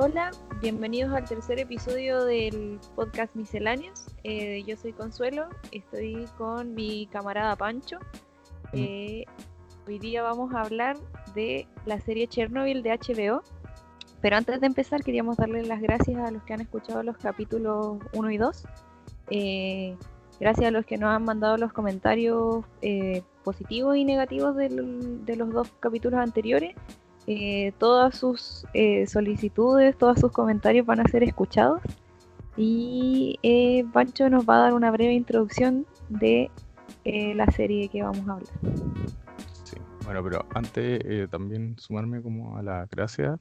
Hola, bienvenidos al tercer episodio del podcast Misceláneos. Eh, yo soy Consuelo, estoy con mi camarada Pancho. Eh, hoy día vamos a hablar de la serie Chernobyl de HBO. Pero antes de empezar, queríamos darle las gracias a los que han escuchado los capítulos 1 y 2. Eh, gracias a los que nos han mandado los comentarios positivos y negativos de los dos capítulos anteriores. Eh, todas sus eh, solicitudes, todos sus comentarios van a ser escuchados. Y eh, Pancho nos va a dar una breve introducción de la serie que vamos a hablar. Sí, bueno, pero antes también sumarme como a la gracias.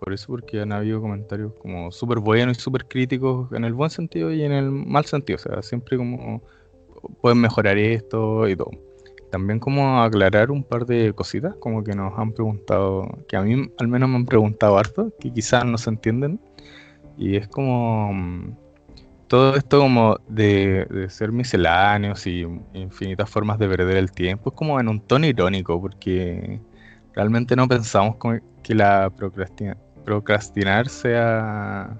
por eso, porque han habido comentarios como súper buenos y súper críticos en el buen sentido y en el mal sentido. O sea, siempre como pueden mejorar esto y todo también como aclarar un par de cositas, como que nos han preguntado, que a mí al menos me han preguntado harto, que quizás no se entienden. Y es como mm, todo esto como de, ser misceláneos y infinitas formas de perder el tiempo, es como en un tono irónico, porque realmente no pensamos que la procrastinar sea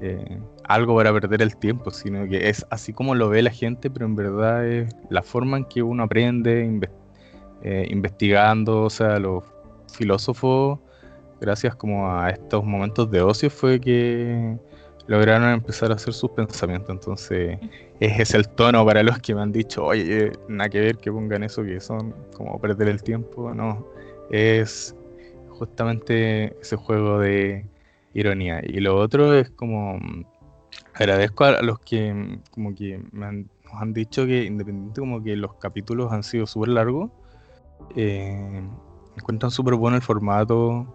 eh, algo para perder el tiempo, sino que es así como lo ve la gente, pero en verdad es la forma en que uno aprende eh, investigando, o sea, los filósofos, gracias como a estos momentos de ocio, fue que lograron empezar a hacer sus pensamientos. Entonces, ese es el tono para los que me han dicho, oye, nada que ver que pongan eso, que son como perder el tiempo. No, es justamente ese juego de ironía. Y lo otro es como agradezco a los que como que me han, nos han dicho que independiente como que los capítulos han sido súper largos, eh, encuentran súper bueno el formato,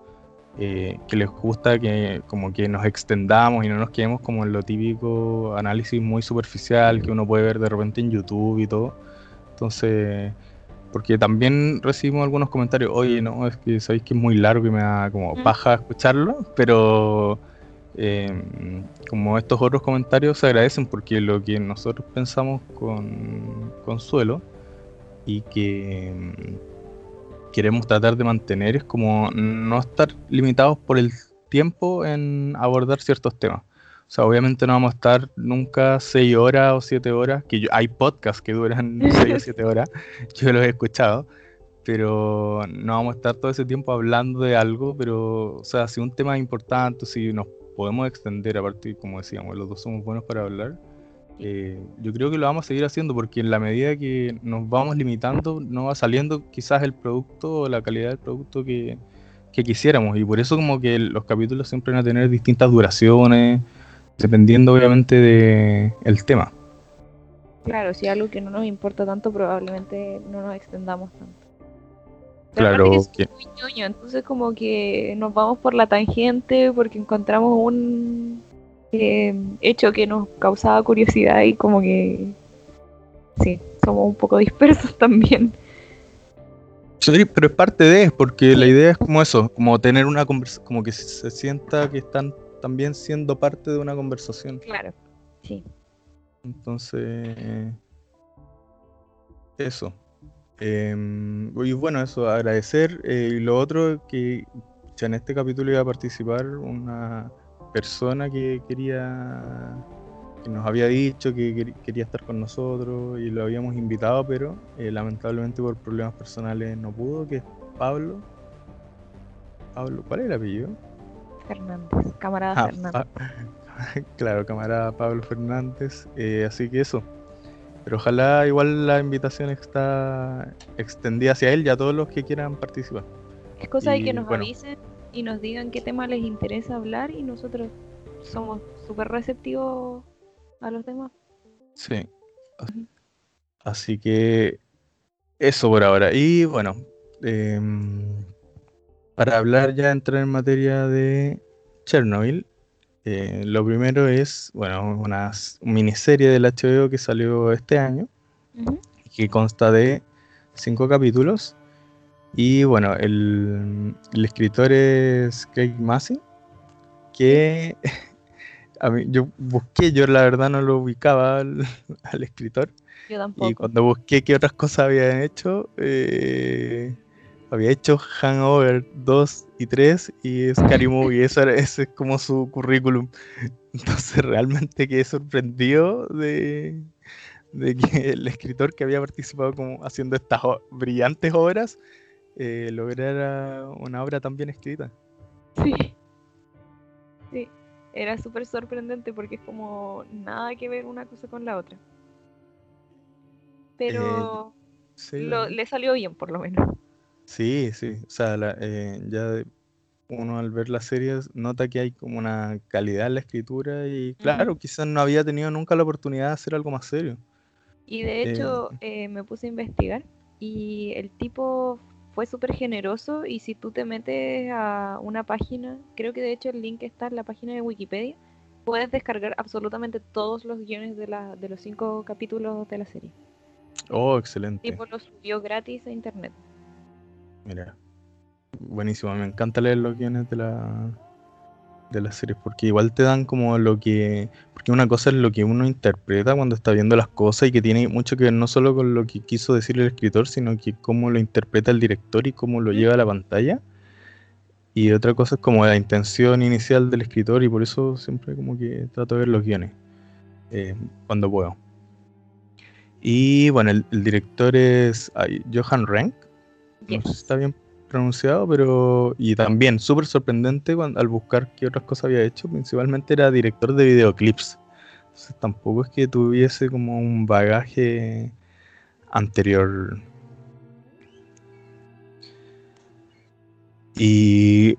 eh, que les gusta que como que nos extendamos y no nos quedemos como en lo típico análisis muy superficial que uno puede ver de repente en YouTube y todo. Entonces, porque también recibimos algunos comentarios, oye, no, es que sabéis que es muy largo y me da como paja escucharlo, pero eh, como estos otros comentarios se agradecen porque lo que nosotros pensamos con Consuelo y que mm, queremos tratar de mantener es como no estar limitados por el tiempo en abordar ciertos temas. O sea, obviamente no vamos a estar nunca 6 horas o 7 horas, que hay podcasts que duran 6 o 7 horas, yo los he escuchado, pero no vamos a estar todo ese tiempo hablando de algo, pero, o sea, si un tema es importante, si nos podemos extender, aparte, como decíamos, los dos somos buenos para hablar. Eh, yo creo que lo vamos a seguir haciendo porque en la medida que nos vamos limitando, no va saliendo quizás el producto o la calidad del producto que, que quisiéramos. Y por eso como que los capítulos siempre van a tener distintas duraciones, dependiendo obviamente del el tema. Claro, si algo que no nos importa tanto, probablemente no nos extendamos tanto claro. Que entonces como que nos vamos por la tangente porque encontramos un eh, hecho que nos causaba curiosidad y como que sí, somos un poco dispersos también. Sí, pero es parte de, porque la idea es como eso, como tener una conversación, como que se sienta que están también siendo parte de una conversación. Claro, sí. Entonces, eso. Em, y bueno, eso, agradecer. Eh, y lo otro, que en este capítulo iba a participar una persona que quería, que nos había dicho que quería estar con nosotros y lo habíamos invitado, pero eh, lamentablemente por problemas personales no pudo, que es Pablo. Pablo, ¿cuál es el apellido? Fernández, camarada ah, Fernández. claro, camarada Pablo Fernández. Eh, así que eso, pero ojalá igual la invitación está extendida hacia él y a todos los que quieran participar. Es cosa de que nos avisen y nos digan qué tema les interesa hablar y nosotros somos súper receptivos a los temas. Sí. Así que eso por ahora. Y bueno, em, para hablar ya, entrar en materia de Chernobyl, eh, lo primero es, bueno, una miniserie del HBO que salió este año, que consta de cinco capítulos. Y bueno, el, escritor es Craig Massey, que a mí, yo busqué, yo la verdad no lo ubicaba al, escritor. Yo tampoco. Y cuando busqué qué otras cosas había hecho, eh, había hecho Hangover 2 y 3 y Scary Movie, eso era, ese es como su currículum. Entonces realmente quedé sorprendido de, de que el escritor que había participado como haciendo estas brillantes obras eh, lograra una obra tan bien escrita. Sí. Sí, era súper sorprendente porque es como nada que ver una cosa con la otra. Pero eh, le salió bien, por lo menos. Sí, sí. O sea, eh, ya uno al ver las series nota que hay como una calidad en la escritura y claro, quizás no había tenido nunca la oportunidad de hacer algo más serio. Y de hecho eh, me puse a investigar y el tipo fue súper generoso y si tú te metes a una página, creo que de hecho el link está en la página de Wikipedia, puedes descargar absolutamente todos los guiones de, la, de los cinco capítulos de la serie. Oh, excelente. El tipo lo subió gratis a internet. Mira, buenísimo, me encanta leer los guiones de la de las series porque igual te dan como lo que porque una cosa es lo que uno interpreta cuando está viendo las cosas y que tiene mucho que ver no solo con lo que quiso decir el escritor sino que cómo lo interpreta el director y cómo lo lleva a la pantalla. Y otra cosa es como la intención inicial del escritor y por eso siempre como que trato de ver los guiones eh, cuando puedo. Y bueno el, director es Johan No sé si está bien pronunciado, pero. Y también súper sorprendente al buscar qué otras cosas había hecho. Principalmente era director de videoclips. Entonces tampoco es que tuviese como un bagaje anterior. Y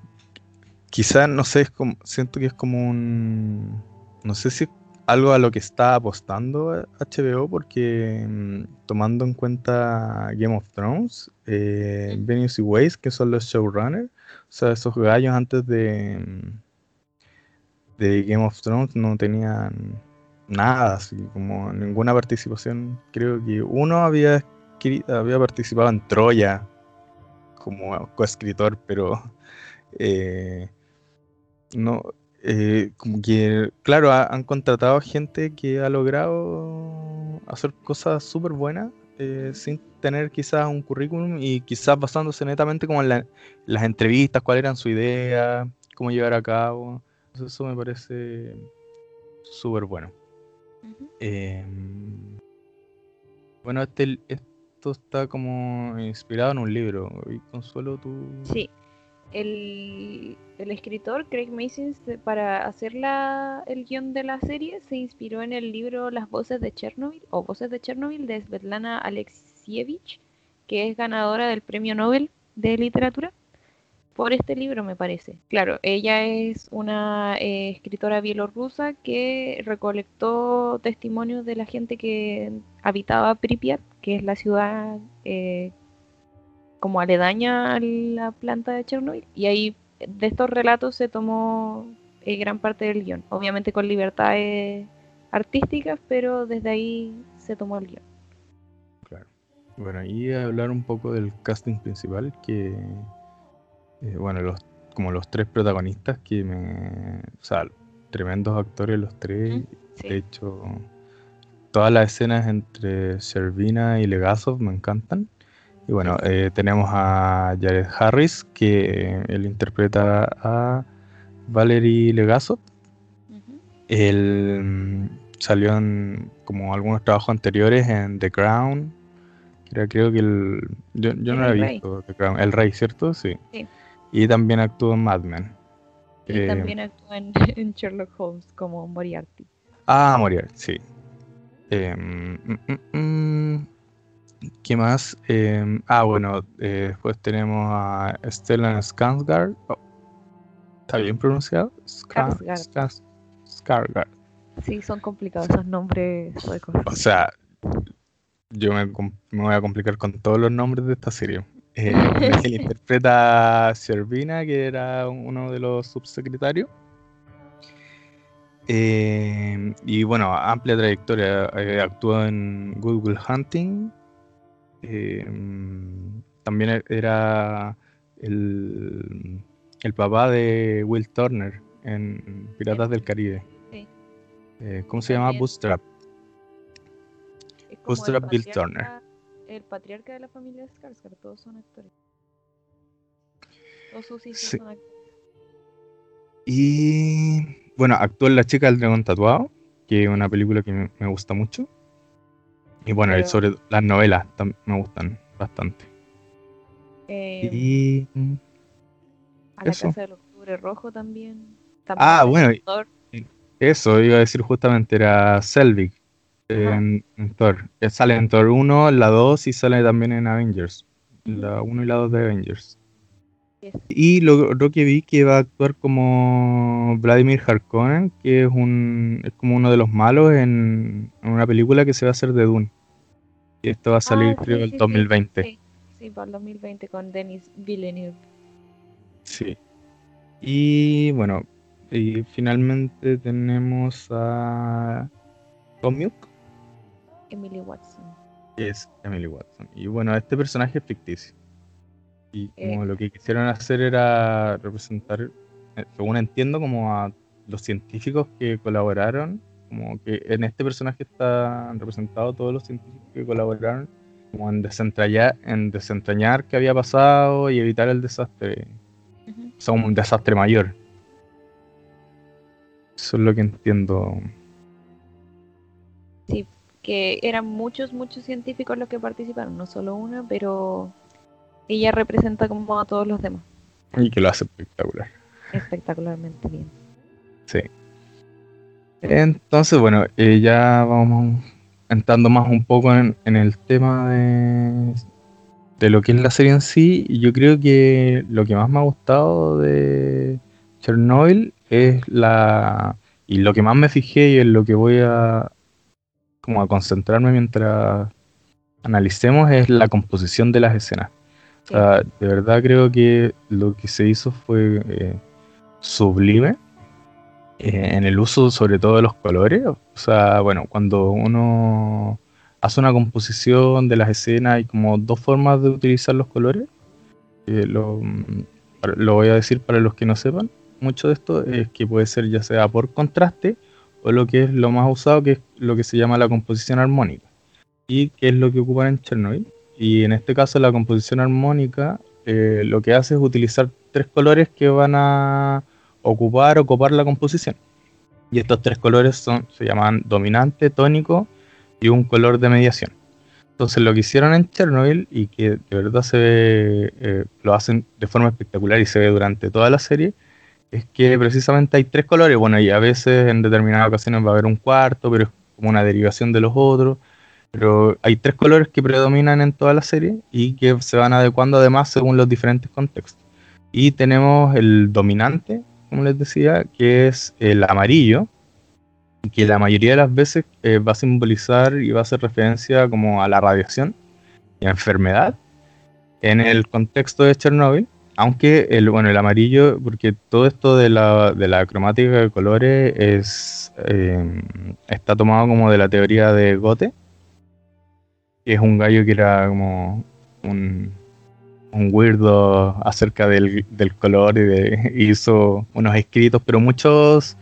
quizás, no sé, es como, siento que es como un. No sé si algo a lo que está apostando HBO porque mm, tomando en cuenta Game of Thrones, eh, Venus y Ways, que son los showrunners, o sea, esos gallos antes de, mm, de Game of Thrones no tenían nada, así como ninguna participación. Creo que uno había, había participado en Troya como coescritor, pero eh, no, eh, como que, claro, han contratado gente que ha logrado hacer cosas súper buenas eh, sin tener quizás un currículum y quizás basándose netamente como en, las entrevistas, cuál eran su idea, cómo llevar a cabo. eso me parece súper bueno. Em, bueno, este, esto está como inspirado en un libro. ¿Y Consuelo, tú? Sí, el, escritor Craig Mason para hacer la, el guion de la serie se inspiró en el libro Las voces de Chernobyl o Voces de Chernobyl de Svetlana Alexievich, que es ganadora del Premio Nobel de Literatura por este libro, me parece. Claro, ella es una eh, escritora bielorrusa que recolectó testimonios de la gente que habitaba Pripyat, que es la ciudad eh, como aledaña a la planta de Chernobyl. Y ahí de estos relatos se tomó eh, gran parte del guion. Obviamente con libertades artísticas, pero desde ahí se tomó el guion. Claro. Bueno, y hablar un poco del casting principal, que, eh, bueno, los, como los tres protagonistas que me... O sea, tremendos actores los tres. De hecho, todas las escenas entre Servina y Legasov me encantan. Y bueno, eh, tenemos a Jared Harris, que él interpreta a Valerie Legasov. Él mm, salió en como algunos trabajos anteriores en The Crown. Creo, creo que el, yo, no lo he visto, The Crown. El Rey, ¿cierto? Sí. Y también actuó en Mad Men. Y eh, también actuó en, Sherlock Holmes como Moriarty. Ah, Moriarty, sí. Eh, mm, mm, ¿Qué más? Em, ah, bueno, eh, después tenemos a Stellan Skarsgård. Oh, ¿Está bien pronunciado? Skarsgård. Sí, son complicados esos nombres O sea, yo me, voy a complicar con todos los nombres de esta serie. Eh, él interpreta a Servina, que era uno de los subsecretarios. Eh, y bueno, amplia trayectoria. Eh, actuó en Good Will Hunting, Em, también e-, era el, el, papá de Will Turner en Piratas del Caribe. Eh, ¿Cómo se llama? Bootstrap. Bootstrap Bill Turner. El patriarca de la familia Skarsgård, todos son actores. Los susis Sí. son actores. Y bueno, actúa en La chica del dragón tatuado, que es una película que me gusta mucho. Y bueno, Pero- sobre las novelas me gustan bastante. Eh, Y a la eso. Casa del Octubre Rojo también. También Ah, bueno, eso iba a decir justamente, era Selvig en, en Thor. Eh, Sale en Thor 1, la 2 y sale también en Avengers. La 1 y la 2 de Avengers. Yes. Y lo otro que vi que va a actuar como Vladimir Harkonnen, que es un es como uno de los malos en, en una película que se va a hacer de Dune. Y esto va a salir Ah, creo sí, el sí. 2020. Sí, sí, para el 2020 con Denis Villeneuve. Sí. Y bueno, y finalmente tenemos a Nook, Emily Watson. es Emily Watson. Y bueno, este personaje es ficticio. Y como Eh. lo que quisieron hacer era representar, eh, según entiendo, como a los científicos que colaboraron, como que en este personaje están representados todos los científicos que colaboraron, como en desentrañar, en desentrañar qué había pasado y evitar el desastre, Ujú. o sea, un desastre mayor. Eso es lo que entiendo. Que eran muchos, muchos científicos los que participaron, no solo una, pero ella representa como a todos los demás. Y que lo hace espectacular. Espectacularmente bien. Sí. Entonces, bueno, eh, ya vamos entrando más un poco en, en el tema de, de lo que es la serie en sí. Y yo creo que lo que más me ha gustado de Chernobyl es la... Y lo que más me fijé y en lo que voy a como a concentrarme mientras analicemos es la composición de las escenas. Sea, de verdad creo que lo que se hizo fue eh, sublime eh, en el uso sobre todo de los colores. O sea, bueno, cuando uno hace una composición de las escenas hay como dos formas de utilizar los colores. Eh, lo, voy a decir para los que no sepan. Mucho de esto es que puede ser ya sea por contraste o lo que es lo más usado, que es lo que se llama la composición armónica. Y que es lo que ocupan en Chernobyl. Y en este caso la composición armónica eh, lo que hace es utilizar tres colores que van a ocupar o copar la composición. Y estos tres colores son, se llaman dominante, tónico y un color de mediación. Entonces lo que hicieron en Chernobyl y que de verdad se ve, eh, lo hacen de forma espectacular y se ve durante toda la serie, es que precisamente hay tres colores. Bueno, y a veces en determinadas ocasiones va a haber un cuarto, pero es como una derivación de los otros. Pero hay tres colores que predominan en toda la serie y que se van adecuando además según los diferentes contextos. Y tenemos el dominante, como les decía, que es el amarillo, que la mayoría de las veces eh, va a simbolizar y va a hacer referencia como a la radiación y a enfermedad en el contexto de Chernobyl. Aunque el, bueno, el amarillo, porque todo esto de la, de la cromática de colores es, eh, está tomado como de la teoría de Goethe, que es un gallo que era como un, un weirdo acerca del, del color y de, hizo unos escritos, pero muchos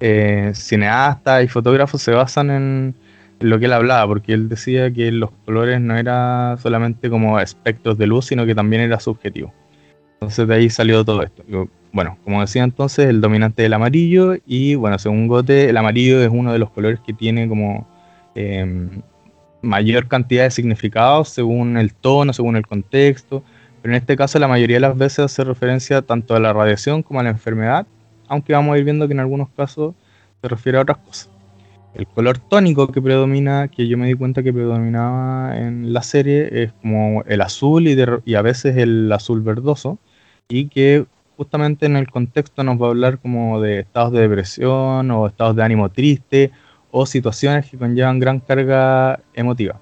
eh, cineastas y fotógrafos se basan en lo que él hablaba, porque él decía que los colores no era solamente como espectros de luz, sino que también era subjetivo. Entonces de ahí salió todo esto. Bueno, como decía entonces, el dominante del amarillo y bueno, según Goethe, el amarillo es uno de los colores que tiene como eh, mayor cantidad de significados según el tono, según el contexto. Pero en este caso la mayoría de las veces hace referencia tanto a la radiación como a la enfermedad, aunque vamos a ir viendo que en algunos casos se refiere a otras cosas. El color tónico que predomina, que yo me di cuenta que predominaba en la serie, es como el azul y, a veces el azul verdoso, y que justamente en el contexto nos va a hablar como de estados de depresión o estados de ánimo triste o situaciones que conllevan gran carga emotiva.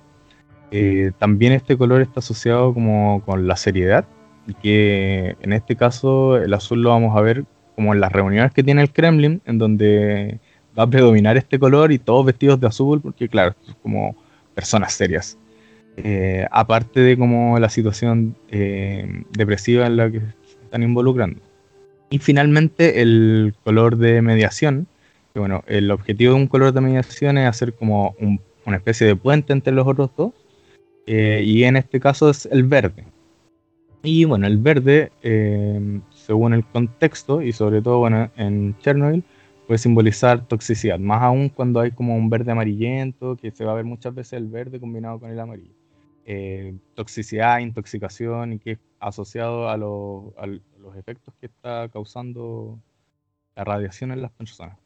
Eh, también este color está asociado como con la seriedad, y que en este caso el azul lo vamos a ver como en las reuniones que tiene el Kremlin, en donde va a predominar este color y todos vestidos de azul, porque claro, como personas serias. Eh, aparte de como la situación eh, depresiva en la que están involucrando. Y finalmente el color de mediación, que bueno, el objetivo de un color de mediación es hacer como un- una especie de puente entre los otros dos, eh, y en este caso es el verde. Y bueno, el verde eh, según el contexto y sobre todo bueno, en Chernobyl puede simbolizar toxicidad, más aún cuando hay como un verde amarillento, que se va a ver muchas veces el verde combinado con el amarillo. Eh, toxicidad, intoxicación y que es asociado a, los efectos que está causando la radiación en las personas.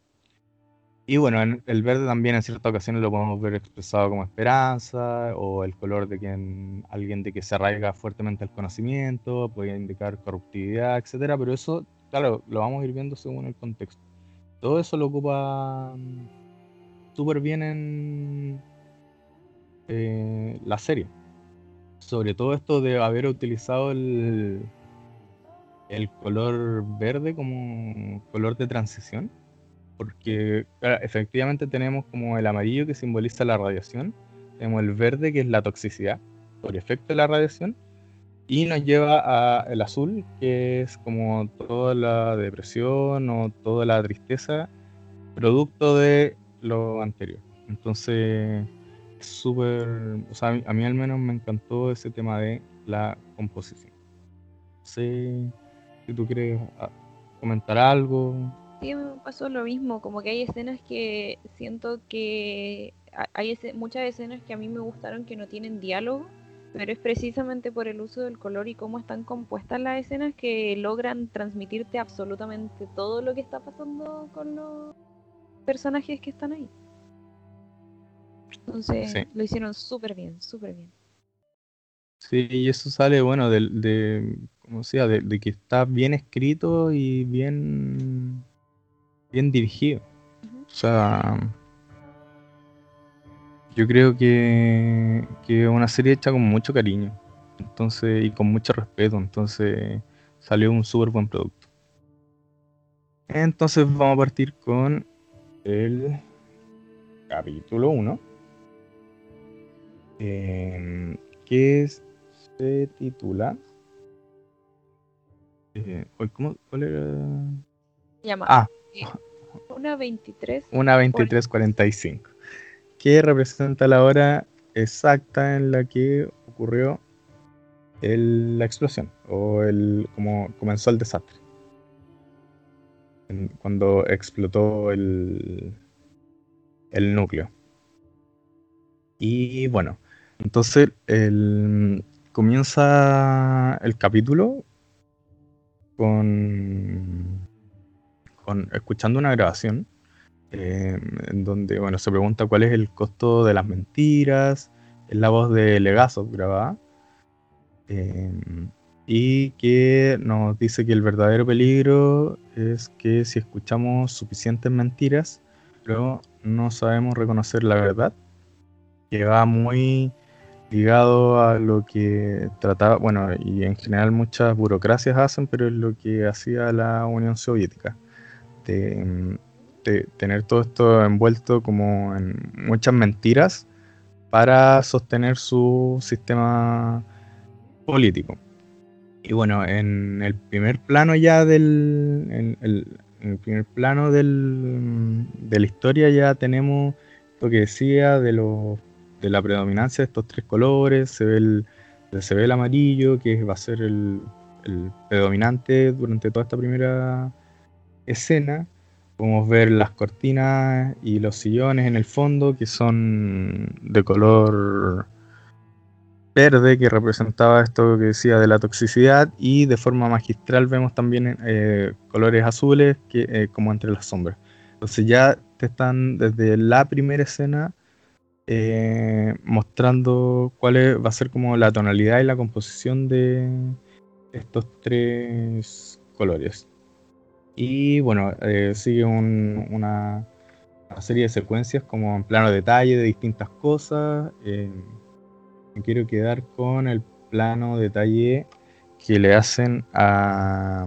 Y bueno, el verde también en ciertas ocasiones lo podemos ver expresado como esperanza o el color de quien, alguien de que se arraiga fuertemente al conocimiento, puede indicar corruptividad, etcétera, pero eso, claro, lo vamos a ir viendo según el contexto. Todo eso lo ocupa mm, súper bien en eh, la serie. Sobre todo esto de haber utilizado el color verde como color de transición. Porque efectivamente tenemos como el amarillo que simboliza la radiación, tenemos el verde que es la toxicidad por efecto de la radiación, y nos lleva al azul, que es como toda la depresión o toda la tristeza, producto de lo anterior. Entonces, es súper, o sea, a mí al menos me encantó ese tema de la composición. No sé si tú quieres ah, comentar algo. Sí, me pasó lo mismo, como que hay escenas que siento que hay muchas escenas que a mí me gustaron que no tienen diálogo pero es precisamente por el uso del color y cómo están compuestas las escenas que logran transmitirte absolutamente todo lo que está pasando con los personajes que están ahí. Entonces lo hicieron súper bien, súper bien. Sí, y eso sale, bueno, de, de como sea, de, que está bien escrito y bien, bien dirigido. O sea, yo creo que, es una serie hecha con mucho cariño entonces y con mucho respeto, entonces salió un súper buen producto. Entonces vamos a partir con el capítulo 1, em, que se titula... Eh, ¿cómo, ¿Cuál era? Llama. Ah. Una 23. Una 2345 que representa la hora exacta en la que ocurrió la explosión o el como comenzó el desastre. cuando explotó el, el núcleo. Y bueno, entonces el, comienza el capítulo con, escuchando una grabación Em, en donde bueno, se pregunta cuál es el costo de las mentiras, es la voz de Legazo grabada, em, y que nos dice que el verdadero peligro es que si escuchamos suficientes mentiras, pero no sabemos reconocer la verdad, que va muy ligado a lo que trataba, bueno, y en general muchas burocracias hacen, pero es lo que hacía la Unión Soviética, de em, tener todo esto envuelto como en muchas mentiras para sostener su sistema político. Y bueno, en el primer plano ya del. En el, primer plano del, de la historia ya tenemos lo que decía de, lo, de la predominancia de estos tres colores. Se ve el, se ve el amarillo, que va a ser el predominante durante toda esta primera escena. Podemos ver las cortinas y los sillones en el fondo que son de color verde que representaba esto que decía de la toxicidad y de forma magistral vemos también eh, colores azules que, eh, como entre las sombras. Entonces ya te están desde la primera escena eh, mostrando cuál va a ser como la tonalidad y la composición de estos tres colores. Y bueno, eh, sigue una, serie de secuencias como en plano detalle de distintas cosas. Eh, me quiero quedar con el plano detalle que le hacen a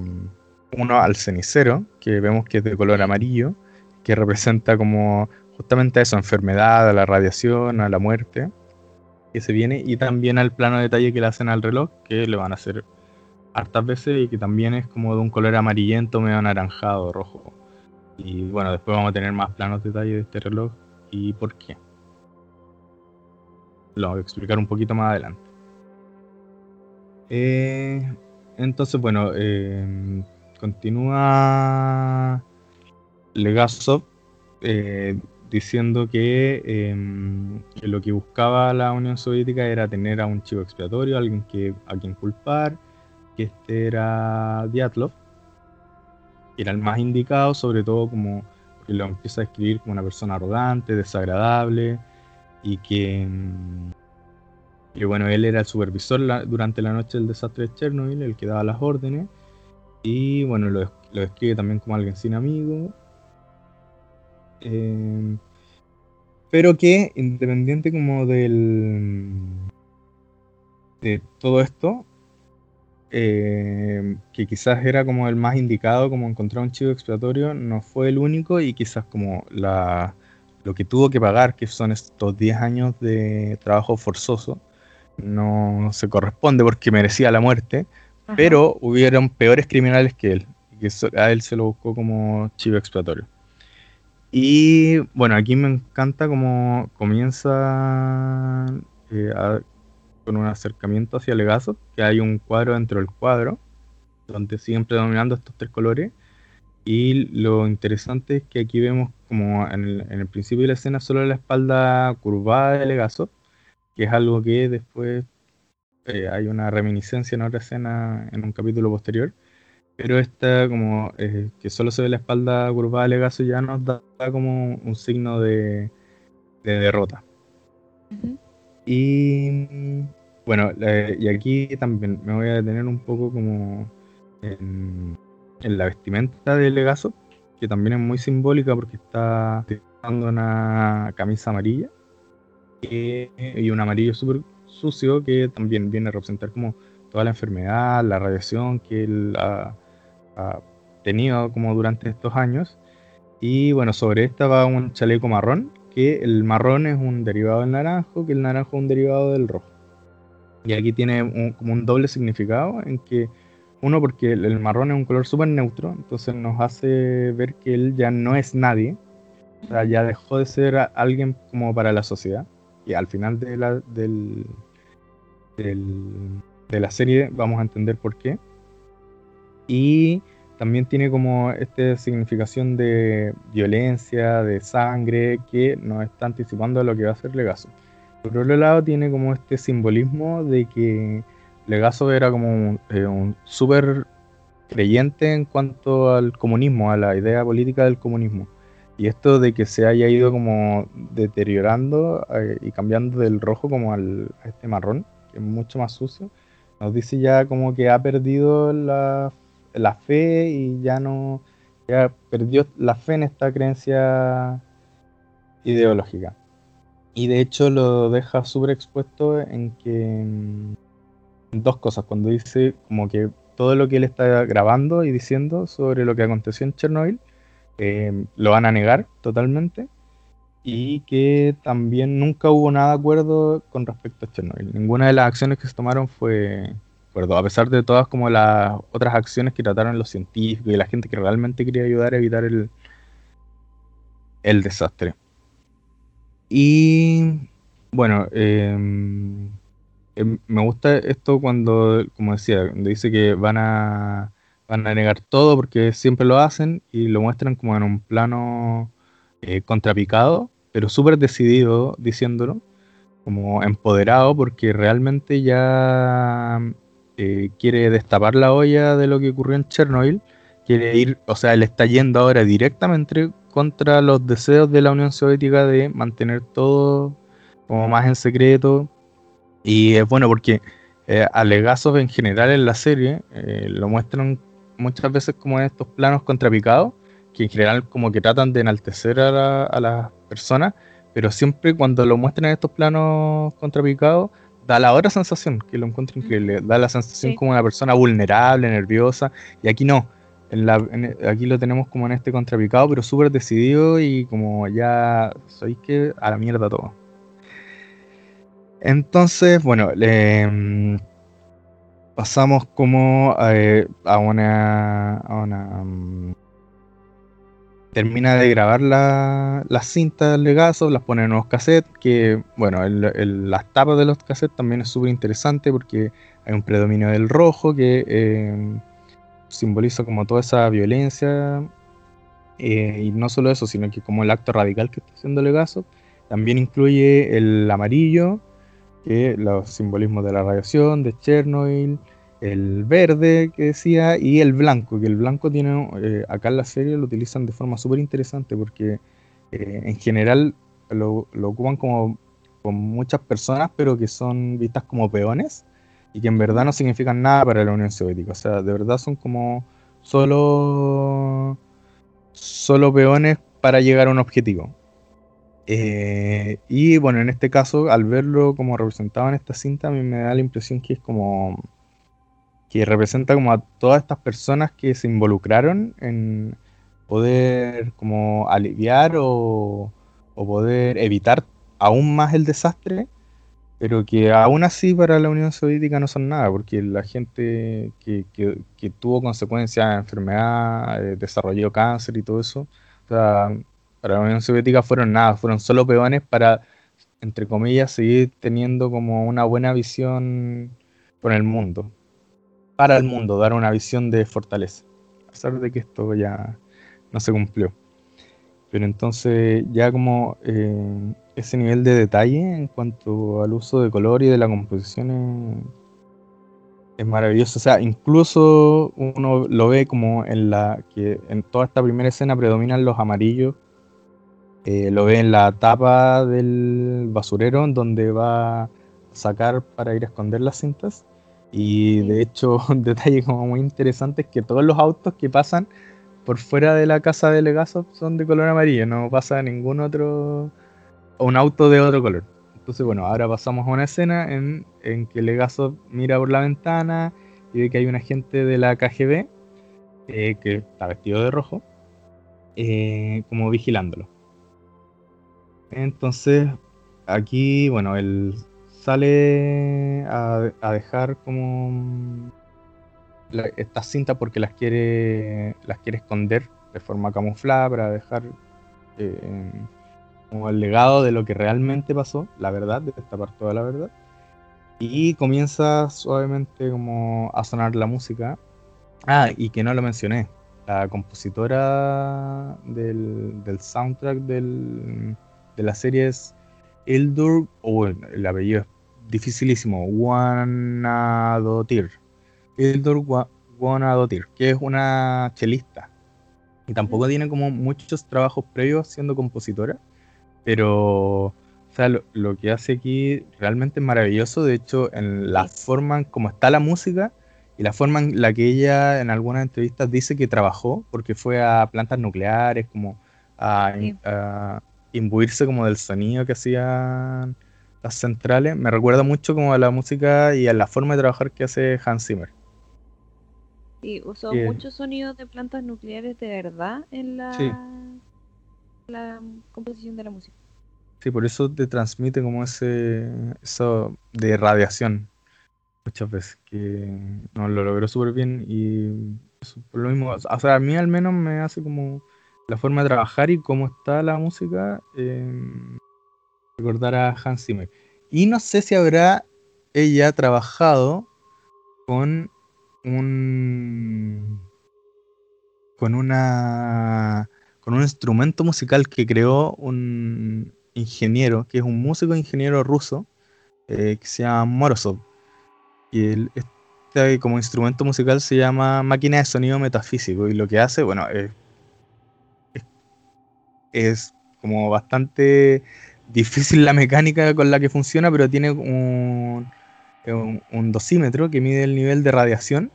uno al cenicero, que vemos que es de color amarillo, que representa como justamente a eso, enfermedad, a la radiación, a la muerte, que se viene, y también al plano detalle que le hacen al reloj, que le van a hacer hartas veces y que también es como de un color amarillento, medio anaranjado, rojo. Y bueno, después vamos a tener más planos detalles de este reloj y por qué. Lo voy a explicar un poquito más adelante. Eh, entonces, bueno, eh, continúa Legasov eh, diciendo que, lo que buscaba la Unión Soviética era tener a un chivo expiatorio, alguien que, a quien culpar, que este era Diatlov, que era el más indicado, sobre todo como que lo empieza a escribir como una persona arrogante, desagradable, y que, em, bueno, él era el supervisor durante la noche del desastre de Chernobyl, el que daba las órdenes, y bueno, lo, lo describe también como alguien sin amigos, Em, pero que independiente como del de todo esto, em, que quizás era como el más indicado, como encontrar un chivo expiatorio, no fue el único y quizás como la, lo que tuvo que pagar, que son estos 10 años de trabajo forzoso, no se corresponde porque merecía la muerte, pero hubieron peores criminales que él, que a él se lo buscó como chivo expiatorio. Y bueno, aquí me encanta cómo comienza eh, con un acercamiento hacia Legazo, que hay un cuadro dentro del cuadro, donde siguen predominando estos tres colores. Y lo interesante es que aquí vemos como en el, principio de la escena solo la espalda curvada de Legazo, que es algo que después eh, hay una reminiscencia en otra escena en un capítulo posterior pero esta como eh, que solo se ve la espalda curvada de Legazo ya nos da, como un signo de, derrota. Y bueno, y aquí también me voy a detener un poco como en, la vestimenta de Legazo, que también es muy simbólica porque está usando una camisa amarilla y un amarillo súper sucio que también viene a representar como toda la enfermedad, la radiación que él ha, tenido como durante estos años. Y bueno, sobre esta va un chaleco marrón, que el marrón es un derivado del naranjo, que el naranjo es un derivado del rojo. Y aquí tiene como un doble significado en que, uno, porque el, marrón es un color súper neutro, entonces nos hace ver que él ya no es nadie, ya dejó de ser alguien como para la sociedad. Y al final de la, del, de la serie vamos a entender por qué. Y también tiene como esta significación de violencia, de sangre, que nos está anticipando a lo que va a ser Legazo. Por otro lado, tiene como este simbolismo de que Legazo era como un, eh, súper creyente en cuanto al comunismo, a la idea política del comunismo. Y esto de que se haya ido como deteriorando eh, y cambiando del rojo como al, a este marrón, que es mucho más sucio, nos dice ya como que ha perdido la la fe y ya no, ya perdió la fe en esta creencia ideológica. Y de hecho lo deja súper expuesto en que en dos cosas, cuando dice como que todo lo que él está grabando y diciendo sobre lo que aconteció en Chernobyl, eh, lo van a negar totalmente y que también nunca hubo nada de acuerdo con respecto a Chernobyl. Ninguna de las acciones que se tomaron fue, a pesar de todas como las otras acciones que trataron los científicos y la gente que realmente quería ayudar a evitar el, el desastre. Y bueno, em, em, me gusta esto cuando, como decía, dice que van a, van a negar todo porque siempre lo hacen y lo muestran como en un plano eh, contrapicado, pero súper decidido diciéndolo, como empoderado porque realmente ya eh, quiere destapar la olla de lo que ocurrió en Chernobyl, quiere ir, o sea, él está yendo ahora directamente contra los deseos de la Unión Soviética de mantener todo como más en secreto. Y es bueno porque eh, en general en la serie eh, lo muestran muchas veces como en estos planos contrapicados, que en general como que tratan de enaltecer a, a las personas, pero siempre cuando lo muestran en estos planos contrapicados, da la otra sensación, que lo encuentro increíble, da la sensación como una persona vulnerable, nerviosa, y aquí no, en la, aquí lo tenemos como en este contrapicado, pero súper decidido y como ya, sois que a la mierda todo. Entonces, bueno, le, pasamos como eh, a una, a una mm, termina de grabar las cintas legazo, las pone en unos cassettes, que bueno, las tapas de los cassettes también es súper interesante porque hay un predominio del rojo que, eh, simboliza como toda esa violencia. Eh, y no solo eso, sino que como el acto radical que está haciendo Legazo, también incluye el amarillo, que los simbolismos de la radiación, de Chernobyl, el verde que decía y el blanco, que el blanco tiene, eh, acá en la serie lo utilizan de forma súper interesante porque eh, en general lo, lo, ocupan como con muchas personas, pero que son vistas como peones y que en verdad no significan nada para la Unión Soviética. O sea, de verdad son como solo, solo peones para llegar a un objetivo. Eh, y bueno, en este caso, al verlo como representado en esta cinta, a mí me da la impresión que es como que representa como a todas estas personas que se involucraron en poder como aliviar o, o poder evitar aún más el desastre, pero que aún así para la Unión Soviética no son nada, porque la gente que, que, tuvo consecuencias de enfermedad, eh, desarrolló cáncer y todo eso, para la Unión Soviética fueron nada, fueron solo peones para, entre comillas, seguir teniendo como una buena visión con el mundo para el mundo, dar una visión de fortaleza, a pesar de que esto ya no se cumplió. Pero entonces ya como eh, ese nivel de detalle en cuanto al uso de color y de la composición es, maravilloso. O sea, incluso uno lo ve como en la que en toda esta primera escena predominan los amarillos. Eh, lo ve en la tapa del basurero donde va a sacar para ir a esconder las cintas. Y de hecho, un detalle como muy interesante es que todos los autos que pasan por fuera de la casa de Legasov son de color amarillo, no pasa ningún otro, un auto de otro color. Entonces, bueno, ahora pasamos a una escena en, en que Legasov mira por la ventana y ve que hay un agente de la KGB eh, que está vestido de rojo, eh, como vigilándolo. Entonces, aquí, bueno, el sale a, dejar como estas cintas porque las quiere las quiere esconder de forma camuflada para dejar eh, como el legado de lo que realmente pasó, la verdad, de esta parte toda la verdad. Y comienza suavemente como a sonar la música. Ah, y que no lo mencioné. La compositora del, del soundtrack del, de la serie es Ildur, o el apellido es dificilísimo, Guanadotir. Ildur Guanadotir, que es una chelista. Y tampoco tiene como muchos trabajos previos siendo compositora, pero o sea, lo, que hace aquí realmente es maravilloso. De hecho, en la forma en como está la música y la forma en la que ella en algunas entrevistas dice que trabajó, porque fue a plantas nucleares, como a, a imbuirse como del sonido que hacían las centrales, me recuerda mucho como a la música y a la forma de trabajar que hace Hans Zimmer. Sí, usó muchos sonidos de plantas nucleares de verdad en la, la composición de la música. Sí, por eso te transmite como ese eso de radiación muchas veces, que no lo logró súper bien y por lo mismo, o sea, a mí al menos me hace como la forma de trabajar y cómo está la música, eh, recordar a Hans Zimmer. Y no sé si habrá ella trabajado con un con una con un instrumento musical que creó un ingeniero, que es un músico ingeniero ruso, eh, que se llama Morozov. Y el, este como instrumento musical se llama máquina de sonido metafísico. Y lo que hace, bueno, es es como bastante difícil la mecánica con la que funciona, pero tiene un, un, dosímetro que mide el nivel de radiación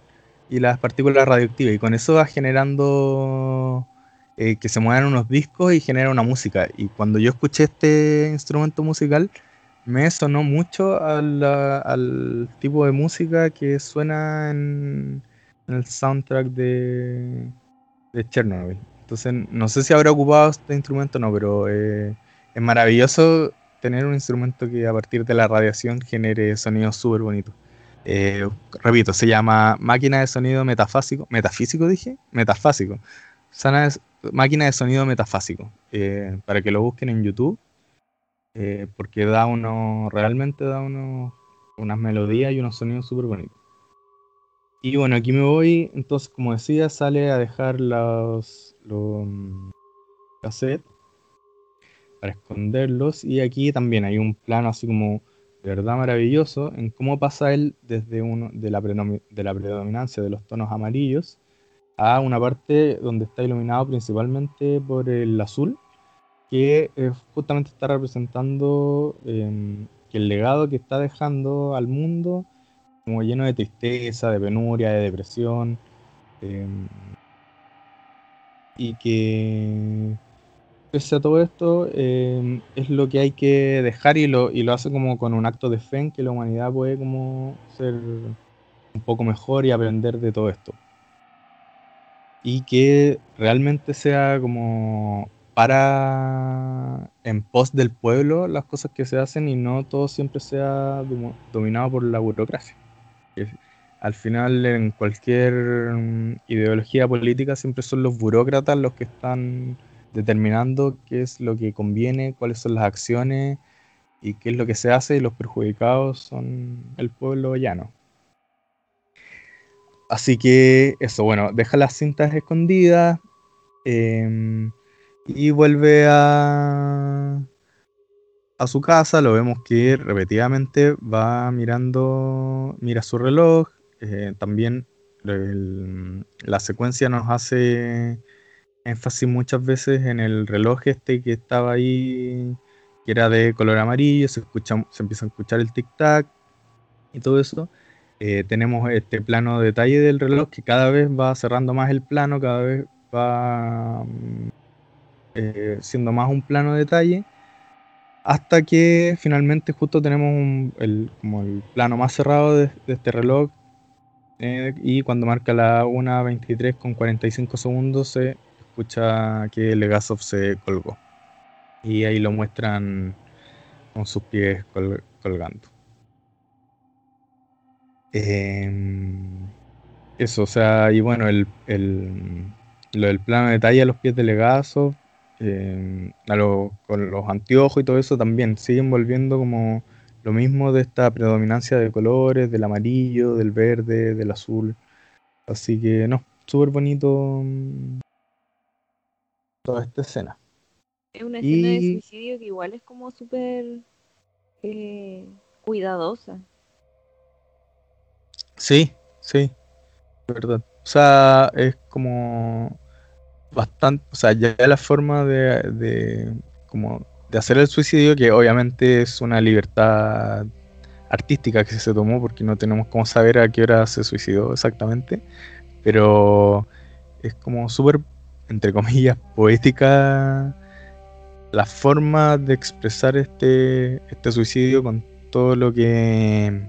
y las partículas radioactivas. Y con eso va generando eh, que se muevan unos discos y genera una música. Y cuando yo escuché este instrumento musical, me sonó mucho al, tipo de música que suena en, el soundtrack de, de Chernobyl. Entonces, no sé si habrá ocupado este instrumento o no, pero eh, es maravilloso tener un instrumento que a partir de la radiación genere sonidos súper bonitos. Eh, repito, se llama máquina de sonido metafásico. ¿Metafísico dije? Metafásico. Sana máquina de sonido metafásico. Eh, para que lo busquen en YouTube. porque da uno, realmente da uno, unas melodías y unos sonidos súper bonitos. Y bueno, aquí me voy, entonces como decía, sale a dejar los, los mm, cassettes para esconderlos. Y aquí también hay un plano así como de verdad maravilloso en cómo pasa él desde uno de la, de la predominancia de los tonos amarillos a una parte donde está iluminado principalmente por el azul, que justamente está representando em, que el legado que está dejando al mundo como lleno de tristeza, de penuria, de depresión, em, y que pese a todo esto em, es lo que hay que dejar y lo, y lo hace como con un acto de fe en que la humanidad puede como ser un poco mejor y aprender de todo esto y que realmente sea como para en pos del pueblo las cosas que se hacen y no todo siempre sea dominado por la burocracia. Al final en cualquier mm, ideología política siempre son los burócratas los que están determinando qué es lo que conviene, cuáles son las acciones y qué es lo que se hace y los perjudicados son el pueblo llano. Así que eso, bueno, deja las cintas escondidas em, y vuelve a, a su casa. Lo vemos que repetidamente va mirando, mira su reloj. Eh, también la secuencia nos hace énfasis muchas veces en el reloj este que estaba ahí, que era de color amarillo. Se, escucha, se empieza a escuchar el tic-tac y todo eso. Eh, tenemos este plano de detalle del reloj que cada vez va cerrando más el plano, cada vez va mm, eh, siendo más un plano de detalle, hasta que finalmente justo tenemos el, como el plano más cerrado de, este reloj eh, y cuando marca la 1.23 con 45 segundos se escucha que Legasov se colgó y ahí lo muestran con sus pies colgando. Em, eso, o sea, y bueno, el, lo del plano de detalle a los pies de Legazo, em, con los anteojos y todo eso también siguen volviendo como lo mismo de esta predominancia de colores, del amarillo, del verde, del azul. Así que no, súper bonito mm, toda esta escena. Es una escena de suicidio que igual es como súper eh, cuidadosa. Sí, sí, verdad. O sea, es como bastante, o sea, ya la forma de, de, como hacer el suicidio, que obviamente es una libertad artística que se tomó, porque no tenemos cómo saber a qué hora se suicidó exactamente, pero es como súper, entre comillas, poética la forma de expresar este, este suicidio con todo lo que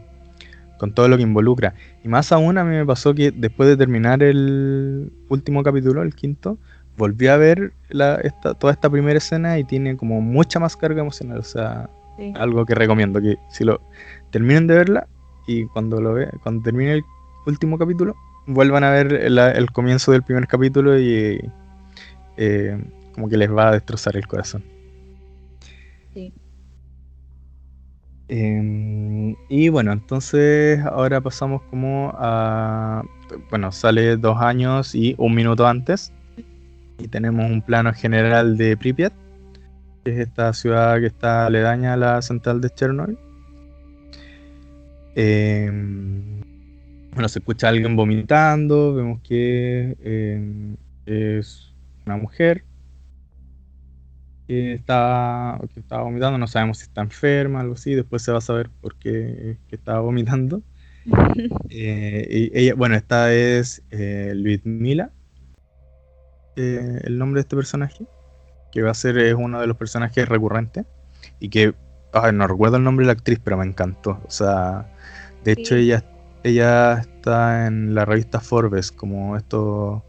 con todo lo que involucra. Y más aún a mí me pasó que después de terminar el último capítulo, el quinto, volví a ver toda esta primera escena y tiene como mucha más carga emocional. O sea, algo que recomiendo, que si lo terminen de verla y cuando lo ve, cuando termine el último capítulo, vuelvan a ver el, comienzo del primer capítulo y eh, como que les va a destrozar el corazón. Sí. Em, y bueno, entonces ahora pasamos como a... Bueno, sale dos años y un minuto antes. Y tenemos un plano general de Pripyat, que es esta ciudad que está aledaña a la central de Chernobyl. Em, bueno, se escucha a alguien vomitando, vemos que em, es una mujer que estaba, que estaba vomitando, no sabemos si está enferma, algo así, después se va a saber por qué estaba vomitando. Eh, y ella, bueno, esta es eh, Luis Mila, eh, el nombre de este personaje, que va a ser es uno de los personajes recurrentes y que, no recuerdo el nombre de la actriz, pero me encantó. O sea, de hecho ella, ella está en la revista Forbes como esto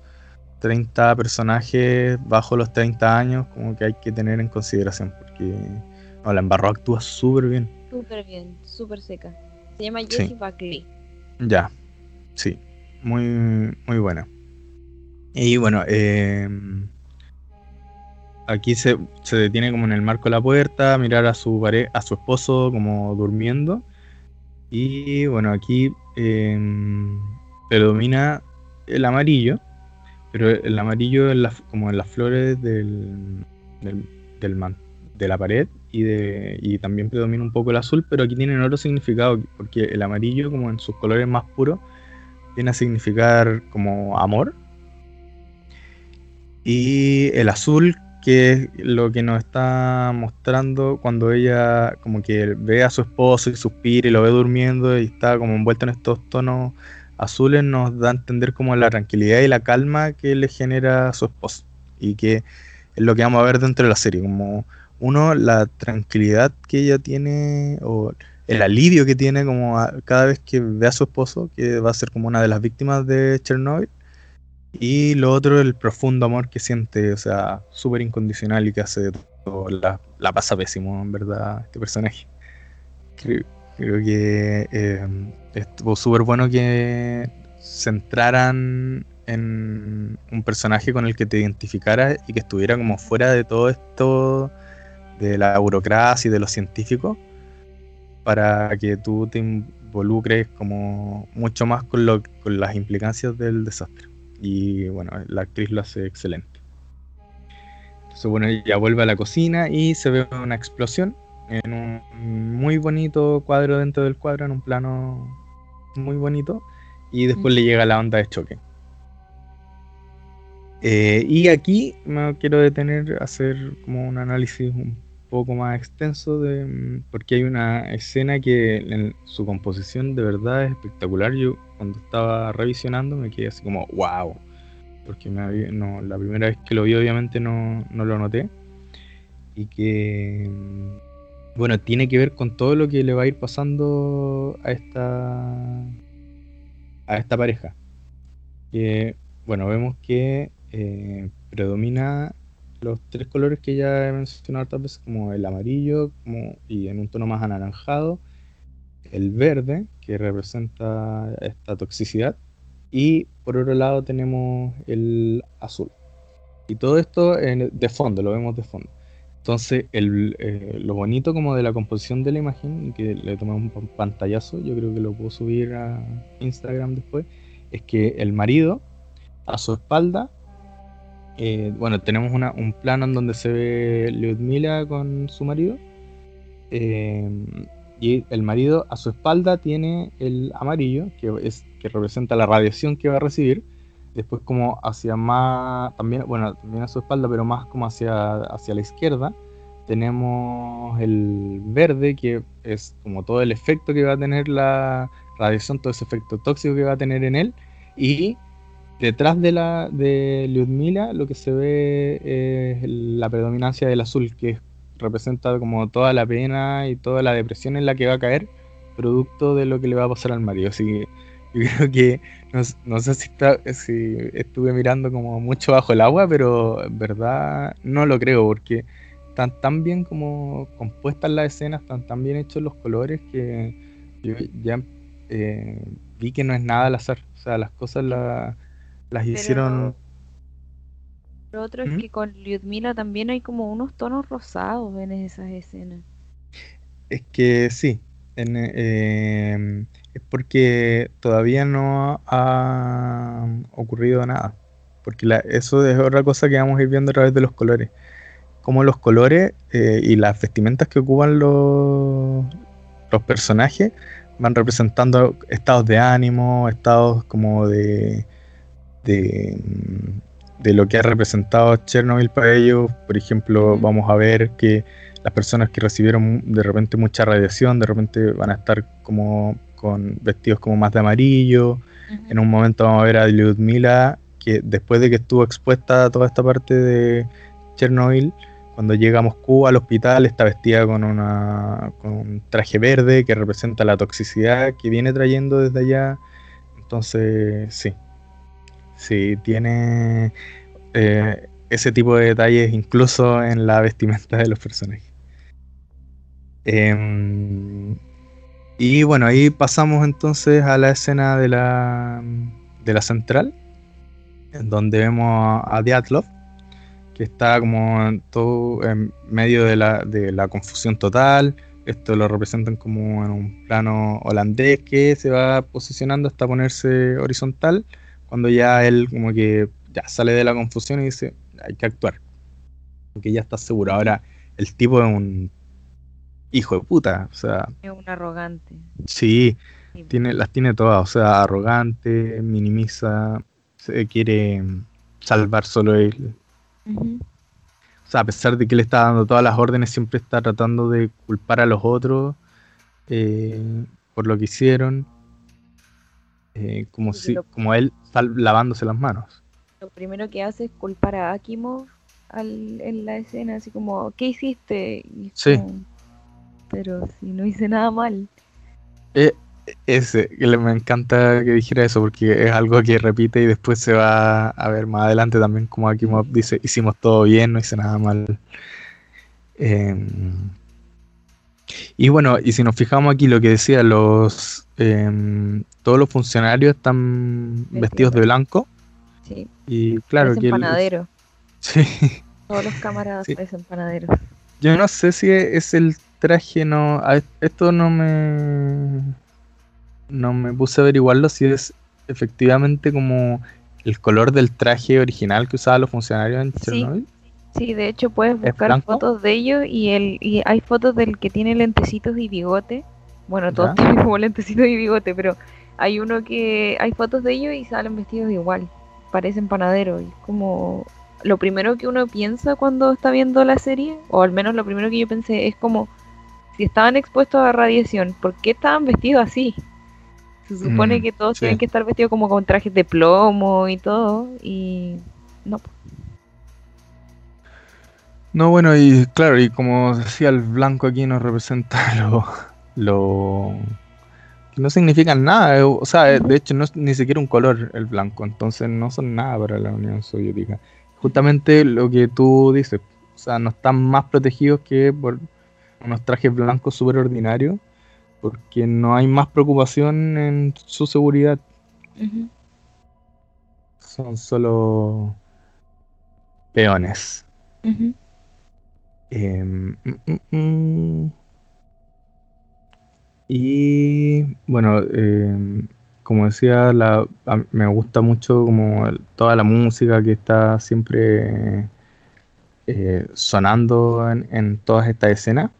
30 personajes bajo los 30 años, como que hay que tener en consideración, porque no, la Embarro actúa súper bien. Súper bien, súper seca. Se llama Jessie Buckley. Ya, sí, muy, muy buena. Y bueno, em, aquí se, se, detiene como en el marco de la puerta, mirar a su, a su esposo como durmiendo. Y bueno, aquí... Eh, predomina el amarillo, pero el amarillo en como en las flores del, del, de la pared y, de, y también predomina un poco el azul, pero aquí tienen otro significado, porque el amarillo, como en sus colores más puros, viene a significar como amor. Y el azul, que es lo que nos está mostrando cuando ella como que ve a su esposo y suspira y lo ve durmiendo y está como envuelto en estos tonos azules, nos da a entender como la tranquilidad y la calma que le genera a su esposo. Y que es lo que vamos a ver dentro de la serie, como uno, la tranquilidad que ella tiene o el alivio que tiene como cada vez que ve a su esposo, que va a ser como una de las víctimas de Chernobyl. Y lo otro, el profundo amor que siente, o sea, súper incondicional y que hace todo. La, la, pasa pésimo, en verdad, este personaje. Creo, que eh, estuvo súper bueno que centraran en un personaje con el que te identificara y que estuviera como fuera de todo esto de la burocracia y de los científicos para que tú te involucres como mucho más con, lo, con las implicancias del desastre. Y bueno, la actriz lo hace excelente. Entonces, bueno, ella vuelve a la cocina y se ve una explosión en un muy bonito cuadro dentro del cuadro, en un plano muy bonito, y después le llega la onda de choque. Eh, y aquí me quiero detener a hacer como un análisis un poco más extenso de, mm, porque hay una escena que en su composición de verdad es espectacular. Yo cuando estaba revisionando me quedé así como, wow, porque me no, la primera vez que lo vi obviamente no, no lo noté. Y que, bueno, tiene que ver con todo lo que le va a ir pasando a esta, a esta pareja. Que, bueno, vemos que eh, predomina los tres colores que ya he mencionado otras veces, como el amarillo como, y en un tono más anaranjado, el verde, que representa esta toxicidad, y por otro lado tenemos el azul. Y todo esto de fondo, lo vemos de fondo. Entonces, el, eh, lo bonito como de la composición de la imagen, que le tomé un pantallazo, yo creo que lo puedo subir a Instagram después, es que el marido a su espalda eh, bueno, tenemos un plano en donde se ve Lyudmila con su marido. Eh, y el marido a su espalda tiene el amarillo, que, es, que representa la radiación que va a recibir. Después como hacia más, también, bueno, también a su espalda, pero más como hacia, hacia la izquierda, tenemos el verde, que es como todo el efecto que va a tener la radiación, todo ese efecto tóxico que va a tener en él. Y detrás de la de Lyudmila lo que se ve es la predominancia del azul, que representa como toda la pena y toda la depresión en la que va a caer, producto de lo que le va a pasar al marido. Así que yo creo que no, sé si, está, si estuve mirando como mucho bajo el agua, pero en verdad no lo creo, porque están tan bien como compuestas las escenas, están tan bien hechos los colores que yo ya eh, vi que no es nada al azar. O sea, las cosas las las hicieron. Lo otro es que con Lyudmila también hay como unos tonos rosados en esas escenas. Es que sí. Em, es porque todavía no ha ocurrido nada. Porque eso es otra cosa que vamos a ir viendo a través de los colores. Como los colores eh, y las vestimentas que ocupan los, los personajes van representando estados de ánimo, estados como de de, lo que ha representado Chernobyl para ellos. Por ejemplo, vamos a ver que las personas que recibieron de repente mucha radiación, de repente van a estar como con vestidos como más de amarillo. En un momento vamos a ver a Lyudmila, que después de que estuvo expuesta a toda esta parte de Chernobyl, cuando llega a Moscú al hospital está vestida con, una, con un traje verde que representa la toxicidad que viene trayendo desde allá. Entonces, sí, Sí, tiene eh, ese tipo de detalles incluso en la vestimenta de los personajes. Em, y bueno, ahí pasamos entonces a la escena de la, de la central, en donde vemos a Diatlov, que está como todo en medio de la, de la confusión total. esto lo representan como en un plano holandés que se va posicionando hasta ponerse horizontal, cuando ya él como que ya sale de la confusión y dice, hay que actuar, porque ya está seguro. Ahora, el tipo es un hijo de puta, o sea... Es un arrogante. Sí, tiene, las tiene todas, o sea, arrogante, minimiza, se quiere salvar solo él. O sea, a pesar de que le está dando todas las órdenes, siempre está tratando de culpar a los otros eh, por lo que hicieron. Eh, como si, como él está lavándose las manos. Lo primero que hace es culpar a Akimov en la escena, así como, ¿qué hiciste? sí. pero si no hice nada mal. Eh, ese, me encanta que dijera eso porque es algo que repite y después se va a ver más adelante también como Akimov dice, hicimos todo bien, no hice nada mal. Em, y bueno, y si nos fijamos aquí lo que decía, los em, todos los funcionarios están vestidos de blanco. Sí. Y claro que... panadero. Sí. Todos los camaradas parecen panaderos. Yo no sé si es el traje, no... Esto no me no me puse a averiguarlo si es efectivamente como el color del traje original que usaban los funcionarios en Chernobyl. Sí, de hecho puedes buscar fotos de ellos y el y hay fotos del que tiene lentecitos y bigote. Bueno, todos tienen como lentecitos y bigote, pero hay uno que hay fotos de ellos y salen vestidos igual, parecen panaderos. Y como lo primero que uno piensa cuando está viendo la serie, o al menos lo primero que yo pensé es como si estaban expuestos a radiación, ¿por qué estaban vestidos así? Se supone mm, que todos tienen que estar vestidos como con trajes de plomo y todo, y no. No, bueno, y claro, y como decía, el blanco aquí nos representa lo, lo que no significan nada, eh, o sea, de hecho no es ni siquiera un color el blanco, entonces no son nada para la Unión Soviética. Justamente lo que tú dices, o sea, no están más protegidos que por unos trajes blancos súper ordinarios porque no hay más preocupación en su seguridad. Son solo peones. Em, mm, mm, mm. Y bueno, em, como decía, la, me gusta mucho como toda la música que está siempre eh, sonando en, todas estas escenas.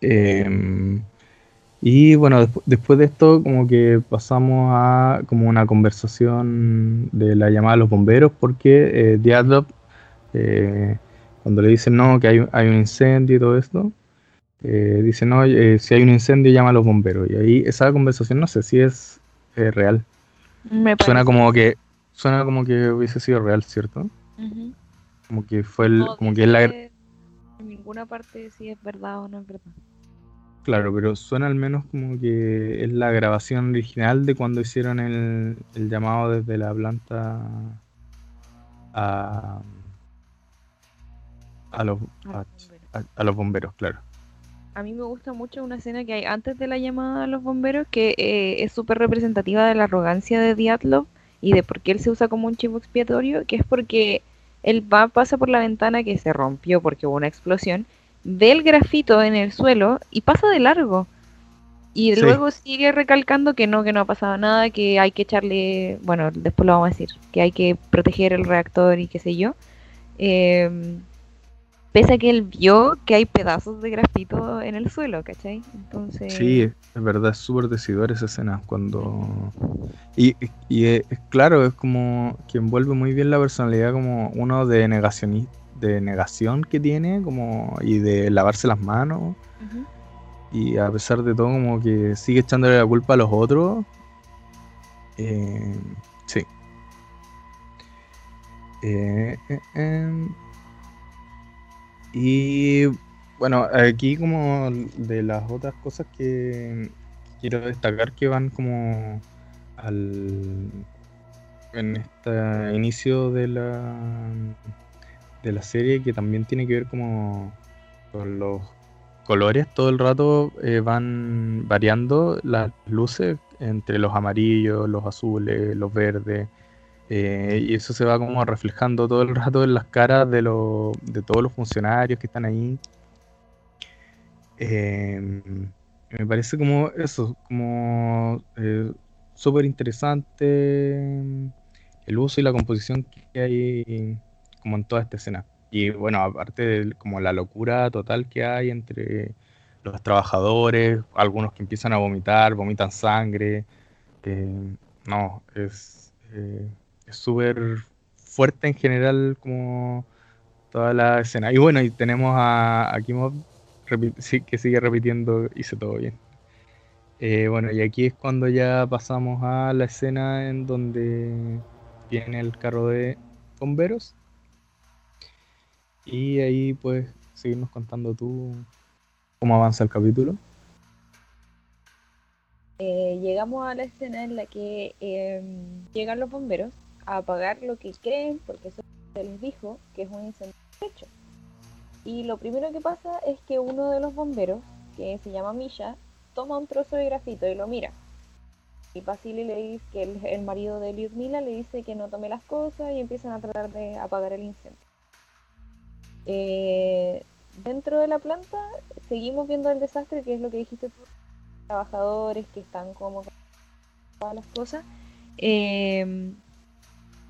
Em, y bueno, después de esto como que pasamos a como una conversación de la llamada a los bomberos porque Diatlov, eh, cuando le dicen no, que hay, hay un incendio y todo esto, eh, dice no, eh, si hay un incendio llama a los bomberos. Y ahí esa conversación no sé si es real. suena como que suena como que hubiese sido real, ¿cierto? Como que fue el, como que es la en ninguna parte si es verdad o no es verdad. Claro, pero suena al menos como que es la grabación original de cuando hicieron el, llamado desde la planta a, a, los, a, los bomberos, claro. A mí me gusta mucho una escena que hay antes de la llamada a los bomberos que eh, es súper representativa de la arrogancia de Diatlov y de por qué él se usa como un chivo expiatorio, que es porque él va, pasa por la ventana que se rompió porque hubo una explosión, ve el grafito en el suelo y pasa de largo. Y luego sigue recalcando que no, que no ha pasado nada, que hay que echarle, bueno, después lo vamos a decir, que hay que proteger el reactor y qué sé yo. Eh, pese a que él vio que hay pedazos de grafito en el suelo, ¿cachai? Entonces... Sí, es verdad, es súper decidor esa escena cuando... Y, y claro, es como que envuelve muy bien la personalidad como uno de negacionista de negación que tiene como y de lavarse las manos. Y a pesar de todo como que sigue echándole la culpa a los otros. Eh, sí. Eh, eh, em, y bueno, aquí como de las otras cosas que quiero destacar que van como al en este inicio de la de la serie que también tiene que ver como con los colores todo el rato eh, van variando las luces entre los amarillos, los azules, los verdes eh, y eso se va como reflejando todo el rato en las caras de, de todos los funcionarios que están ahí. Em, me parece como eso, como eh, súper interesante el uso y la composición que hay como en toda esta escena. Y bueno, aparte de como la locura total que hay entre los trabajadores, algunos que empiezan a vomitar, vomitan sangre. no, es eh, súper fuerte en general como toda la escena. Y bueno, y tenemos a, a Kimov que sigue repitiendo, hice todo bien. Eh, bueno, y aquí es cuando ya pasamos a la escena en donde viene el carro de bomberos. Y ahí pues seguirnos contando tú cómo avanza el capítulo. Eh, llegamos a la escena en la que em, llegan los bomberos a apagar lo que creen, porque eso se les dijo, que es un incendio hecho. Y lo primero que pasa es que uno de los bomberos, que se llama Misha, toma un trozo de grafito y lo mira. Y Basili le dice que el, marido de Lyudmila le dice que no tome las cosas y empiezan a tratar de apagar el incendio. Eh, dentro de la planta seguimos viendo el desastre, que es lo que dijiste tú, trabajadores que están como todas las cosas. Eh,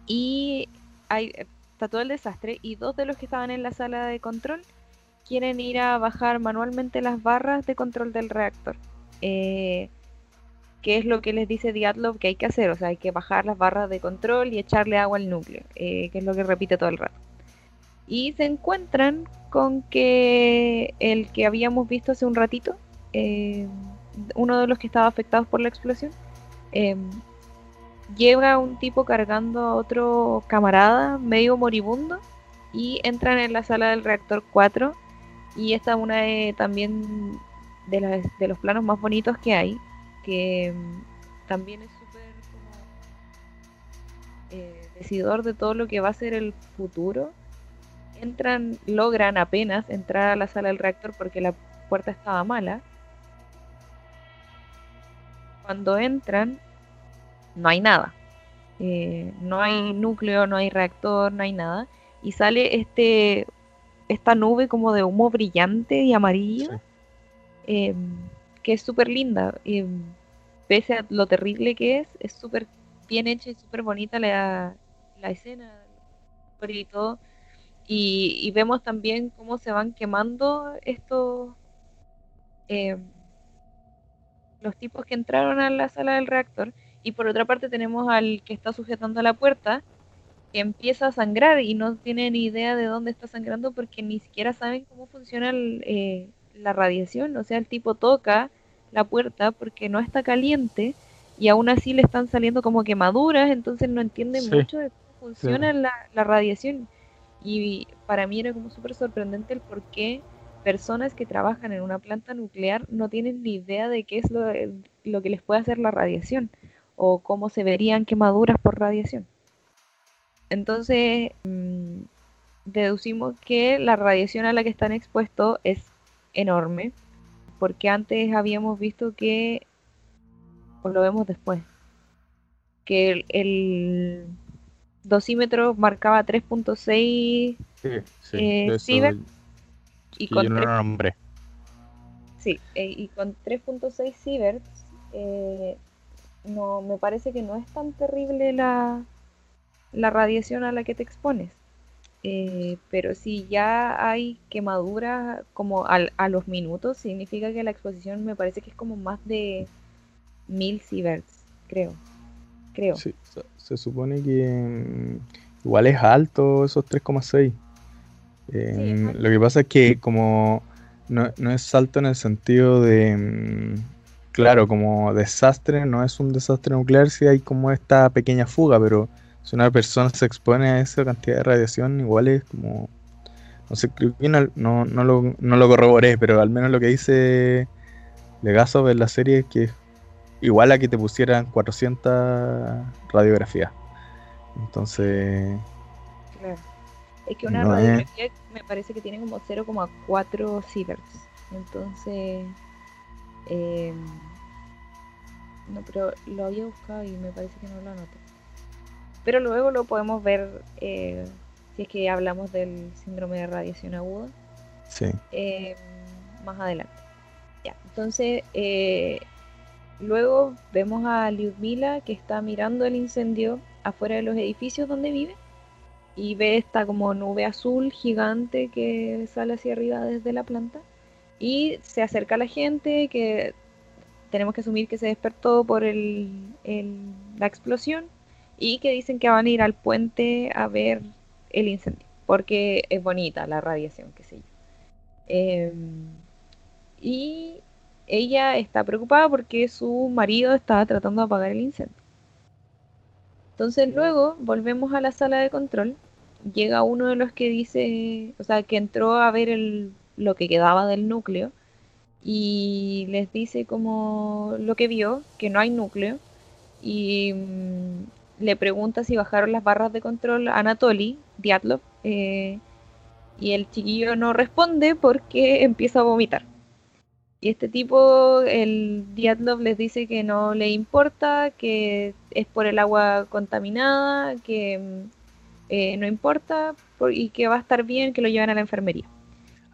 y hay, está todo el desastre y dos de los que estaban en la sala de control quieren ir a bajar manualmente las barras de control del reactor. Eh, que es lo que les dice Diatlov que hay que hacer, o sea, hay que bajar las barras de control y echarle agua al núcleo, eh, que es lo que repite todo el rato. Y se encuentran con que el que habíamos visto hace un ratito, eh, uno de los que estaba afectado por la explosión, llega un tipo cargando a otro camarada medio moribundo y entran en la sala del reactor 4 y esta es una de, también de, de, los planos más bonitos que hay que mm, también es súper eh, decidor de todo lo que va a ser el futuro. Entran logran apenas entrar a la sala del reactor porque la puerta estaba mala. Cuando entran no hay nada. Eh, no hay núcleo, no hay reactor, no hay nada. Y sale este esta nube como de humo brillante y amarillo, em, que es súper linda. Y, pese a lo terrible que es, es súper bien hecha y súper bonita la, la escena y todo. Y, vemos también cómo se van quemando estos em, los tipos que entraron a la sala del reactor y por otra parte tenemos al que está sujetando la puerta, que empieza a sangrar y no tiene ni idea de dónde está sangrando porque ni siquiera saben cómo funciona eh, la radiación. O sea, el tipo toca la puerta porque no está caliente y aún así le están saliendo como quemaduras, entonces no entiende mucho de cómo funciona la, la, radiación. Y para mí era como súper sorprendente el por qué personas que trabajan en una planta nuclear no tienen ni idea de qué es lo, lo que les puede hacer la radiación o cómo se verían quemaduras por radiación. Entonces, mm, deducimos que la radiación a la que están expuestos es enorme, porque antes habíamos visto que, o lo vemos después, que el, dosímetro marcaba 3.6 sí, sí, eh, y con Sí, eh, y con 3.6 sieverts eh, no me parece que no es tan terrible la, la radiación a la que te expones. Eh, pero si ya hay quemadura como a los minutos, significa que la exposición me parece que es como más de mil sieverts, creo. Creo. Sí, se, supone que mm, igual es alto esos 3,6. Eh, lo que pasa es que como no, no, es alto en el sentido de mm, claro, como desastre, no es un desastre nuclear si hay como esta pequeña fuga, pero si una persona se expone a esa cantidad de radiación, igual es como. No sé, creo que no, no, lo, no lo corroboré, pero al menos lo que dice Legasov en la serie es que igual a que te pusieran 400 radiografías. Entonces. Claro. Es que una radiografía me parece que tiene como 0,4 sieverts. Entonces. Eh, no, pero lo había buscado y me parece que no lo anoté. Pero luego lo podemos ver eh, si es que hablamos del síndrome de radiación aguda. Sí. Eh, más adelante. Ya, entonces, eh, luego vemos a Lyudmila que está mirando el incendio afuera de los edificios donde vive y ve esta como nube azul gigante que sale hacia arriba desde la planta y se acerca a la gente que tenemos que asumir que se despertó por el, la explosión y que dicen que van a ir al puente a ver el incendio porque es bonita la radiación, qué sé yo. Em, y ella está preocupada porque su marido estaba tratando de apagar el incendio. Entonces luego volvemos a la sala de control. Llega uno de los que dice, o sea, que entró a ver el, lo que quedaba del núcleo y les dice como lo que vio, que no hay núcleo. Y mm, le pregunta si bajaron las barras de control a Anatoly Diatlov. Eh, y el chiquillo no responde porque empieza a vomitar. Y este tipo, el Diatlov les dice que no le importa, que es por el agua contaminada, que eh, no importa y que va a estar bien que lo lleven a la enfermería.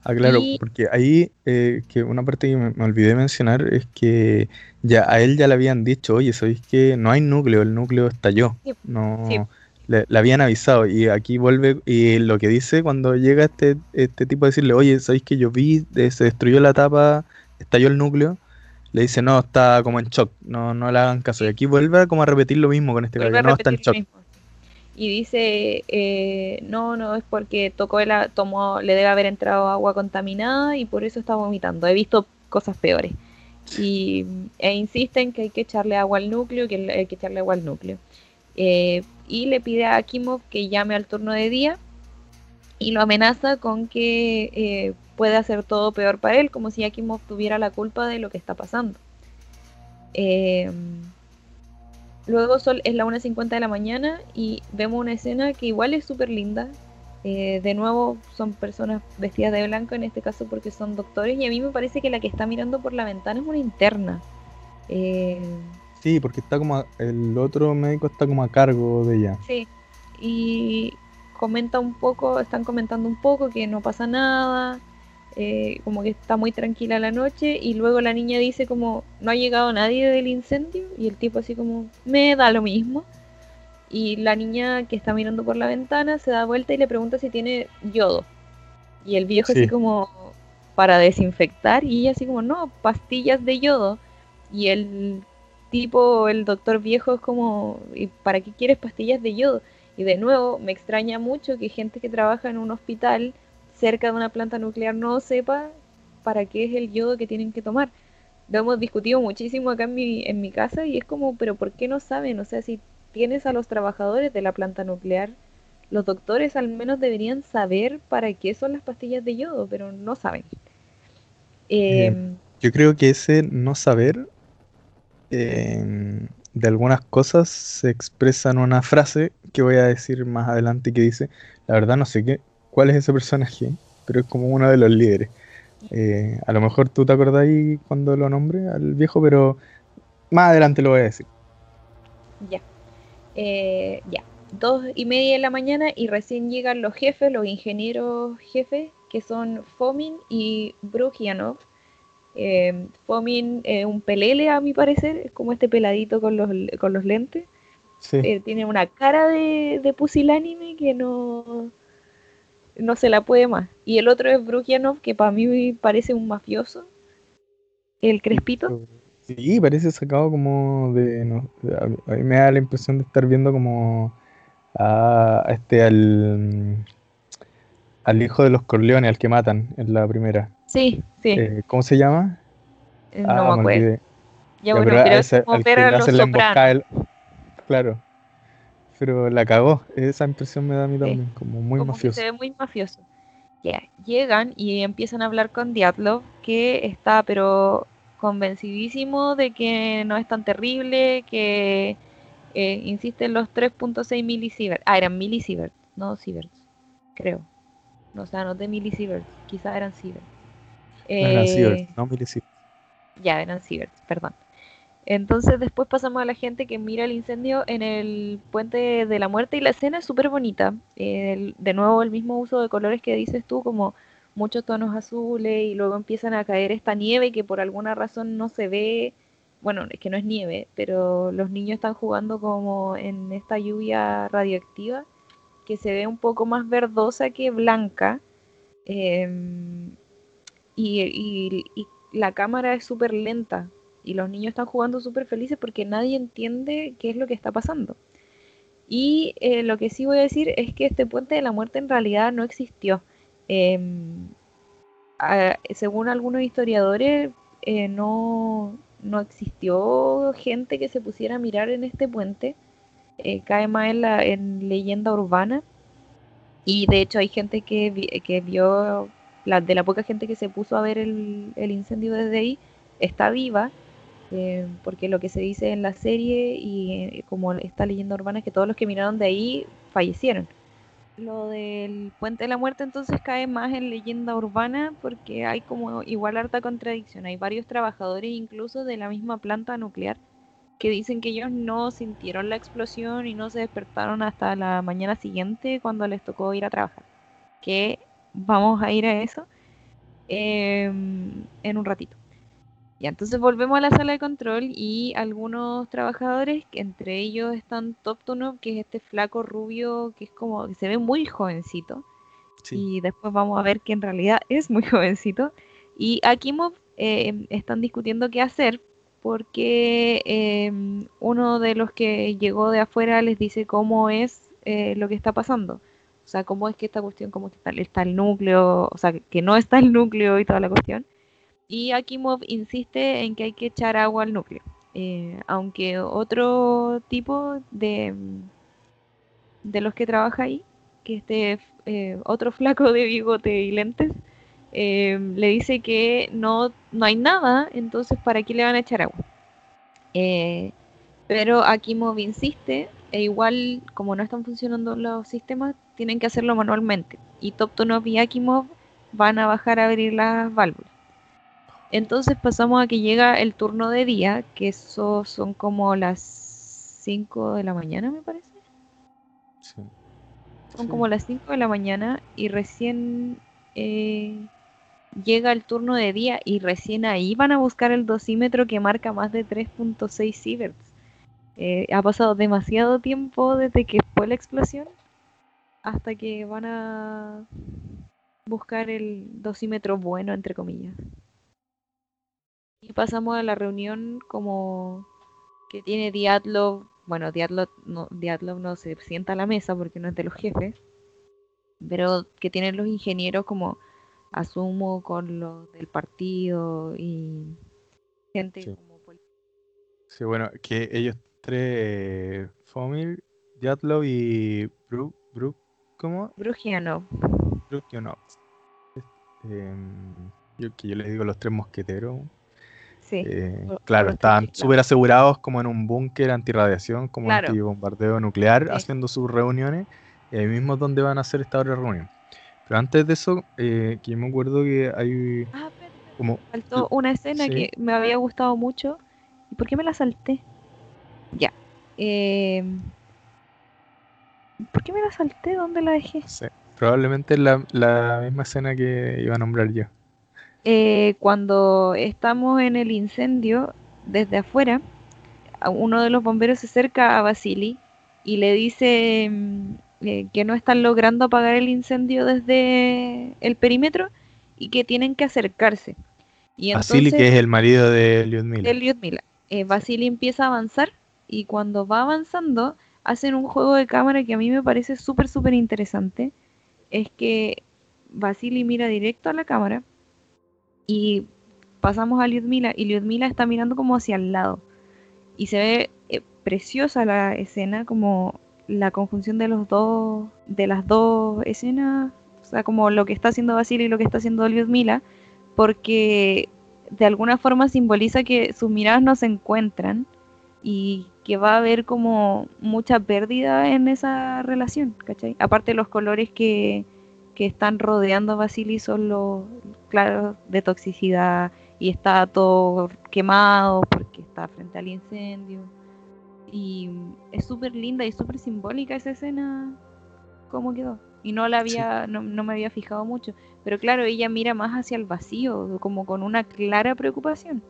Ah, claro, porque ahí eh, que una parte que me, olvidé mencionar es que ya a él ya le habían dicho, oye, ¿sabéis que no hay núcleo? El núcleo estalló. No, Le, habían avisado y aquí vuelve y lo que dice cuando llega este, este tipo a decirle, oye, ¿sabéis que yo vi, se destruyó la tapa estalló el núcleo, le dice, no, está como en shock, no, no le hagan caso. Y aquí vuelve como a repetir lo mismo con este caso, no está en shock. Y dice, eh, no, no, es porque tocó el, tomó, le debe haber entrado agua contaminada y por eso está vomitando. He visto cosas peores. Y, e insisten que hay que echarle agua al núcleo, que hay que echarle agua al núcleo. Eh, y le pide a Akimov que llame al turno de día y lo amenaza con que eh, puede hacer todo peor para él, como si Akimov tuviera la culpa de lo que está pasando. Luego sol, es la 1.50 de la mañana y vemos una escena que igual es súper linda. Eh, de nuevo son personas vestidas de blanco en este caso porque son doctores y a mí me parece que la que está mirando por la ventana es una interna. Eh, sí, porque está como el otro médico está como a cargo de ella. Sí, y comenta un poco, están comentando un poco que no pasa nada, eh, como que está muy tranquila la noche y luego la niña dice como no ha llegado nadie del incendio y el tipo así como me da lo mismo y la niña que está mirando por la ventana se da vuelta y le pregunta si tiene yodo. Y el viejo así como para desinfectar y ella así como no pastillas de yodo y el tipo el doctor viejo es como ¿y para qué quieres pastillas de yodo? y de nuevo me extraña mucho que gente que trabaja en un hospital cerca de una planta nuclear no sepa para qué es el yodo que tienen que tomar. Lo hemos discutido muchísimo acá en mi, en mi casa y es como, pero ¿por qué no saben? O sea, si tienes a los trabajadores de la planta nuclear, los doctores al menos deberían saber para qué son las pastillas de yodo, pero no saben. Em, yo creo que ese no saber em, de algunas cosas se expresa en una frase que voy a decir más adelante que dice, la verdad no sé qué, cuál es ese personaje, pero es como uno de los líderes. Eh, a lo mejor tú te acordáis cuando lo nombre al viejo, pero más adelante lo voy a decir. Ya. Eh, ya. Dos y media de la mañana y recién llegan los jefes, los ingenieros jefes, que son Fomin y Brugianov. Eh, Fomin es un pelele, a mi parecer, es como este peladito con los, con los lentes. Sí. tiene una cara de, de pusilánime que no, no se la puede más. Y el otro es Brugianov, que para mí parece un mafioso. El Crespito. Sí, parece sacado como de. a mí me da la impresión de estar viendo como a, este al al hijo de los Corleones, al que matan en la primera. Sí, sí. Eh, ¿Cómo se llama? Eh, no ah, me acuerdo. Ya, bueno, pero, es como Claro pero la cagó. Esa impresión me da a mí también, como muy mafioso. se ve muy mafioso. Llegan y empiezan a hablar con Diatlov, que está pero convencidísimo de que no es tan terrible, que eh, insiste en los 3.6 milisieverts. Ah, eran milisieverts, no sieverts, creo. O sea, no de milisieverts, quizás eran sieverts. no eran sieverts, no milisieverts. Ya, eran sieverts, perdón. Entonces después pasamos a la gente que mira el incendio en el puente de la muerte y la escena es súper bonita. de nuevo el mismo uso de colores que dices tú, como muchos tonos azules y luego empiezan a caer esta nieve que por alguna razón no se ve, bueno, es que no es nieve, pero los niños están jugando como en esta lluvia radioactiva que se ve un poco más verdosa que blanca. Em, y, la cámara es súper lenta y los niños están jugando súper felices porque nadie entiende qué es lo que está pasando. Y eh, lo que sí voy a decir es que este puente de la muerte en realidad no existió. Em, según algunos historiadores, eh, no, no, existió gente que se pusiera a mirar en este puente. Eh, cae más en, la, en leyenda urbana. Y de hecho hay gente que, que vio, la, de la poca gente que se puso a ver el, el incendio desde ahí, está viva eh, porque lo que se dice en la serie y eh, como esta leyenda urbana es que todos los que miraron de ahí fallecieron. Lo del puente de la muerte entonces cae más en leyenda urbana porque hay como igual harta contradicción. Hay varios trabajadores incluso de la misma planta nuclear que dicen que ellos no sintieron la explosión y no se despertaron hasta la mañana siguiente cuando les tocó ir a trabajar. Que vamos a ir a eso em, en un ratito. Y entonces volvemos a la sala de control y algunos trabajadores, entre ellos están Toptonov, que es este flaco rubio que es como que se ve muy jovencito. Y después vamos a ver que en realidad es muy jovencito. Y Akimov eh, están discutiendo qué hacer porque em, uno de los que llegó de afuera les dice cómo es eh, lo que está pasando. O sea, cómo es que esta cuestión, cómo está, está el núcleo, o sea, que no está el núcleo y toda la cuestión. Y Akimov insiste en que hay que echar agua al núcleo. Eh, aunque otro tipo de, de los que trabaja ahí, que este eh, otro flaco de bigote y lentes, eh, le dice que no, no hay nada, entonces ¿para qué le van a echar agua? pero Akimov insiste, e igual como no están funcionando los sistemas, tienen que hacerlo manualmente. Y Toptonov y Akimov van a bajar a abrir las válvulas. Entonces pasamos a que llega el turno de día, que eso son como las 5 de la mañana, me parece. Sí. Son como las 5 de la mañana y recién eh, llega el turno de día y recién ahí van a buscar el dosímetro que marca más de 3.6 sieverts. Eh, ha pasado demasiado tiempo desde que fue la explosión hasta que van a buscar el dosímetro bueno, entre comillas. Y pasamos a la reunión como que tiene Diatlov. Bueno, Diatlov no, no se sienta a la mesa porque no es de los jefes. Pero que tienen los ingenieros como asumo con los del partido y gente como Sí, bueno, que ellos tres, Fomil, Diatlov y Bru, Bru, ¿cómo? Brugianov. Brugianov. Em, yo, que yo les digo los tres mosqueteros. Eh, claro, estaban súper asegurados como en un búnker antirradiación, como un bombardeo nuclear, haciendo sus reuniones, y ahí mismo es donde van a hacer esta otra reunión. Pero antes de eso, eh, que yo me acuerdo que hay ah, como... Faltó una escena que me había gustado mucho. ¿Y por qué me la salté? Ya. Em, ¿Por qué me la salté? ¿Dónde la dejé? probablemente la, la misma escena que iba a nombrar yo. Eh, cuando estamos en el incendio, desde afuera, uno de los bomberos se acerca a Basili y le dice mm, eh, que no están logrando apagar el incendio desde el perímetro y que tienen que acercarse. Y Basili, que es el marido de Lyudmila. De Lyudmila. Eh, Basili empieza a avanzar y cuando va avanzando hacen un juego de cámara que a mí me parece súper, súper interesante. Es que Basili mira directo a la cámara y pasamos a Lyudmila y Lyudmila está mirando como hacia el lado. Y se ve eh, preciosa la escena, como la conjunción de los dos, de las dos escenas, o sea, como lo que está haciendo Basile y lo que está haciendo Lyudmila, porque de alguna forma simboliza que sus miradas no se encuentran y que va a haber como mucha pérdida en esa relación, ¿cachai? Aparte los colores que, que están rodeando a Basili son los claros de toxicidad y está todo quemado porque está frente al incendio. Y es súper linda y súper simbólica esa escena, cómo quedó. y no la había, no, no me había fijado mucho. Pero claro, ella mira más hacia el vacío, como con una clara preocupación.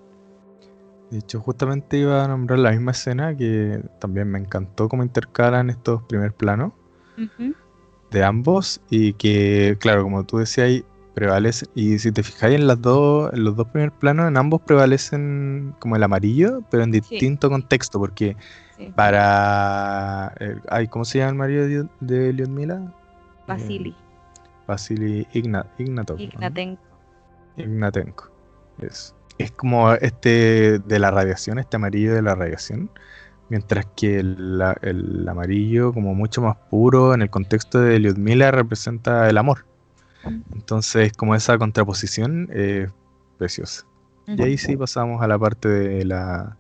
De hecho, justamente iba a nombrar la misma escena que también me encantó cómo intercalan estos primer planos de ambos y que, claro, como tú decías, prevalece. Y si te fijáis en las dos, en los dos primeros planos, en ambos prevalecen como el amarillo, pero en distinto contexto, porque sí. para el- ay, ¿cómo se llama el marido de, Lyudmila? Vasily, Vasily Igna- Ignatov. ¿no? Ignatenko. Ignatenko. Es, es como este de la radiación, este amarillo de la radiación. Mientras que el, amarillo, como mucho más puro, en el contexto de Lyudmila, representa el amor. Entonces, como esa contraposición es preciosa. Y ahí sí pasamos a la parte de la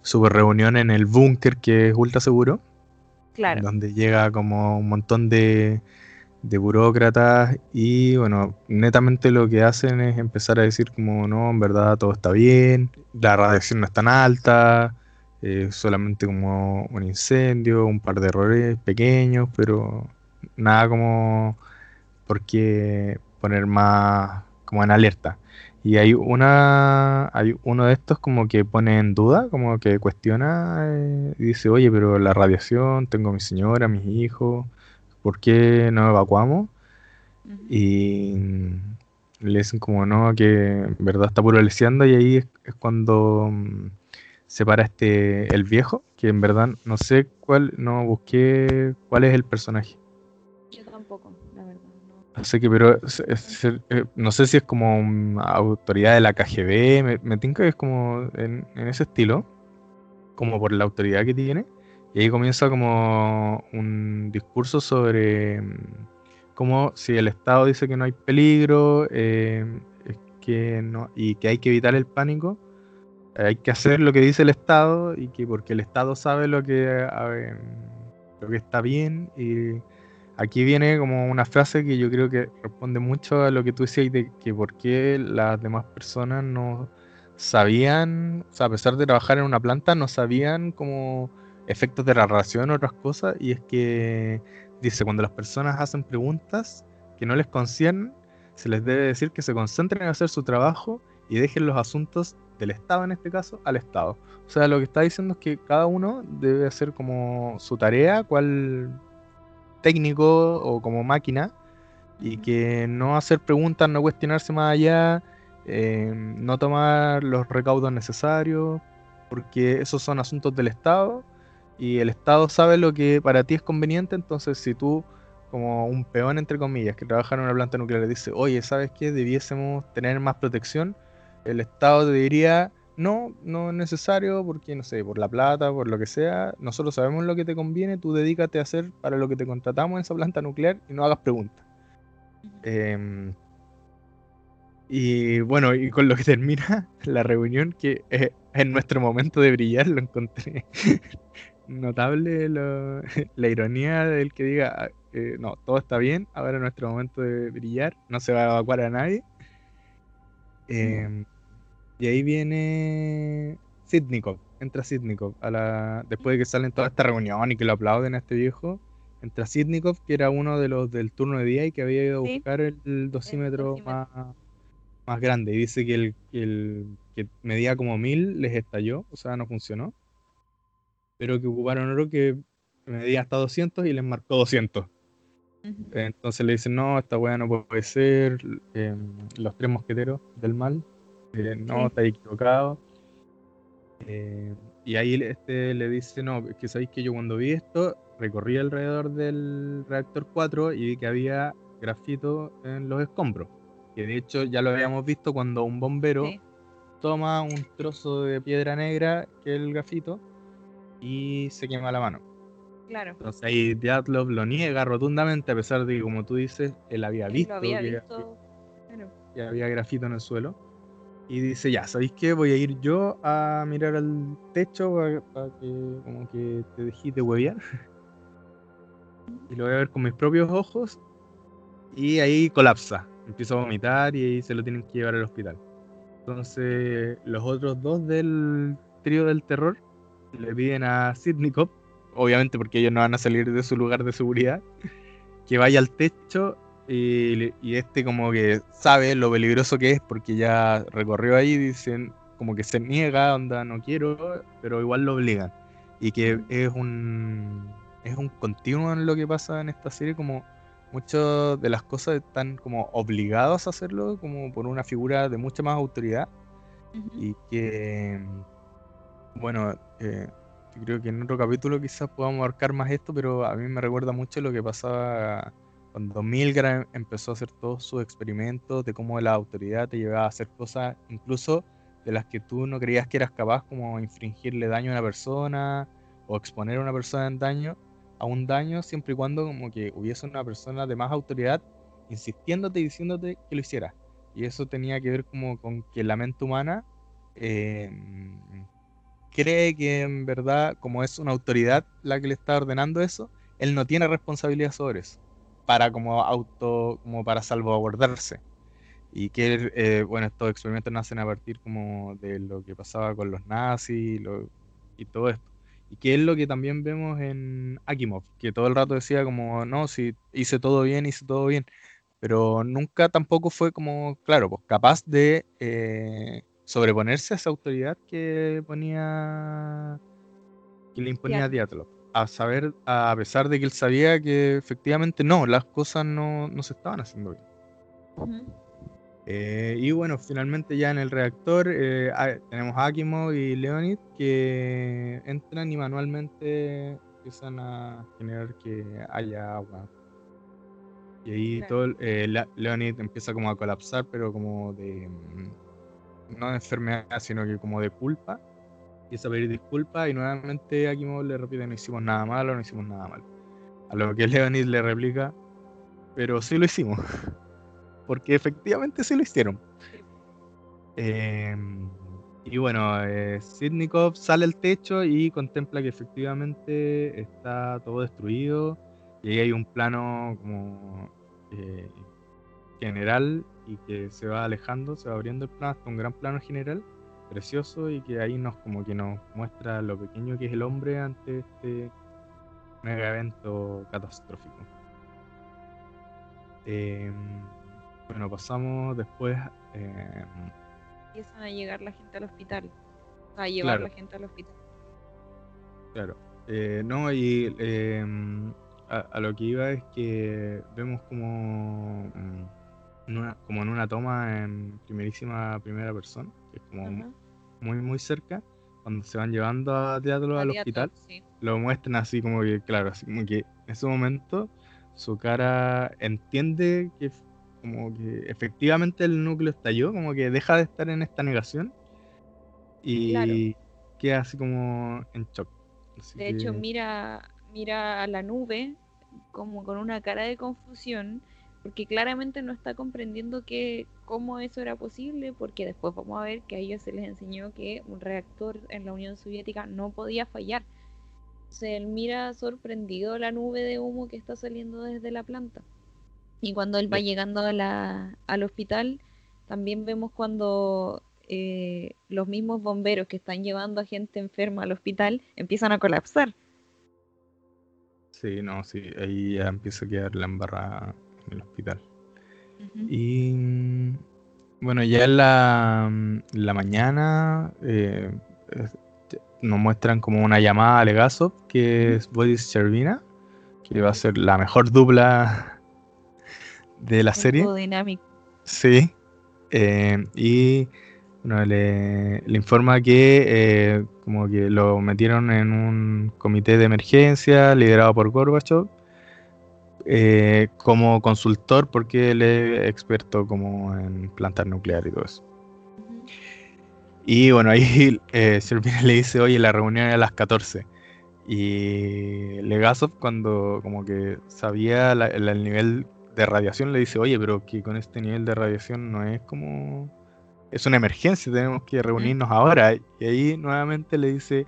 super reunión en el búnker, que es ultra seguro Claro. donde llega como un montón de, de burócratas y bueno, netamente lo que hacen es empezar a decir como no, en verdad todo está bien, la radiación no es tan alta, eh, solamente como un incendio, un par de errores pequeños, pero nada como por qué poner más como en alerta. Y hay una, hay uno de estos como que pone en duda, como que cuestiona eh, y dice, oye, pero la radiación, tengo a mi señora, mis hijos, ¿por qué no evacuamos? Y le dicen como no, que en verdad está puro y ahí es, es cuando mm, se para este, el viejo, que en verdad no sé cuál, no busqué cuál es el personaje. Yo tampoco, la verdad. no. Así que, pero es- es- eh, no sé si es como una autoridad de la KGB, me, me tinca que es como en, en ese estilo, como por la autoridad que tiene. Y ahí comienza como un discurso sobre mm, cómo si el Estado dice que no hay peligro eh, es que no, y que hay que evitar el pánico, hay que hacer lo que dice el Estado y que porque el Estado sabe lo que, lo que está bien y Aquí viene como una frase que yo creo que responde mucho a lo que tú decías de que por qué las demás personas no sabían, o sea, a pesar de trabajar en una planta, no sabían como efectos de la radiación o otras cosas. Y es que dice, cuando las personas hacen preguntas que no les conciernen, se les debe decir que se concentren en hacer su trabajo y dejen los asuntos del Estado, en este caso, al Estado. O sea, lo que está diciendo es que cada uno debe hacer como su tarea, cual técnico o como máquina y que no hacer preguntas, no cuestionarse más allá, eh, no tomar los recaudos necesarios, porque esos son asuntos del Estado y el Estado sabe lo que para ti es conveniente, entonces si tú como un peón entre comillas que trabaja en una planta nuclear le dice, oye, ¿sabes qué? Debiésemos tener más protección, el Estado te diría, no, no es necesario porque, no sé, por la plata, por lo que sea, nosotros sabemos lo que te conviene, tú dedícate a hacer para lo que te contratamos en esa planta nuclear y no hagas preguntas. Em, y bueno, y con lo que termina la reunión, que es, es nuestro momento de brillar, lo encontré notable lo- la ironía del que diga, "Ah, eh, no, todo está bien, ahora es nuestro momento de brillar, no se va a evacuar a nadie. Em, y ahí viene Sitnikov, entra Sitnikov, a la, después de que salen toda esta reunión y que lo aplauden a este viejo, entra Sitnikov, que era uno de los del turno de día y que había ido a Sí. buscar el, dosímetro dosímetro. más, más grande. Y dice que el, que el que medía como mil les estalló, o sea, no funcionó. Pero que ocuparon oro que medía hasta 200 y les marcó 200. Ujú. Entonces le dicen, no, esta weá no puede ser. eh, los tres mosqueteros del mal. Eh, no, Sí. está equivocado. Eh, y ahí este le dice, no, es que sabéis que yo cuando vi esto, recorrí alrededor del reactor 4 y vi que había grafito en los escombros. Que de hecho ya lo habíamos visto cuando un bombero Sí. toma un trozo de piedra negra, que es el grafito, y se quema la mano. Claro. Entonces ahí Dyatlov lo niega rotundamente, a pesar de que, como tú dices, él había Él visto, había que, visto. Claro. que había grafito en el suelo. Y dice, ya, ¿sabéis qué? Voy a ir yo a mirar al techo para que como que te dejes de huevear. y lo voy a ver con mis propios ojos. Y ahí colapsa. Empieza a vomitar y ahí se lo tienen que llevar al hospital. Entonces los otros dos del trío del terror le piden a Sidnikov, obviamente porque ellos no van a salir de su lugar de seguridad, que vaya al techo y, y, este como que sabe lo peligroso que es porque ya recorrió ahí, dicen como que se niega, onda, no quiero, pero igual lo obligan. Y que es un, es un continuo en lo que pasa en esta serie, como muchas de las cosas están como obligados a hacerlo, como por una figura de mucha más autoridad. Y que, bueno, eh, creo que en otro capítulo quizás podamos marcar más esto, pero a mí me recuerda mucho lo que pasaba cuando Milgram empezó a hacer todos sus experimentos de cómo la autoridad te llevaba a hacer cosas, incluso de las que tú no creías que eras capaz, como infringirle daño a una persona o exponer a una persona en daño, a un daño, siempre y cuando como que hubiese una persona de más autoridad insistiéndote y diciéndote que lo hiciera. Y eso tenía que ver como con que la mente humana em, cree que en verdad, como es una autoridad la que le está ordenando eso, él no tiene responsabilidad sobre eso, para como auto, como para salvaguardarse y que, eh, bueno, estos experimentos nacen a partir como de lo que pasaba con los nazis y todo esto. Y que es lo que también vemos en Akimov, que todo el rato decía como, no, si hice todo bien, hice todo bien, pero nunca tampoco fue como, claro, pues capaz de eh, sobreponerse a esa autoridad que ponía, que le imponía a Diatlov. A saber, a pesar de que él sabía que efectivamente no, las cosas no, no se estaban haciendo bien. Eh, y bueno, finalmente ya en el reactor eh, tenemos a Akimo y Leonid que entran y manualmente empiezan a generar que haya agua. Y ahí todo eh, Leonid empieza como a colapsar, pero como de mm, no de enfermedad, sino que como de culpa. Empieza a pedir disculpas y nuevamente Akimo le repite no hicimos nada malo, no hicimos nada malo. A lo que Leonid le replica, pero sí lo hicimos. porque efectivamente se lo hicieron. Em, y bueno, eh, Sidnikov sale al techo y contempla que efectivamente está todo destruido. Y ahí hay un plano como eh, general y que se va alejando, se va abriendo el plano hasta un gran plano general, precioso, y que ahí nos como que nos muestra lo pequeño que es el hombre ante este mega evento catastrófico. Eh, bueno, pasamos después. Eh, Empiezan a llegar la gente al hospital. A llevar la gente al hospital. Claro. Eh, no, y em, a, lo que iba es que vemos como, mm, en una, como en una toma en primerísima primera persona, que es como muy, muy cerca, cuando se van llevando a teatro al hospital, lo muestran así como que, claro, así como que en ese momento su cara entiende que como que efectivamente el núcleo estalló, como que deja de estar en esta negación y queda así como en shock. de hecho, mira, mira a la nube como con una cara de confusión, porque claramente no está comprendiendo que cómo eso era posible, porque después vamos a ver que a ellos se les enseñó que un reactor en la Unión Soviética no podía fallar. Entonces él mira sorprendido la nube de humo que está saliendo desde la planta. Y cuando él va llegando a la, al hospital, también vemos cuando eh, los mismos bomberos que están llevando a gente enferma al hospital empiezan a colapsar. Sí, no, sí, ahí ya empieza a quedar la embarrada en el hospital. Y bueno, ya en la, la mañana eh, nos muestran como una llamada a Legasov, que es Boris Chervina, que va a ser la mejor dupla de la serie. Dinámico. Sí. Eh, y bueno, le, informa que eh, como que lo metieron en un comité de emergencia liderado por Gorbachev eh, como consultor porque él es experto como en plantar nuclear y todo eso. Y bueno, ahí eh, le dice, oye, la reunión era a las 14. Y Legasov cuando como que sabía el nivel de radiación le dice, oye, pero que con este nivel de radiación no es como... Es una emergencia, tenemos que reunirnos ahora. Y ahí nuevamente le dice,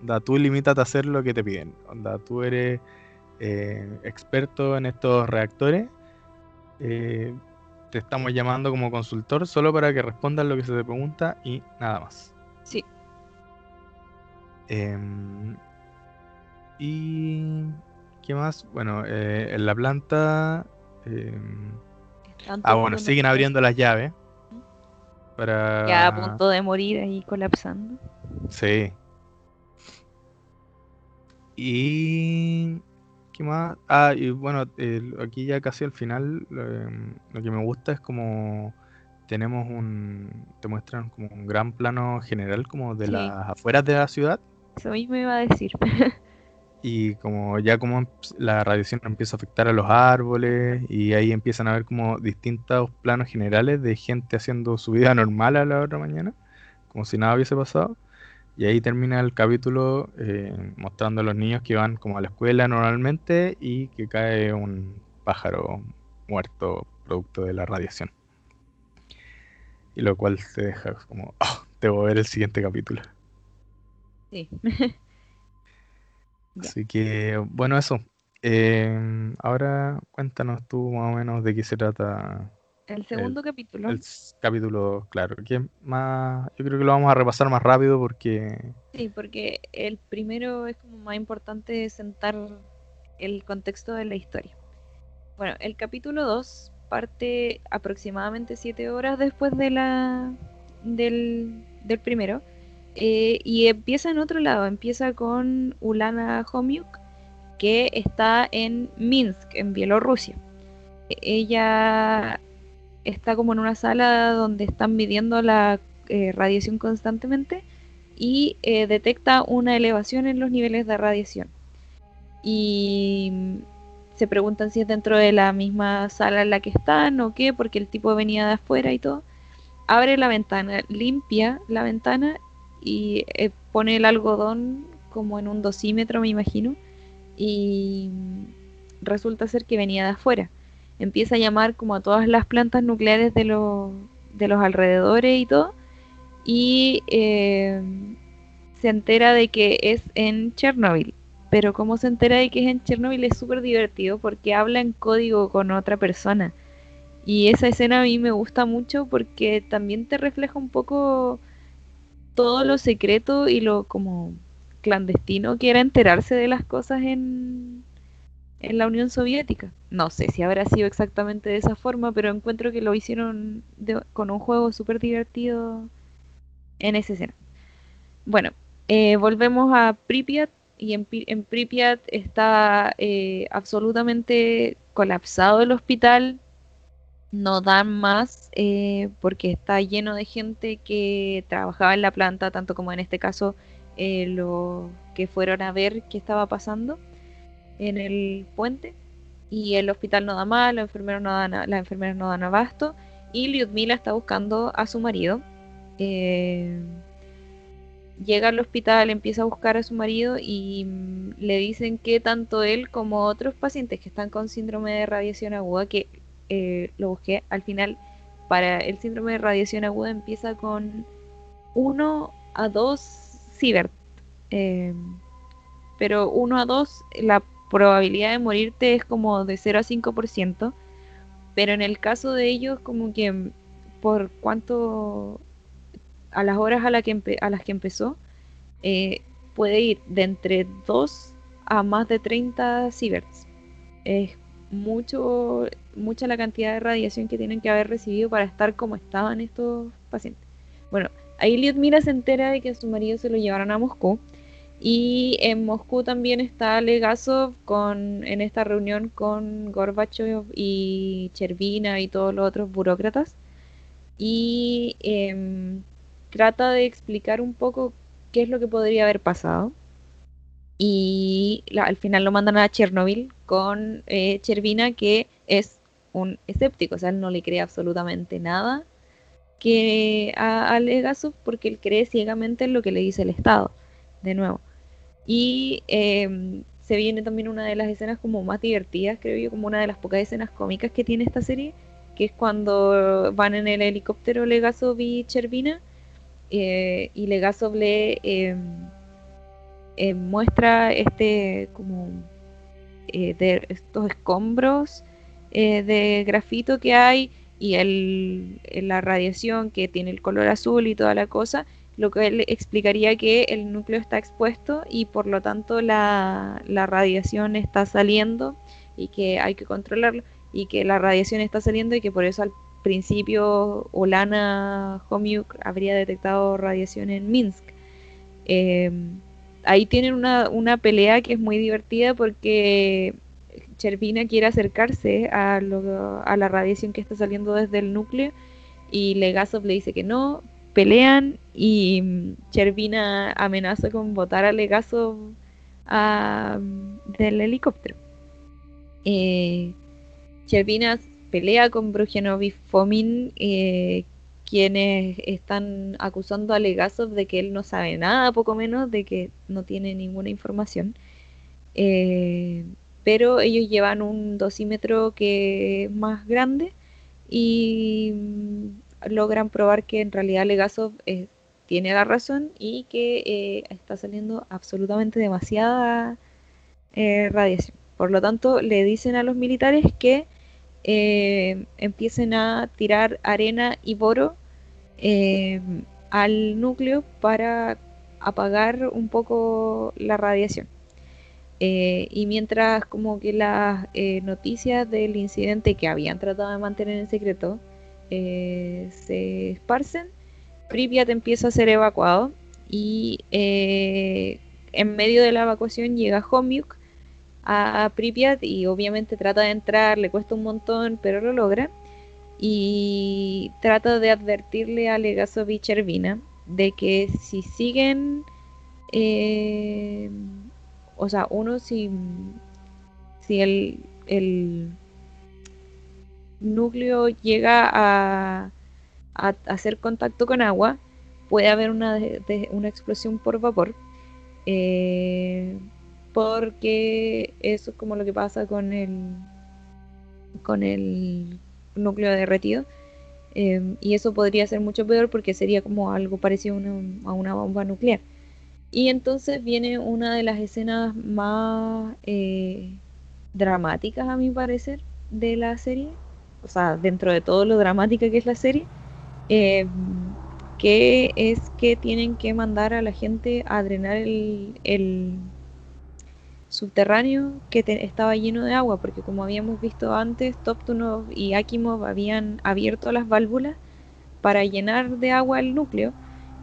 onda, tú limítate a hacer lo que te piden. Onda, tú eres eh, experto en estos reactores. Eh, te estamos llamando como consultor solo para que respondas lo que se te pregunta y nada más. Sí. Em, y ¿Qué más? Bueno, eh, en la planta... eh, ah, bueno, siguen abriendo las llaves. Para... Ya a punto de morir ahí colapsando. Sí. Y... ¿Qué más? Ah, y bueno, aquí ya casi al final, eh, lo que me gusta es como tenemos un... Te muestran como un gran plano general como de Sí. las afueras de la ciudad. Eso mismo iba a decir. Y como ya como la radiación empieza a afectar a los árboles y ahí empiezan a ver como distintos planos generales de gente haciendo su vida normal a la otra mañana, como si nada hubiese pasado. Y ahí termina el capítulo eh, mostrando a los niños que van como a la escuela normalmente y que cae un pájaro muerto producto de la radiación. Y lo cual te deja como, "Oh, debo ver el siguiente capítulo. Sí. Así que, bueno, eso. Eh, ahora cuéntanos tú más o menos de qué se trata El segundo capítulo. el capítulo, claro. Que es más, yo creo que lo vamos a repasar más rápido porque, Sí, porque el primero es como más importante sentar el contexto de la historia. Bueno, el capítulo 2 parte aproximadamente 7 horas después de la del, del primero eh, y empieza en otro lado, empieza con Ulana Homiuk que está en Minsk, en Bielorrusia. E- Ella está como en una sala donde están midiendo la eh, radiación constantemente y eh, detecta una elevación en los niveles de radiación. Y mm, se preguntan si es dentro de la misma sala en la que están o qué, porque el tipo venía de afuera y todo. Abre la ventana, limpia la ventana y eh, pone el algodón como en un dosímetro, me imagino, y mm, resulta ser que venía de afuera. Empieza a llamar como a todas las plantas nucleares de, los de los alrededores y todo, y eh, se entera de que es en Chernobyl. Pero como se entera de que es en Chernobyl es súper divertido porque habla en código con otra persona. Y esa escena a mí me gusta mucho porque también te refleja un poco todo lo secreto y lo como clandestino que era enterarse de las cosas en, en la Unión Soviética. No sé si habrá sido exactamente de esa forma, pero encuentro que lo hicieron con un juego súper divertido en esa escena. Bueno, eh, volvemos a Pripyat y en, en Pripyat está eh, absolutamente colapsado el hospital. No dan más eh, porque está lleno de gente que trabajaba en la planta, tanto como en este caso eh, los que fueron a ver qué estaba pasando en el puente. Y el hospital no da más, los enfermeros no dan, las enfermeras no dan abasto. Y Lyudmila está buscando a su marido. Eh, llega al hospital, empieza a buscar a su marido y mm, le dicen que tanto él como otros pacientes que están con síndrome de radiación aguda, que eh, lo busqué al final, para el síndrome de radiación aguda empieza con 1 a 2 ciber. eh, pero 1 a 2, la probabilidad de morirte es como de 0 a 5%, pero en el caso de ellos como que mm, por cuánto a las horas a, la que a las que empezó, eh, puede ir de entre 2 a más de 30 sieverts. Es mucho, mucha la cantidad de radiación que tienen que haber recibido para estar como estaban estos pacientes. Bueno, ahí Lyudmila se entera de que a su marido se lo llevaron a Moscú. Y en Moscú también está Legasov con, en esta reunión con Gorbachev y Chervina y todos los otros burócratas. Y em, trata de explicar un poco qué es lo que podría haber pasado. Y la- al final lo mandan a Chernobyl con eh, Chervina, que es un escéptico, o sea, él no le cree absolutamente nada que a, a Legasov porque él cree ciegamente en lo que le dice el Estado, de nuevo. Y em, se viene también una de las escenas como más divertidas, creo yo, como una de las pocas escenas cómicas que tiene esta serie, que es cuando van en el helicóptero Legasov y Chervina, eh, y Legasov le em, em, muestra este como eh, estos escombros eh, de grafito que hay y el, la radiación que tiene el color azul y toda la cosa, lo que él explicaría que el núcleo está expuesto y por lo tanto la, la radiación está saliendo y que hay que controlarlo y que la radiación está saliendo y que por eso al principio Olana Homiuk habría detectado radiación en Minsk. Em, ahí tienen una, una, pelea que es muy divertida porque Chervina quiere acercarse a, a, la radiación que está saliendo desde el núcleo y Legasov le dice que no, pelean y Chervina amenaza con botar a Legasov del helicóptero. Eh, Chervina pelea con Brujanov y Fomin, eh, quienes están acusando a Legasov de que él no sabe nada, poco menos, de que no tiene ninguna información. Eh, pero ellos llevan un dosímetro que es más grande y mm, logran probar que en realidad Legasov eh, tiene la razón y que está saliendo absolutamente demasiada radiación. Por lo tanto, le dicen a los militares que eh, empiecen a tirar arena y boro eh, al núcleo para apagar un poco la radiación. Eh, y mientras como que las noticias del incidente que habían tratado de mantener en secreto se esparcen, Pripyat empieza a ser evacuado y en medio de la evacuación llega Homyuk a Pripyat y obviamente trata de entrar, le cuesta un montón, pero lo logra. Y trata de advertirle a Legasov y Chervina de que si siguen, eh, o sea, uno si, si el núcleo llega a, hacer contacto con agua, puede haber una, una explosión por vapor. Eh, porque eso es como lo que pasa con el con el núcleo derretido em, y eso podría ser mucho peor porque sería como algo parecido a una, bomba nuclear y entonces viene una de las escenas más eh, dramáticas a mi parecer de la serie o sea dentro de todo lo dramática que es la serie em, que es que tienen que mandar a la gente a drenar el subterráneo que estaba lleno de agua, porque como habíamos visto antes, Toptunov y Akimov habían abierto las válvulas para llenar de agua el núcleo.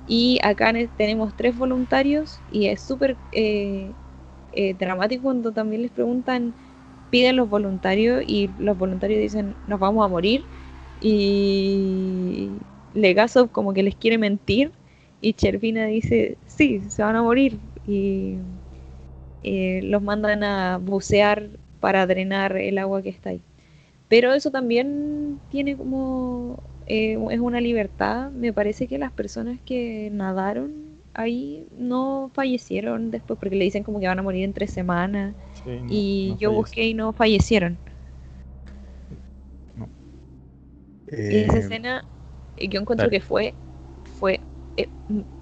Y acá tenemos tres voluntarios y es súper eh, eh, dramático cuando también les preguntan, piden los voluntarios y los voluntarios dicen, nos vamos a morir. Y Legasov como que les quiere mentir y Chervina dice, sí, se van a morir. Y eh, los mandan a bucear para drenar el agua que está ahí. Pero eso también tiene como, eh, es una libertad. Me parece que las personas que nadaron ahí no fallecieron después, porque le dicen como que van a morir en tres semanas. Y yo busqué y no fallecieron. esa eh, escena, yo encuentro que fue, fue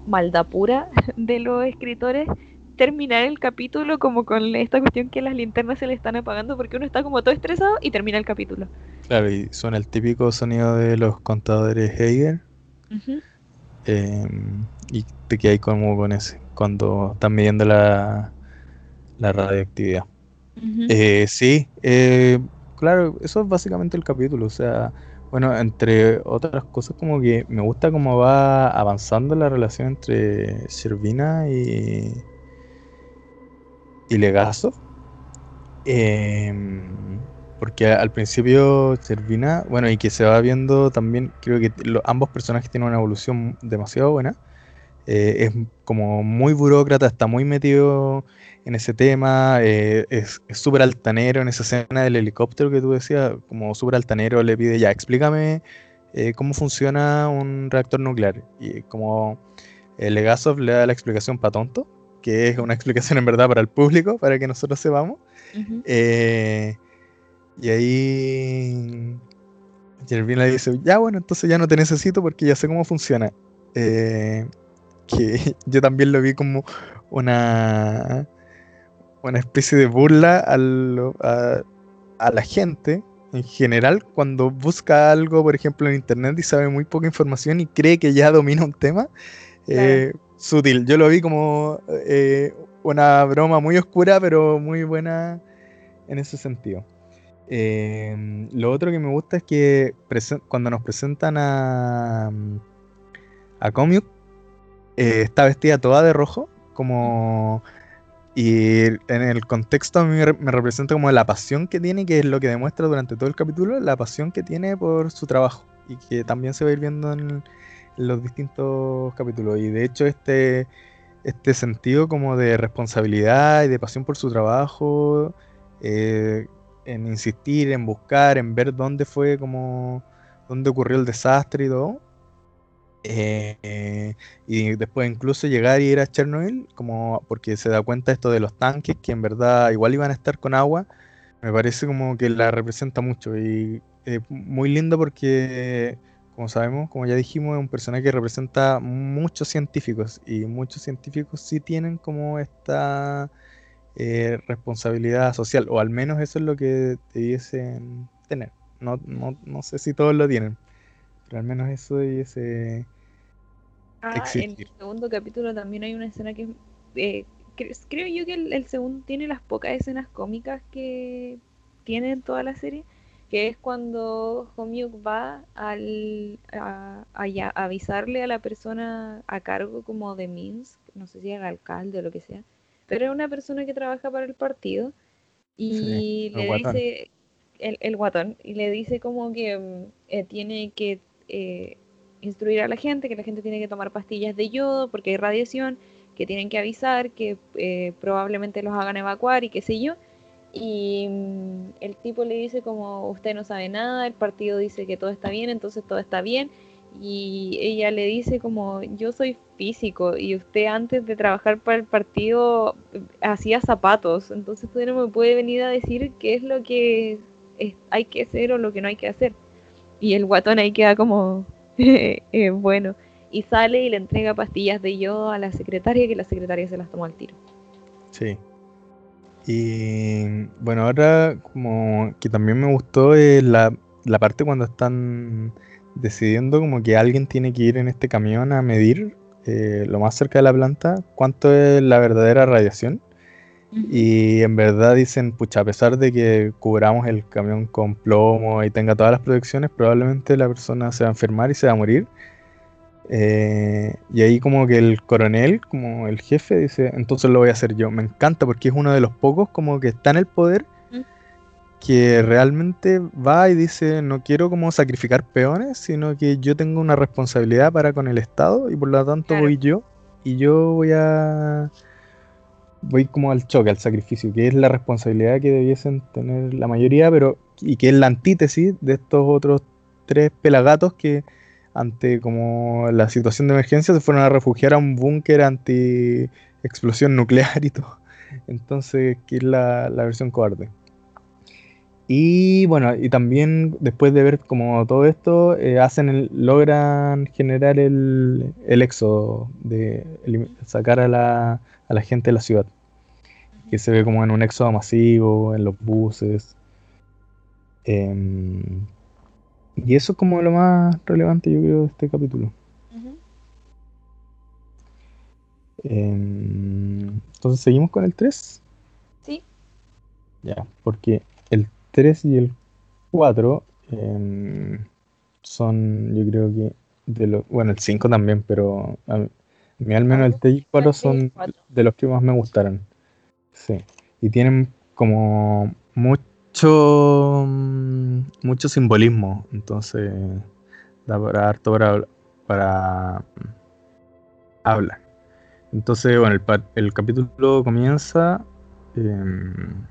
maldad pura de los escritores terminar el capítulo como con esta cuestión que las linternas se le están apagando porque uno está como todo estresado y termina el capítulo. Claro, y suena el típico sonido de los contadores Heiger. Em, y te quedas como con ese, cuando están midiendo la, la radioactividad. Eh, sí, eh, claro, eso es básicamente el capítulo. O sea, bueno, entre otras cosas, como que me gusta cómo va avanzando la relación entre Servina y, y Legazo. Em, porque al principio Servina, bueno, y que se va viendo también, creo que ambos personajes tienen una evolución demasiado buena. Eh, es como muy burócrata, está muy metido en ese tema, eh, es súper altanero en esa escena del helicóptero que tú decías, como súper altanero le pide, ya, explícame eh, cómo funciona un reactor nuclear. Y como Legasov le da la explicación para tonto, que es una explicación en verdad para el público, para que nosotros sepamos. Eh, y ahí Jervin le dice, ya bueno, entonces ya no te necesito porque ya sé cómo funciona. Eh, que yo también lo vi como una, una especie de burla a, a, la gente en general cuando busca algo, por ejemplo, en internet y sabe muy poca información y cree que ya domina un tema eh, sutil. Yo lo vi como eh, una broma muy oscura, pero muy buena en ese sentido. Em, lo otro que me gusta es que cuando nos presentan a, a Comic, eh, está vestida toda de rojo, como... Y en el contexto a mí me representa como la pasión que tiene, que es lo que demuestra durante todo el capítulo, la pasión que tiene por su trabajo y que también se va a ir viendo en, los distintos capítulos. Y de hecho este, este sentido como de responsabilidad y de pasión por su trabajo, eh, en insistir, en buscar, en ver dónde fue como, dónde ocurrió el desastre y todo, eh, y después incluso llegar y ir a Chernobyl, como porque se da cuenta esto de los tanques, que en verdad igual iban a estar con agua, me parece como que la representa mucho. Y es muy lindo porque, como sabemos, como ya dijimos, es un personaje que representa muchos científicos. Y muchos científicos sí tienen como esta eh, responsabilidad social, o al menos eso es lo que debiesen tener. No, no, no sé si todos lo tienen, pero al menos eso debiese Ah, en el segundo capítulo también hay una escena que eh, creo yo que el, segundo tiene las pocas escenas cómicas que tiene en toda la serie, que es cuando Homyuk va al, a, avisarle a la persona a cargo como de Minsk, no sé si el alcalde o lo que sea, pero es una persona que trabaja para el partido y le dice el, el, guatón y le dice como que eh, tiene que eh, instruir a la gente que la gente tiene que tomar pastillas de yodo porque hay radiación, que tienen que avisar, que eh, probablemente los hagan evacuar y qué sé yo. Y mm, el tipo le dice como usted no sabe nada, el partido dice que todo está bien, entonces todo está bien. Y ella le dice como yo soy físico y usted antes de trabajar para el partido eh, hacía zapatos, entonces usted no me puede venir a decir qué es lo que hay que hacer o lo que no hay que hacer. Y el guatón ahí queda como, eh, bueno, y sale y le entrega pastillas de yodo a la secretaria que la secretaria se las tomó al tiro. Sí. Y bueno, ahora como que también me gustó es la, parte cuando están decidiendo como que alguien tiene que ir en este camión a medir eh, lo más cerca de la planta cuánto es la verdadera radiación. Y en verdad dicen, pucha, a pesar de que cubramos el camión con plomo y tenga todas las protecciones, probablemente la persona se va a enfermar y se va a morir. Eh, y ahí como que el coronel, como el jefe, dice, entonces lo voy a hacer yo. Me encanta porque es uno de los pocos como que está en el poder que realmente va y dice, no quiero como sacrificar peones, sino que yo tengo una responsabilidad para con el Estado y por lo tanto voy yo y yo voy a voy como al choque, al sacrificio, que es la responsabilidad que debiesen tener la mayoría, pero y que es la antítesis de estos otros tres pelagatos que ante como la situación de emergencia se fueron a refugiar a un búnker anti explosión nuclear y todo. Entonces, que es la, versión cobarde. Y bueno, y también después de ver como todo esto, eh, hacen logran generar el, el éxodo, de sacar a la, a la gente de la ciudad. Que se ve como en un éxodo masivo, en los buses. Em, y eso es como lo más relevante, yo creo, de este capítulo. Em, entonces, ¿seguimos con el 3? Sí. Ya, porque 3 y el 4 em, son, yo creo que, de los, bueno, el 5 también, pero a mí al menos el T4 son de los que más me gustaron. Sí. Y tienen como mucho mm, mucho simbolismo. Entonces da para harto para, para mm, hablar. Entonces, bueno, el, capítulo comienza em,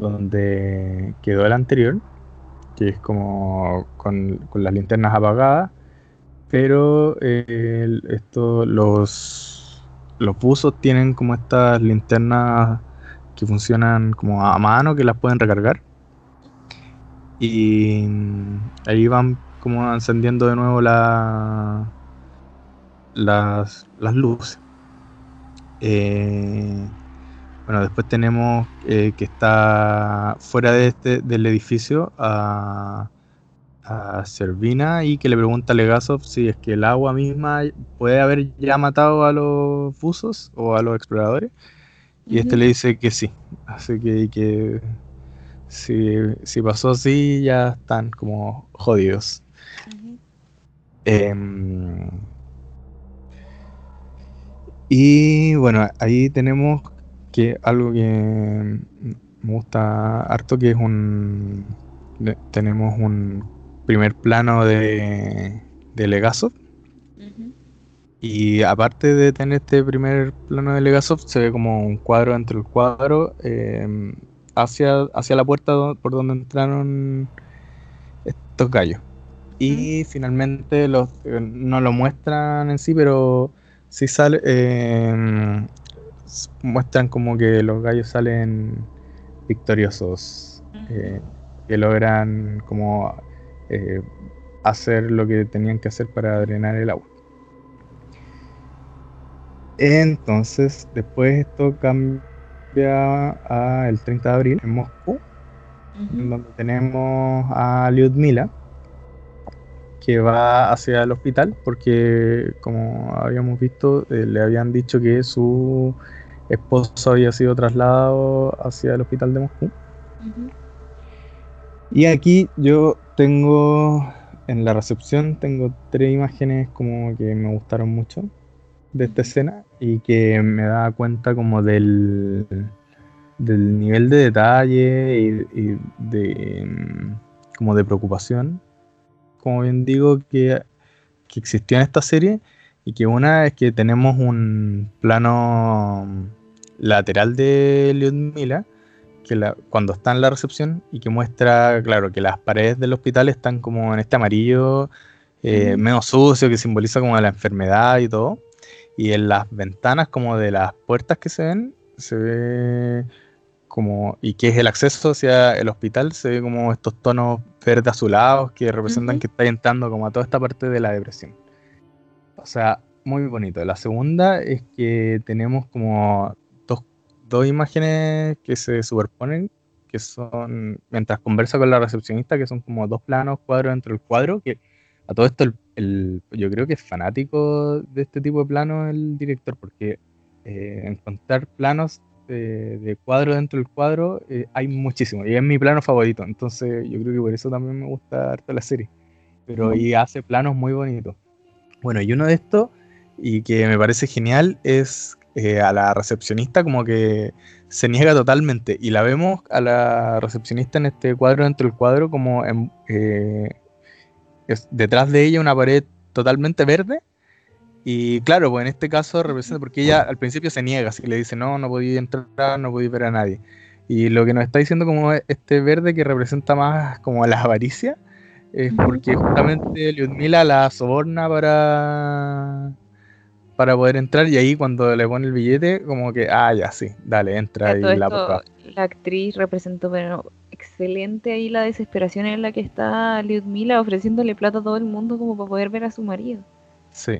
donde quedó el anterior, que es como con, las linternas apagadas pero eh, esto, los, los buzos tienen como estas linternas que funcionan como a mano, que las pueden recargar. Y ahí van como encendiendo de nuevo la, las, las luces. Eh, bueno, después tenemos eh, que está fuera de este, del edificio a a Servina y que le pregunta a Legasov si es que el agua misma puede haber ya matado a los buzos o a los exploradores. Y este le dice que sí. Así que, que si, pasó así, ya están como jodidos. Em, y bueno, ahí tenemos que algo que me gusta harto, que es un... Tenemos un primer plano de, de Legasov. Y aparte de tener este primer plano de Legasov, se ve como un cuadro entre el cuadro em, hacia, hacia la puerta por donde entraron estos gallos. Y finalmente los, eh, no lo muestran en sí, pero sí sale, em, muestran como que los gallos salen victoriosos, eh, que logran como eh, hacer lo que tenían que hacer para drenar el agua. Entonces, después esto cambia a el 30 de abril en Moscú, donde tenemos a Lyudmila, que va hacia el hospital, porque como habíamos visto, eh, le habían dicho que su esposo había sido trasladado hacia el hospital de Moscú. Y aquí yo tengo, en la recepción, tengo tres imágenes como que me gustaron mucho de esta escena y que me da cuenta como del, del nivel de detalle y, de mm, como de preocupación, como bien digo, que, que existió en esta serie y que una es que tenemos un plano lateral de Lyudmila que la, cuando está en la recepción y que muestra, claro, que las paredes del hospital están como en este amarillo eh, medio sucio que simboliza como la enfermedad y todo. Y en las ventanas como de las puertas que se ven, se ve como, y que es el acceso hacia el hospital, se ve como estos tonos verde azulados que representan que está entrando como a toda esta parte de la depresión. O sea, muy bonito. La segunda es que tenemos como dos imágenes que se superponen, que son, mientras conversa con la recepcionista, que son como dos planos, cuadros dentro del cuadro, que a todo esto el, yo creo que es fanático de este tipo de planos el director, porque eh, encontrar planos de, cuadro dentro del cuadro eh, hay muchísimo, y es mi plano favorito, entonces yo creo que por eso también me gusta harto la serie, pero y hace planos muy bonitos. Bueno, y uno de estos, y que me parece genial, es eh, a la recepcionista como que se niega totalmente. Y la vemos a la recepcionista en este cuadro dentro del cuadro como eh, detrás de ella una pared totalmente verde. Y claro, pues en este caso representa porque ella al principio se niega, así le dice no, no podía entrar, no podía ver a nadie y lo que nos está diciendo como este verde que representa más como la avaricia es porque justamente Lyudmila la soborna para para poder entrar y ahí cuando le pone el billete, como que, ah, ya, sí, dale, entra y la La actriz representó, pero excelente ahí la desesperación en la que está Lyudmila ofreciéndole plata a todo el mundo como para poder ver a su marido. Sí.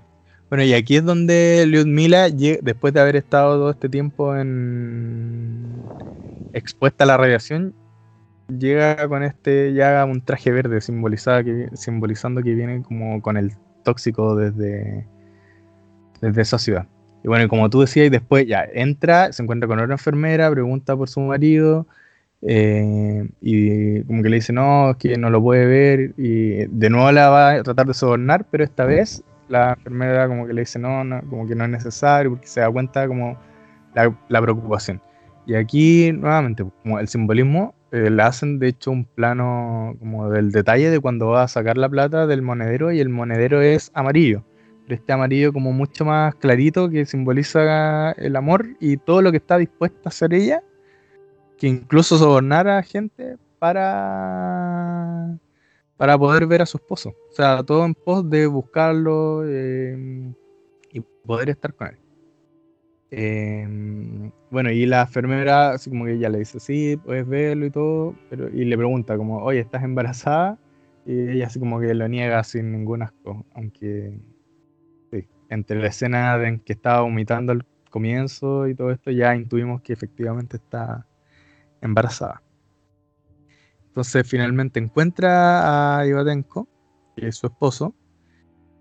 Bueno, y aquí es donde Lyudmila, después de haber estado todo este tiempo en expuesta a la radiación, llega con este, ya un traje verde simbolizado que, simbolizando que viene como con el tóxico desde desde esa ciudad. Y bueno, como tú decías, y después ya entra, se encuentra con otra enfermera, pregunta por su marido, eh, y como que le dice, no, es que no lo puede ver, y de nuevo la va a tratar de sobornar, pero esta vez la enfermera como que le dice, no, no como que no es necesario, porque se da cuenta como la, la preocupación. Y aquí, nuevamente, como el simbolismo, eh, le hacen de hecho un plano como del detalle de cuando va a sacar la plata del monedero y el monedero es amarillo este amarillo como mucho más clarito que simboliza el amor y todo lo que está dispuesta a hacer ella, que incluso sobornar a gente para, para poder ver a su esposo. O sea, todo en pos de buscarlo eh, y poder estar con él. Eh, bueno, y la enfermera, así como que ella le dice, sí, puedes verlo y todo, pero, y le pregunta como, oye, ¿estás embarazada? Y ella así como que lo niega sin ningún asco, aunque entre la escena en que estaba vomitando al comienzo y todo esto, ya intuimos que efectivamente está embarazada. Entonces finalmente encuentra a Ivatenko, que es su esposo,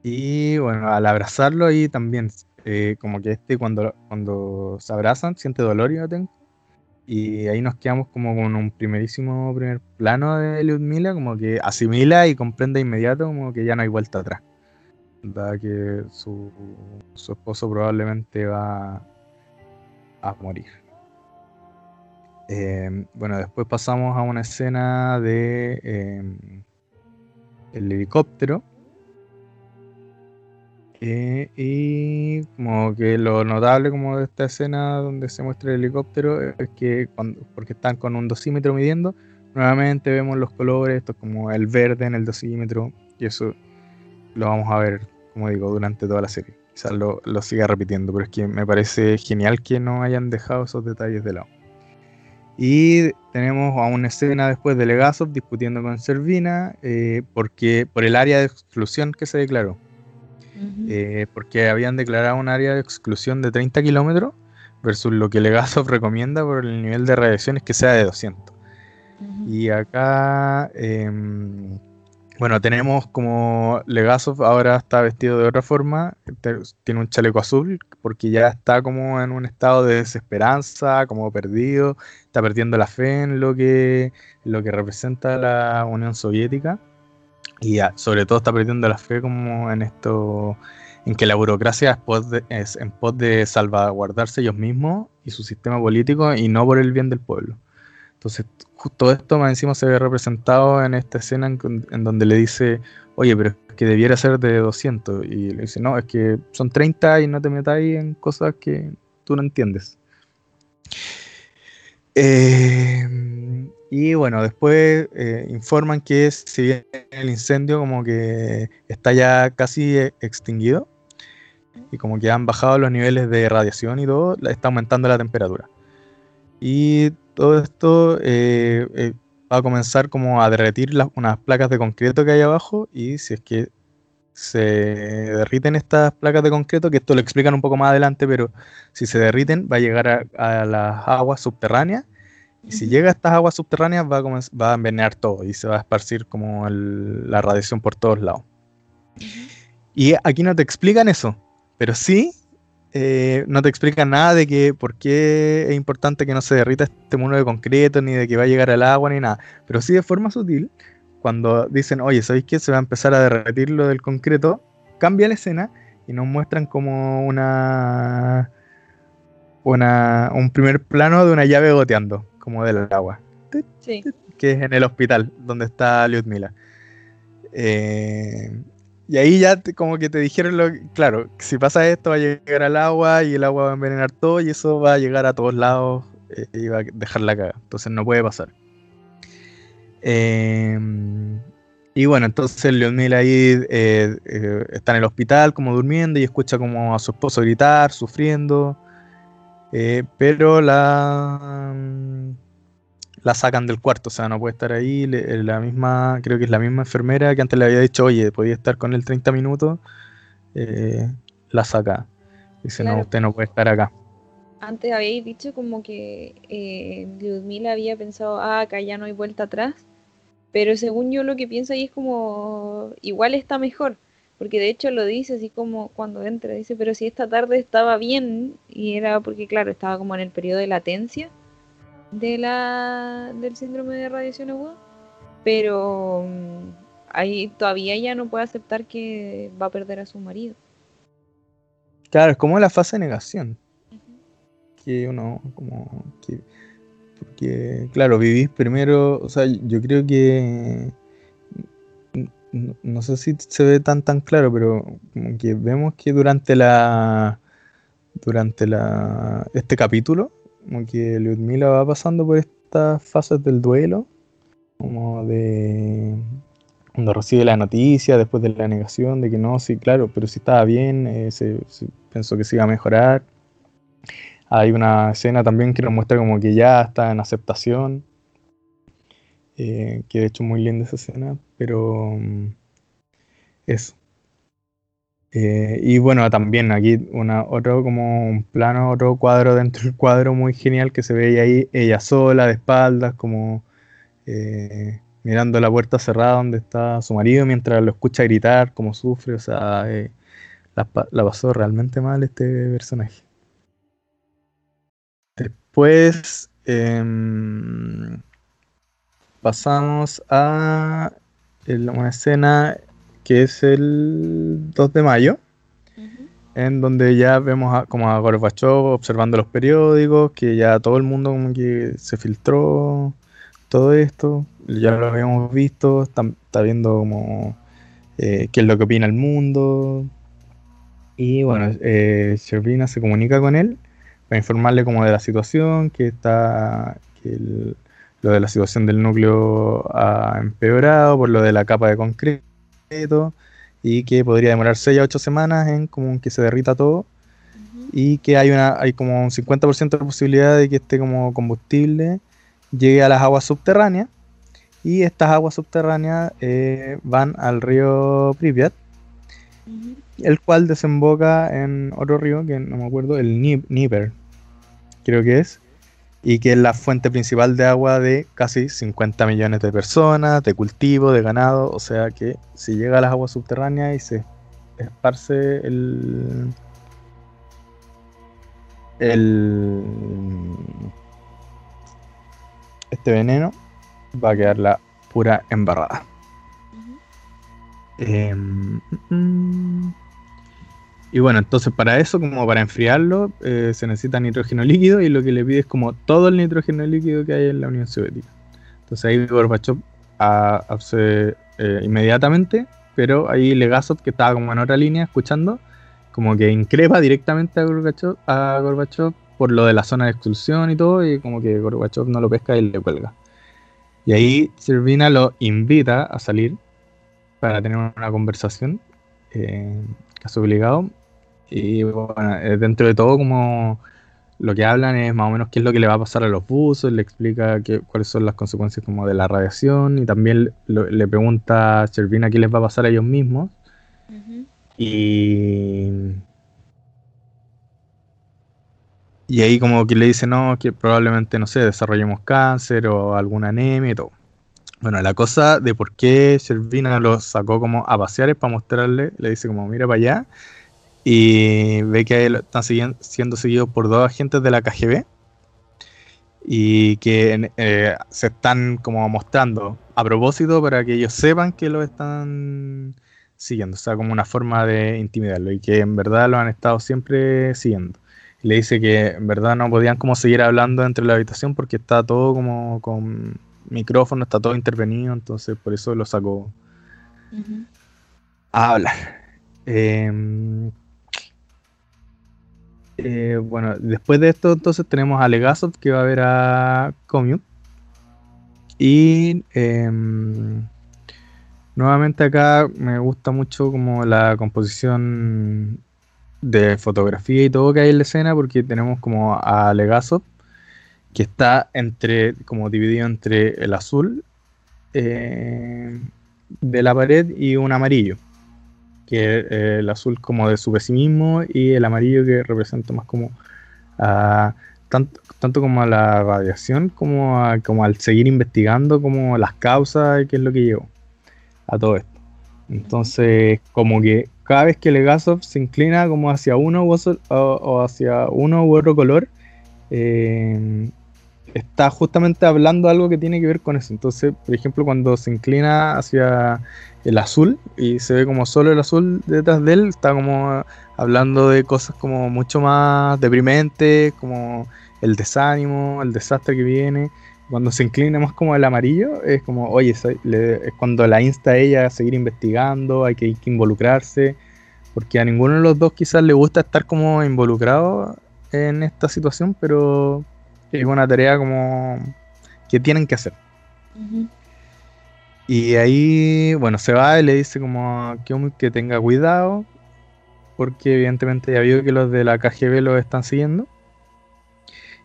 y bueno, al abrazarlo ahí también, eh, como que este cuando, cuando se abrazan siente dolor Ivatenko, y ahí nos quedamos como con un primerísimo primer plano de Lyudmila, como que asimila y comprende inmediato como que ya no hay vuelta atrás. Da que su, su esposo probablemente va a morir. Em, bueno, después pasamos a una escena de em, el helicóptero. Eh, y como que lo notable como de esta escena donde se muestra el helicóptero es que cuando, porque están con un dosímetro midiendo, nuevamente vemos los colores, esto es como el verde en el dosímetro, y eso lo vamos a ver, como digo, durante toda la serie. Quizás lo, lo siga repitiendo, pero es que me parece genial que no hayan dejado esos detalles de lado. Y tenemos a una escena después de Legasov discutiendo con Servina eh, porque, por el área de exclusión que se declaró. Eh, porque habían declarado un área de exclusión de 30 kilómetros versus lo que Legasov recomienda por el nivel de radiación es que sea de 200. Y acá em, bueno, tenemos como Legasov ahora está vestido de otra forma, tiene un chaleco azul porque ya está como en un estado de desesperanza, como perdido, está perdiendo la fe en lo que, lo que representa la Unión Soviética y sobre todo está perdiendo la fe como en esto, en que la burocracia es en pos de salvaguardarse ellos mismos y su sistema político y no por el bien del pueblo. Entonces, todo esto más encima se ve representado en esta escena en, donde le dice, oye, pero es que debiera ser de 200. Y le dice, no, es que son 30 y no te metáis en cosas que tú no entiendes. Eh, y bueno, después eh, informan que si bien el incendio como que está ya casi extinguido y como que han bajado los niveles de radiación y todo, está aumentando la temperatura. Y todo esto eh, eh, va a comenzar como a derretir unas placas de concreto que hay abajo y si es que se derriten estas placas de concreto, que esto lo explican un poco más adelante, pero si se derriten va a llegar a, las aguas subterráneas y si llega a estas aguas subterráneas va a, va a envenenar todo y se va a esparcir como la radiación por todos lados. Y aquí no te explican eso, pero sí eh, no te explica nada de que por qué es importante que no se derrita este muro de concreto, ni de que va a llegar al agua, ni nada. Pero sí de forma sutil, cuando dicen, oye, ¿sabéis qué? Se va a empezar a derretir lo del concreto, cambia la escena y nos muestran como una, una un primer plano de una llave goteando, como del agua. Que es en el hospital donde está Lyudmila. Eh, y ahí ya como que te dijeron, lo, claro, si pasa esto va a llegar al agua y el agua va a envenenar todo y eso va a llegar a todos lados eh, y va a dejar la caga. Entonces no puede pasar. Em, y bueno, entonces Leonel ahí eh, eh, está en el hospital como durmiendo y escucha como a su esposo gritar, sufriendo. pero la la sacan del cuarto, o sea, no puede estar ahí. Eh, la misma, creo que es la misma enfermera que antes le había dicho, oye, podía estar con él 30 minutos, eh, la saca. Dice, no, usted no puede estar acá. Antes habéis dicho como que eh, Ludmila había pensado, ah, acá ya no hay vuelta atrás. Pero según yo lo que pienso ahí es como, igual está mejor. Porque de hecho lo dice así como cuando entra, dice, pero si esta tarde estaba bien, y era porque, claro, estaba como en el periodo de latencia de la, del síndrome de radiación aguda, pero mm, ahí todavía ella no puede aceptar que va a perder a su marido. Claro, es como la fase de negación. Que uno, como que, porque, claro, vivís primero, o sea, yo creo que, no, sé si se ve tan tan claro, pero como que vemos que durante la, durante la, este capítulo, como que Lyudmila va pasando por estas fases del duelo, como de cuando recibe la noticia, después de la negación de que no, sí, claro, pero si estaba bien, eh, pensó que se iba a mejorar. Hay una escena también que nos muestra como que ya está en aceptación, eh, que de hecho muy linda esa escena, pero mm, eso. Eh, y bueno, también aquí una, otro como un plano, otro cuadro dentro del cuadro muy genial que se ve ahí ella sola, de espaldas, como eh, mirando la puerta cerrada donde está su marido mientras lo escucha gritar, como sufre, o sea, eh, la, pasó realmente mal este personaje. Después em, pasamos a una escena que es el 2 de mayo, en donde ya vemos a, como a Gorbachev observando los periódicos, que ya todo el mundo como que se filtró todo esto, ya lo habíamos visto, está, viendo como eh, qué es lo que opina el mundo. Y bueno, eh, se comunica con él para informarle como de la situación, que está que lo de la situación del núcleo ha empeorado por lo de la capa de concreto y que podría demorar 6 a 8 semanas en como que se derrita todo y que hay una hay como un 50% de posibilidad de que este como combustible llegue a las aguas subterráneas y estas aguas subterráneas eh, van al río Pripyat, el cual desemboca en otro río que no me acuerdo, el Níper, creo que es, y que es la fuente principal de agua de casi 50 millones de personas, de cultivo, de ganado, o sea que si llega a las aguas subterráneas y se esparce el el este veneno va a quedar la pura embarrada. Em, mm, y bueno, entonces para eso, como para enfriarlo, eh, se necesita nitrógeno líquido y lo que le pide es como todo el nitrógeno líquido que hay en la Unión Soviética. Entonces ahí Gorbachev hace eh, inmediatamente, pero ahí Legasov, que estaba como en otra línea escuchando, como que increpa directamente a Gorbachev, a Gorbachev por lo de la zona de exclusión y todo, y como que Gorbachev no lo pesca y le cuelga. Y ahí Servina lo invita a salir para tener una conversación, eh, caso obligado. Y bueno, eh, dentro de todo, como lo que hablan es más o menos qué es lo que le va a pasar a los buzos, le explica cuáles son las consecuencias como de la radiación y también le pregunta a Servina qué les va a pasar a ellos mismos. Y y ahí como que le dice, no, que probablemente, no sé, desarrollemos cáncer o alguna anemia y todo. Bueno, la cosa de por qué Servina lo sacó como a pasear es para mostrarle, le dice como, mira para allá, y ve que están siendo seguidos por dos agentes de la KGB y que eh, se están como mostrando a propósito para que ellos sepan que lo están siguiendo, o sea, como una forma de intimidarlo y que en verdad lo han estado siempre siguiendo. Le dice que en verdad no podían como seguir hablando entre la habitación porque está todo como con micrófono, está todo intervenido, entonces por eso lo sacó a hablar. Em, eh, bueno, después de esto entonces tenemos a Legasov que va a ver a Commute. Y em, nuevamente acá me gusta mucho como la composición de fotografía y todo que hay en la escena, porque tenemos como a Legasov, que está entre, como dividido entre el azul eh, de la pared y un amarillo, que es el azul como de su pesimismo y el amarillo que representa más como tanto, tanto como a la radiación como, como al seguir investigando como las causas y qué es lo que llevó a todo esto. Entonces, como que cada vez que Legasov se inclina como hacia uno u otro, o, hacia uno u otro color, eh, está justamente hablando algo que tiene que ver con eso. Entonces, por ejemplo, cuando se inclina hacia el azul y se ve como solo el azul detrás de él, está como hablando de cosas como mucho más deprimentes, como el desánimo, el desastre que viene. Cuando se inclina más como el amarillo, es como, oye, es cuando la insta a ella a seguir investigando, hay que, involucrarse, porque a ninguno de los dos quizás le gusta estar como involucrado en esta situación, pero es una tarea como que tienen que hacer. Y ahí, bueno, se va y le dice como que, que tenga cuidado, porque evidentemente ya vio que los de la KGB lo están siguiendo.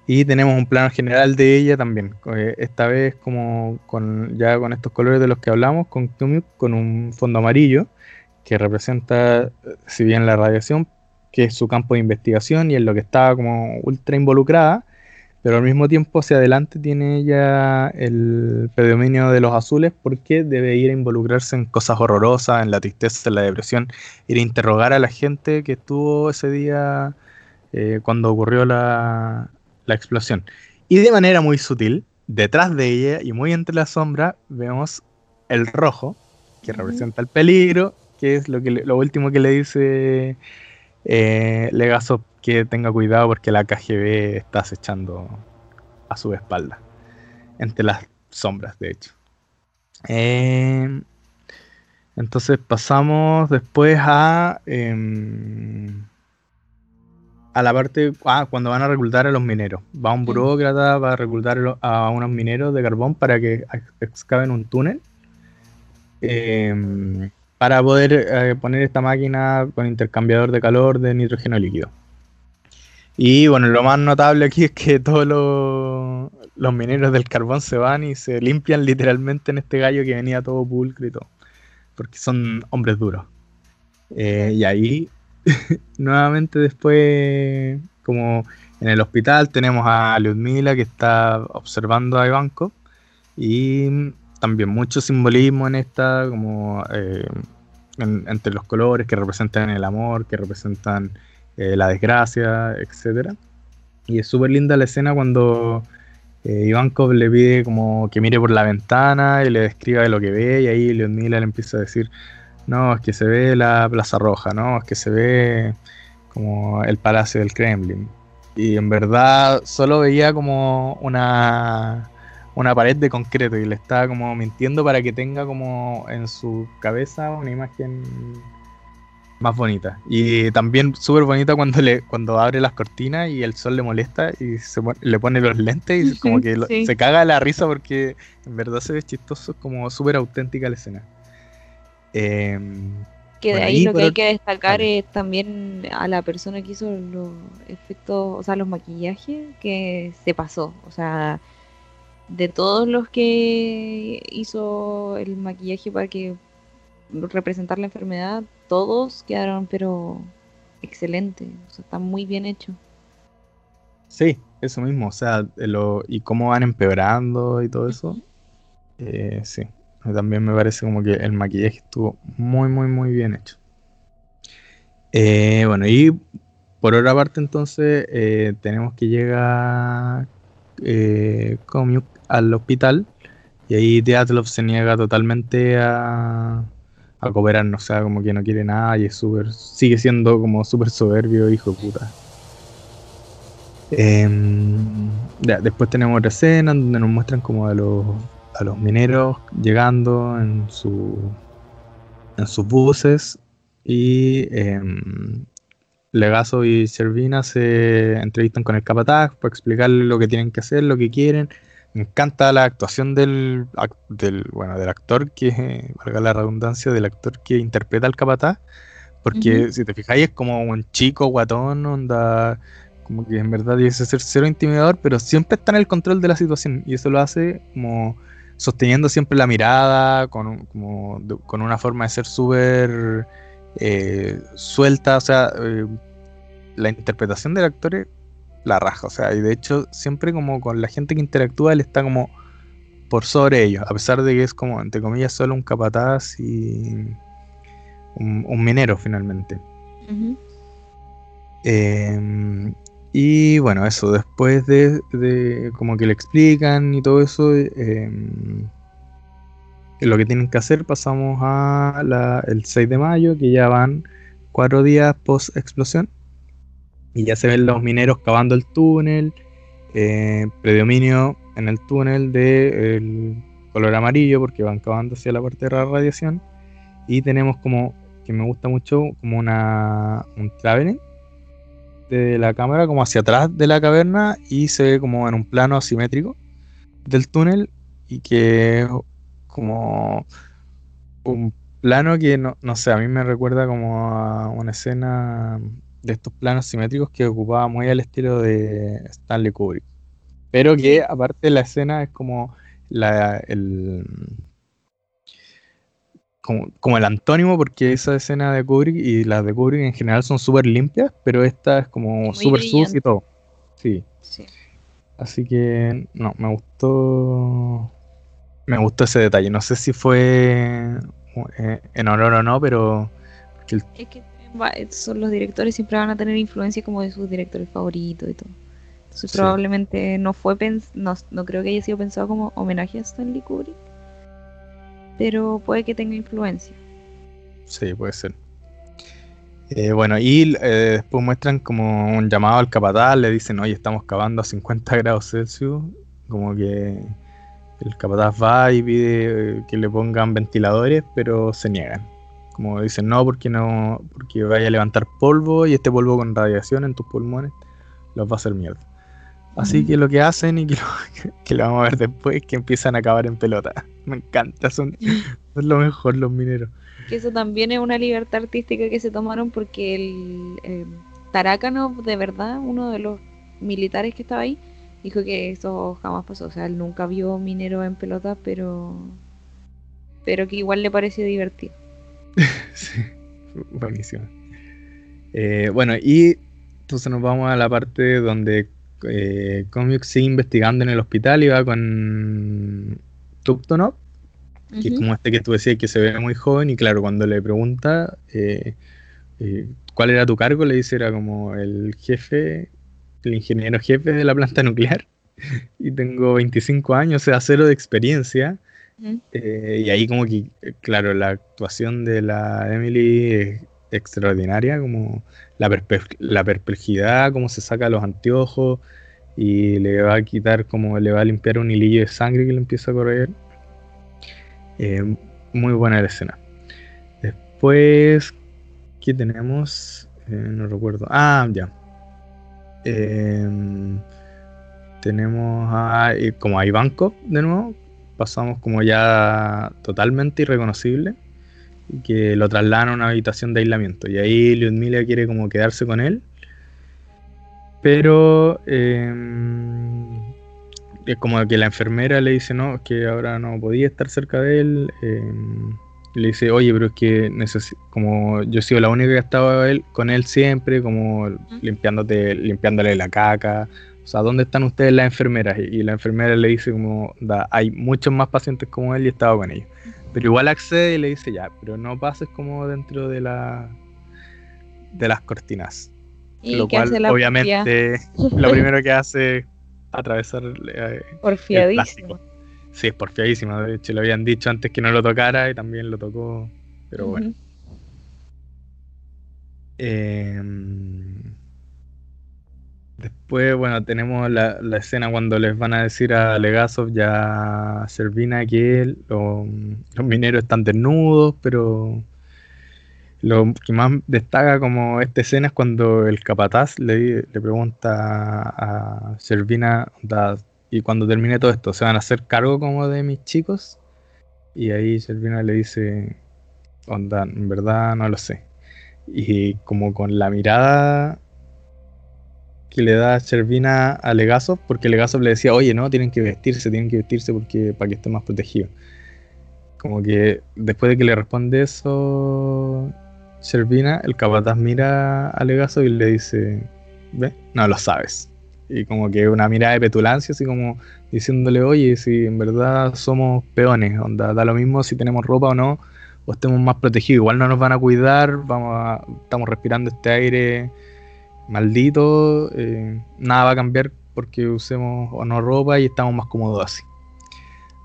Y tenemos un plano general de ella también. Eh, esta vez como con ya con estos colores de los que hablamos, con, con un fondo amarillo que representa, si bien la radiación, que es su campo de investigación y en lo que estaba como ultra involucrada, pero al mismo tiempo hacia adelante tiene ella el predominio de los azules porque debe ir a involucrarse en cosas horrorosas, en la tristeza, en la depresión, ir a interrogar a la gente que estuvo ese día eh, cuando ocurrió la, la explosión. Y de manera muy sutil, detrás de ella y muy entre la sombra, vemos el rojo, que representa el peligro, que es lo, que lo último que le dice eh, Legasov que tenga cuidado porque la KGB está acechando a su espalda, entre las sombras, de hecho. Eh, entonces pasamos después a em, a la parte ah, cuando van a reclutar a los mineros. Va un burócrata va a reclutar a unos mineros de carbón para que excaven un túnel. Em, para poder eh, poner esta máquina con intercambiador de calor de nitrógeno líquido. Y bueno, lo más notable aquí es que todos los, mineros del carbón se van y se limpian literalmente en este gallo que venía todo todo. Porque son hombres duros. Eh, y ahí, nuevamente después, como en el hospital, tenemos a Lyudmila que está observando a Ivanko. Y también mucho simbolismo en esta, como eh, entre los colores que representan el amor, que representan eh, la desgracia, etcétera. Y es súper linda la escena cuando eh, Ivankov le pide como que mire por la ventana y le describa lo que ve y ahí Leonila le empieza a decir, no, es que se ve la Plaza Roja, no, es que se ve como el Palacio del Kremlin. Y en verdad solo veía como una, una pared de concreto y le estaba como mintiendo para que tenga como en su cabeza una imagen más bonita. Y también súper bonita cuando le cuando abre las cortinas y el sol le molesta y se le pone los lentes y como que se caga la risa porque en verdad se ve chistoso, como súper auténtica la escena. Em, que de ahí lo que hay que destacar es también a la persona que hizo los efectos, o sea, los maquillajes, que se pasó. O sea, de todos los que hizo el maquillaje para que representar la enfermedad, todos quedaron pero excelentes, o sea, está muy bien hecho. Sí, eso mismo, o sea, lo, y cómo van empeorando y todo eso. Eh, sí, también me parece como que el maquillaje estuvo muy, muy, muy bien hecho. Eh, bueno, y por otra parte entonces eh, tenemos que llegar eh, al hospital y ahí Teatlov se niega totalmente a, a cooperar, o sea, como que no quiere nada y es súper, sigue siendo como súper soberbio, hijo de puta. Em, después tenemos otra escena donde nos muestran como a los, a los mineros llegando en, su, en sus buses y eh, Legazo y Servina se entrevistan con el capataz para explicarle lo que tienen que hacer, lo que quieren me encanta la actuación del, del, bueno, del actor que, valga la redundancia, del actor que interpreta al capataz, porque si te fijáis es como un chico guatón, onda, como que en verdad dice ser cero intimidador, pero siempre está en el control de la situación y eso lo hace como sosteniendo siempre la mirada, con, como, con una forma de ser súper eh, suelta, o sea, eh, la interpretación del actor es la raja. O sea, y de hecho, siempre como con la gente que interactúa, él está como por sobre ellos, a pesar de que es como, entre comillas, solo un capataz y un, minero finalmente. Em, y bueno, eso, después de, como que le explican y todo eso, em, lo que tienen que hacer, pasamos a el 6 de mayo, que ya van cuatro días post explosión. Y ya se ven los mineros cavando el túnel, eh, predominio en el túnel del color amarillo porque van cavando hacia la parte de la radiación. Y tenemos como, que me gusta mucho, como una, un traveling de la cámara como hacia atrás de la caverna y se ve como en un plano asimétrico del túnel y que como un plano que no, no sé, a mí me recuerda como a una escena de estos planos simétricos que ocupaba muy al estilo de Stanley Kubrick. Pero que aparte la escena es como la, el como, el antónimo, porque esa escena de Kubrick y las de Kubrick en general son súper limpias, pero esta es como súper sucia y todo. Sí. Así que no, me gustó. Me gustó ese detalle. No sé si fue eh, en honor o no, pero. Es que son los directores siempre van a tener influencia como de sus directores favoritos y todo. Entonces probablemente no fue no, no creo que haya sido pensado como homenaje a Stanley Kubrick. Pero puede que tenga influencia. Sí, puede ser. Eh, bueno, y eh, después muestran como un llamado al capataz, le dicen, oye, estamos cavando a 50 grados Celsius, como que el capataz va y pide eh, que le pongan ventiladores, pero se niegan. Como dicen, no, porque no, porque vaya a levantar polvo y este polvo con radiación en tus pulmones los va a hacer mierda. Así que lo que hacen y que lo, que lo vamos a ver después es que empiezan a acabar en pelota. Me encanta, son, son lo mejor los mineros. Que eso también es una libertad artística que se tomaron porque el eh, Tarácano, de verdad, uno de los militares que estaba ahí, dijo que eso jamás pasó. O sea, él nunca vio minero en pelota, pero, pero que igual le pareció divertido. sí, buenísimo. Eh, bueno, y entonces nos vamos a la parte donde eh, sigue investigando en el hospital y va con Tuptonov que es como este que tú decías que se ve muy joven y claro, cuando le pregunta eh, eh, cuál era tu cargo, le dice era como el jefe, el ingeniero jefe de la planta nuclear y tengo 25 años, o sea, cero de experiencia. Eh, y ahí como que, claro, la actuación de la Emily es extraordinaria, como la, perplejidad, cómo se saca los anteojos y le va a quitar, como le va a limpiar un hilillo de sangre que le empieza a correr. Eh, muy buena la escena. Después, ¿qué tenemos? Eh, no recuerdo. Ah, ya. Em, tenemos a, como a Ivankov de nuevo. Pasamos como ya totalmente irreconocible. Y que lo trasladan a una habitación de aislamiento. Y ahí Lyudmila quiere como quedarse con él. Pero em, es como que la enfermera le dice, no, es que ahora no podía estar cerca de él. Em, le dice, oye, pero es que como yo he sido la única que ha estado él, con él siempre, como limpiándote, limpiándole la caca. O sea, ¿dónde están ustedes las enfermeras? Y, la enfermera le dice como, da, hay muchos más pacientes como él y he estado con ellos. Pero igual accede y le dice, ya, pero no pases como dentro de la de las cortinas. ¿Y lo cual, obviamente, lo primero que hace atravesar eh, porfiadísimo. sí, es porfiadísimo. De hecho, le habían dicho antes que no lo tocara y también lo tocó. Pero bueno. Em, después, bueno, tenemos la, escena cuando les van a decir a Legasov ya a Servina que los mineros están desnudos, pero lo que más destaca como esta escena es cuando el capataz le, le pregunta a Servina, y cuando termine todo esto, ¿se van a hacer cargo como de mis chicos? Y ahí Servina le dice, onda, en verdad no lo sé. Y como con la mirada que le da Servina a Legasov, porque Legasov le decía, oye, no, tienen que vestirse, tienen que vestirse porque para que estén más protegidos. Como que después de que le responde eso, Servina, el capataz mira a Legazo y le dice, ¿ve? No lo sabes. Y como que una mirada de petulancia, así como diciéndole, oye, si en verdad somos peones, onda, da lo mismo si tenemos ropa o no, o estemos más protegidos, igual no nos van a cuidar, vamos estamos respirando este aire maldito, eh, nada va a cambiar porque usemos o no ropa y estamos más cómodos así.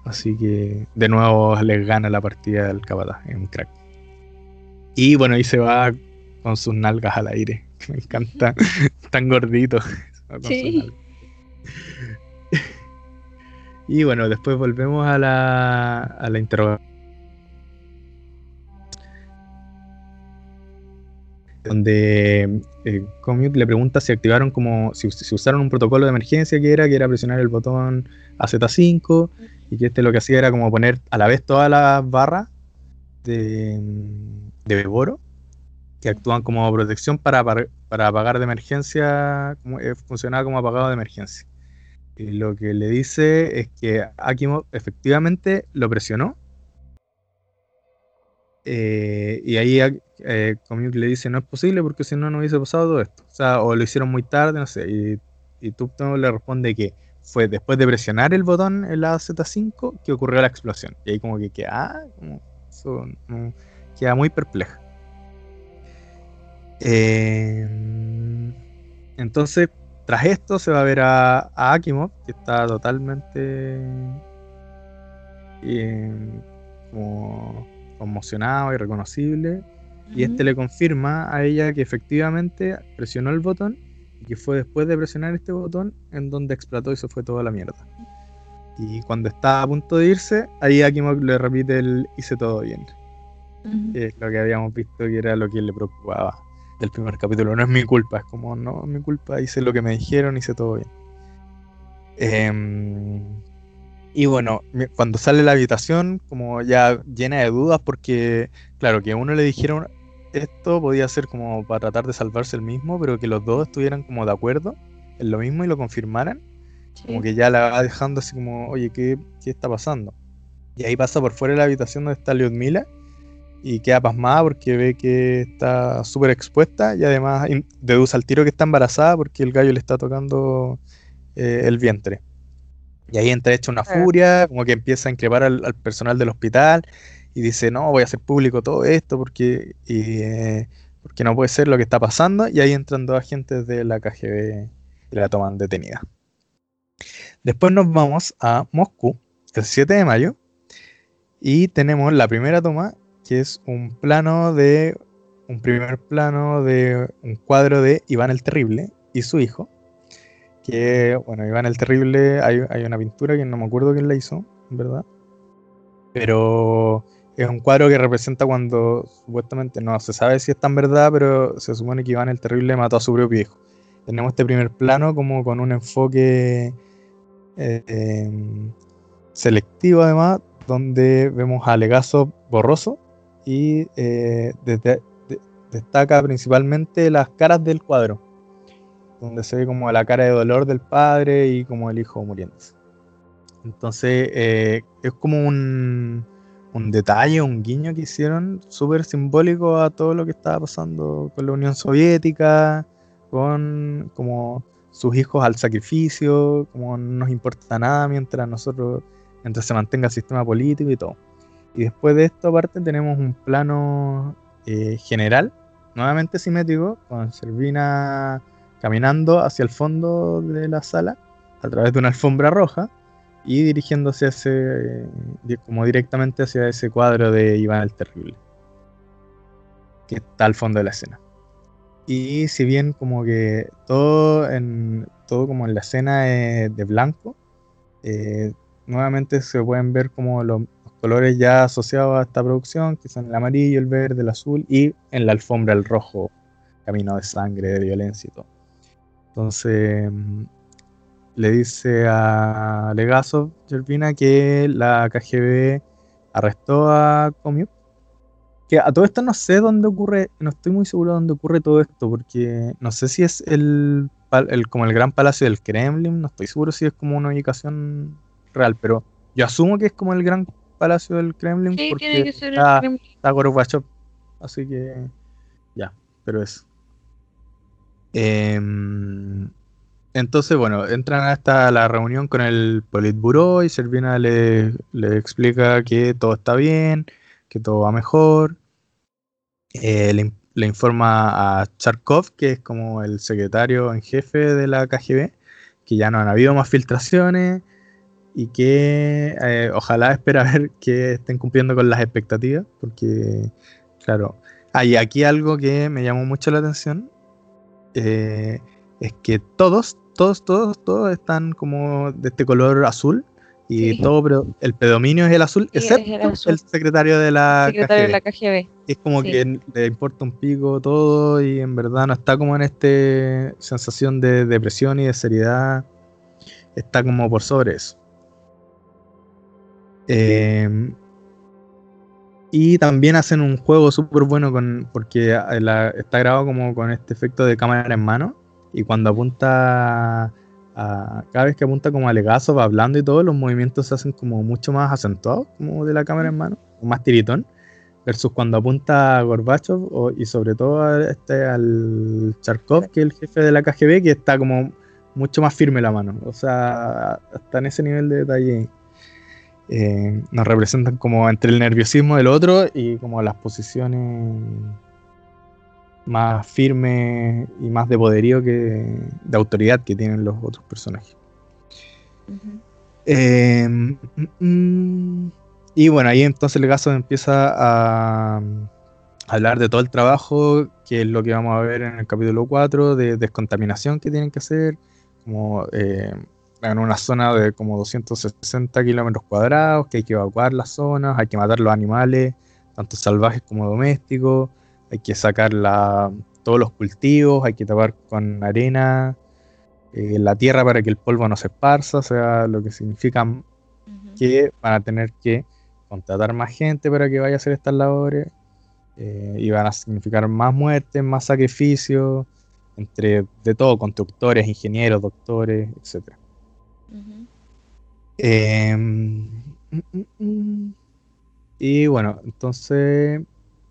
Así que de nuevo les gana la partida del capataz, es un crack. Y bueno, ahí se va con sus nalgas al aire. Me encanta. Tan gordito. Sí. Y bueno, después volvemos a la, a la interrogación. Donde eh, le pregunta si activaron como. Si, usaron un protocolo de emergencia que era, que era presionar el botón AZ5 y que este lo que hacía era como poner a la vez todas las barras de de Beboro, que actúan como protección para, para apagar de emergencia, como, eh, funcionaba como apagado de emergencia. Y lo que le dice es que Akimov efectivamente lo presionó. Eh, y ahí eh, le dice no es posible porque si no no hubiese pasado todo esto. O sea, o lo hicieron muy tarde, no sé. Y, y le responde que fue después de presionar el botón en la Z5 que ocurrió la explosión. Y ahí como que queda, ah, como, eso, queda muy perpleja. Eh, entonces, tras esto se va a ver a, Akimov, que está totalmente eh, como conmocionado y reconocible. Y este le confirma a ella que efectivamente presionó el botón y que fue después de presionar este botón en donde explotó y se fue toda la mierda. Y cuando está a punto de irse, ahí Akimov le repite el hice todo bien. es lo que habíamos visto que era lo que le preocupaba del primer capítulo. No es mi culpa, es como, no es mi culpa, hice lo que me dijeron, hice todo bien. Em, y bueno, cuando sale la habitación, como ya llena de dudas, porque, claro, que a uno le dijeron esto podía ser como para tratar de salvarse el mismo, pero que los dos estuvieran como de acuerdo en lo mismo y lo confirmaran, como que ya la va dejando así como, oye, ¿qué, ¿qué, está pasando? Y ahí pasa por fuera de la habitación donde está Lyudmila y queda pasmada porque ve que está súper expuesta y además deduce al tiro que está embarazada porque el gallo le está tocando eh, el vientre. Y ahí entra hecha una furia, como que empieza a increpar al, personal del hospital y dice, no, voy a hacer público todo esto porque, eh, porque no puede ser lo que está pasando. Y ahí entran dos agentes de la KGB y la toman detenida. Después nos vamos a Moscú, el 7 de mayo, y tenemos la primera toma que es un plano de un primer plano de un cuadro de Iván el Terrible y su hijo. Que, bueno, Iván el Terrible, hay, una pintura que no me acuerdo quién la hizo, ¿verdad? Pero es un cuadro que representa cuando supuestamente no se sabe si es tan verdad, pero se supone que Iván el Terrible mató a su propio hijo. Tenemos este primer plano como con un enfoque eh, em, selectivo además, donde vemos a Legazo borroso y eh, destaca principalmente las caras del cuadro, donde se ve como la cara de dolor del padre y como el hijo muriéndose. Entonces eh, es como un, un, detalle, un guiño que hicieron súper simbólico a todo lo que estaba pasando con la Unión Soviética, con como sus hijos al sacrificio, como no nos importa nada mientras nosotros, mientras se mantenga el sistema político y todo. Y después de esto, aparte, tenemos un plano eh, general, nuevamente simétrico, con Servina caminando hacia el fondo de la sala a través de una alfombra roja y dirigiéndose ese, como directamente hacia ese cuadro de Iván el Terrible, que está al fondo de la escena. Y si bien como que todo en todo como en la escena es de blanco, eh, nuevamente se pueden ver como los colores ya asociados a esta producción, que son el amarillo, el verde, el azul y en la alfombra el rojo, camino de sangre, de violencia y todo. Entonces mm, le dice a Legazo, Jervina, que la KGB arrestó a Comiuk. Que a todo esto no sé dónde ocurre, no estoy muy seguro dónde ocurre todo esto, porque no sé si es el, el como el gran palacio del Kremlin, no estoy seguro si es como una ubicación real, pero yo asumo que es como el gran Palacio del Kremlin. porque tiene que ser está, el Kremlin. Está Gorbachev. Así que. Ya, pero es. Em, entonces, bueno, entran hasta la reunión con el Politburo y Servina le, explica que todo está bien, que todo va mejor. Eh, le, le, informa a Charkov, que es como el secretario en jefe de la KGB, que ya no han habido más filtraciones, y que eh, ojalá espera ver que estén cumpliendo con las expectativas, porque, claro, hay aquí algo que me llamó mucho la atención, eh, es que todos, todos, todos, todos están como de este color azul, y todo, pero el predominio es el azul, excepto el, secretario de la KGB. Es como que le importa un pico todo y en verdad no está como en esta sensación de depresión y de seriedad. Está como por sobre eso. Em, y también hacen un juego súper bueno con, porque está grabado como con este efecto de cámara en mano. Y cuando apunta, a, cada vez que apunta como a Legazo, va hablando y todo, los movimientos se hacen como mucho más acentuados, como de la cámara en mano, más tiritón. Versus cuando apunta a Gorbachev y sobre todo este, al Charkov, que es el jefe de la KGB, que está como mucho más firme la mano. O sea, hasta en ese nivel de detalle eh, nos representan como entre el nerviosismo del otro y como las posiciones más firmes y más de poderío que de autoridad que tienen los otros personajes. Mm, y bueno, ahí entonces el caso empieza a, hablar de todo el trabajo, que es lo que vamos a ver en el capítulo 4, de descontaminación que tienen que hacer, como eh, en una zona de como 260 kilómetros cuadrados, que hay que evacuar las zonas, hay que matar los animales, tanto salvajes como domésticos, hay que sacar todos los cultivos, hay que tapar con arena eh, la tierra para que el polvo no se esparza, o sea, lo que significa que van a tener que contratar más gente para que vaya a hacer estas labores eh, y van a significar más muertes, más sacrificios, entre de todo, constructores, ingenieros, doctores, Em, y bueno, entonces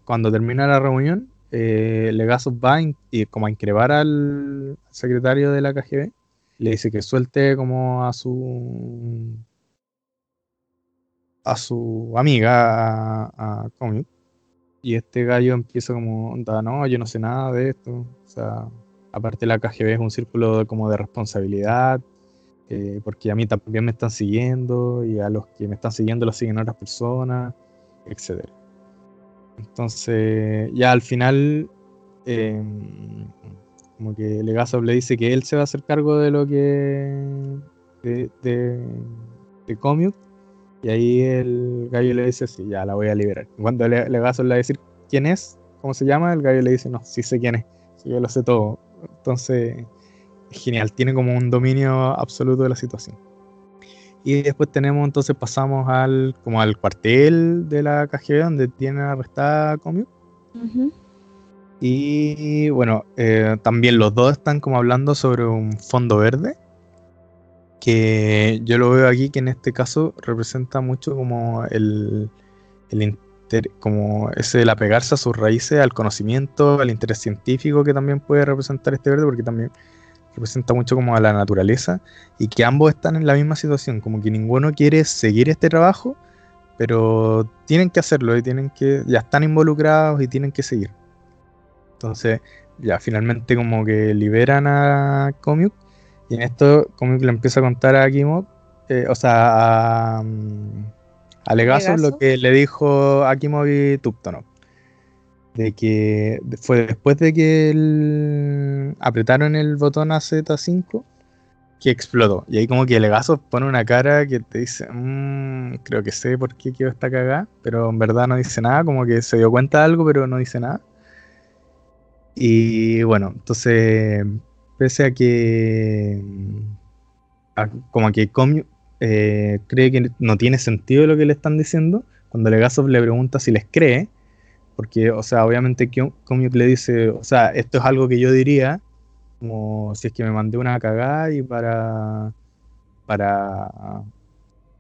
cuando termina la reunión, eh, Legazo va y como a increvar al secretario de la KGB, le dice que suelte como a su a su amiga, a, a y este gallo empieza como, no, yo no sé nada de esto, o sea, aparte la KGB es un círculo como de responsabilidad, eh, porque a mí también me están siguiendo y a los que me están siguiendo los siguen otras personas, etcétera. Entonces, ya al final, em, como que Legasov le dice que él se va a hacer cargo de lo que. de, de, de Y ahí el gallo le dice: Sí, ya la voy a liberar. Cuando Legasov le va a decir quién es, cómo se llama, el gallo le dice: No, sí sé quién es, yo lo sé todo. Entonces, es genial, tiene como un dominio absoluto de la situación. Y después tenemos, entonces pasamos al como al cuartel de la KGB donde tiene arrestada Comio. Y bueno, eh, también los dos están como hablando sobre un fondo verde. Que yo lo veo aquí que en este caso representa mucho como el, el como ese el apegarse a sus raíces, al conocimiento, al interés científico que también puede representar este verde, porque también representa mucho como a la naturaleza y que ambos están en la misma situación, como que ninguno quiere seguir este trabajo, pero tienen que hacerlo y tienen que, ya están involucrados y tienen que seguir. Entonces, ya finalmente como que liberan a Comic y en esto Comic le empieza a contar a Akimov, eh, o sea, a, mm, a Legazo, lo que le dijo Akimov y Tuptonov de que fue después de que apretaron el botón a Z5 que explotó. Y ahí como que Legazo pone una cara que te dice, mmm, creo que sé por qué quedó esta cagada, pero en verdad no dice nada, como que se dio cuenta de algo, pero no dice nada. Y bueno, entonces, pese a que, como que eh, cree que no tiene sentido lo que le están diciendo, cuando Legazo le pregunta si les cree, porque, o sea, obviamente Comic le dice, o sea, esto es algo que yo diría, como si es que me mandé una cagada y para, para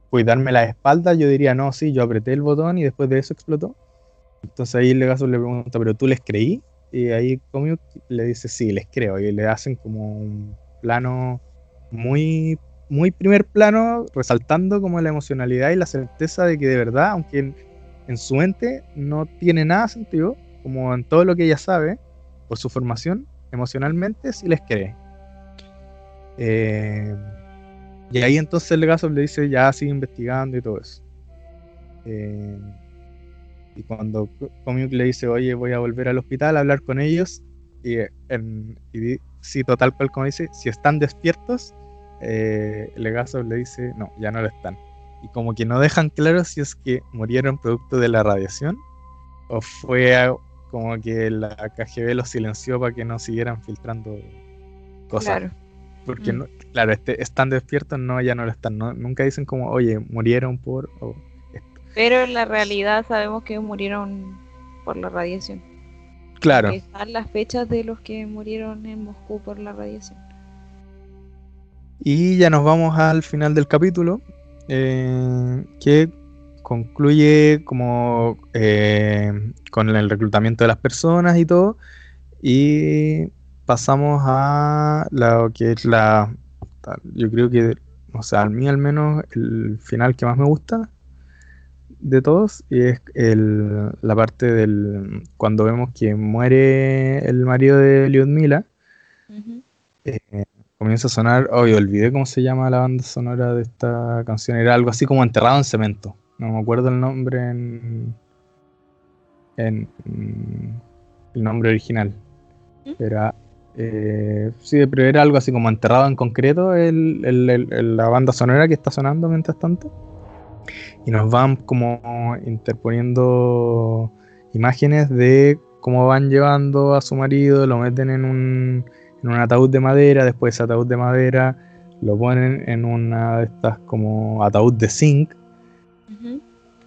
cuidarme la espalda, yo diría, no, sí, yo apreté el botón y después de eso explotó. Entonces ahí Legazo le pregunta, ¿pero tú les creí? Y ahí Comic le dice, sí, les creo. Y le hacen como un plano muy, muy primer plano, resaltando como la emocionalidad y la certeza de que de verdad, aunque en su mente no tiene nada sentido, como en todo lo que ella sabe, por su formación, emocionalmente sí les cree. Eh, y ahí entonces el le dice, ya sigue investigando y todo eso. Eh, y cuando Comic le dice, oye, voy a volver al hospital a hablar con ellos, y, en, y cito tal cual como dice, si están despiertos, eh, Legasov le dice, no, ya no lo están y como que no dejan claro si es que murieron producto de la radiación o fue como que la KGB los silenció para que no siguieran filtrando cosas. Claro. Porque, mm. claro, este, están despiertos, no, ya no lo están. nunca dicen como, oye, murieron por... Pero en la realidad sabemos que murieron por la radiación. Claro. están las fechas de los que murieron en Moscú por la radiación. Y ya nos vamos al final del capítulo, eh, que concluye como eh, con el reclutamiento de las personas y todo. Y pasamos a lo que es la Yo creo que, o sea, a mí al menos el final que más me gusta de todos es el, la parte del cuando vemos que muere el marido de Lyudmila. eh, comienza a sonar, obvio, olvidé cómo se llama la banda sonora de esta canción, era algo así como enterrado en cemento, no me acuerdo el nombre en, en, el nombre original, ¿Mm? era, eh, sí, pero era algo así como enterrado en concreto el, el, la banda sonora que está sonando mientras tanto, y nos van como interponiendo imágenes de cómo van llevando a su marido, lo meten en un en un ataúd de madera, después ese ataúd de madera lo ponen en una de estas como ataúd de zinc,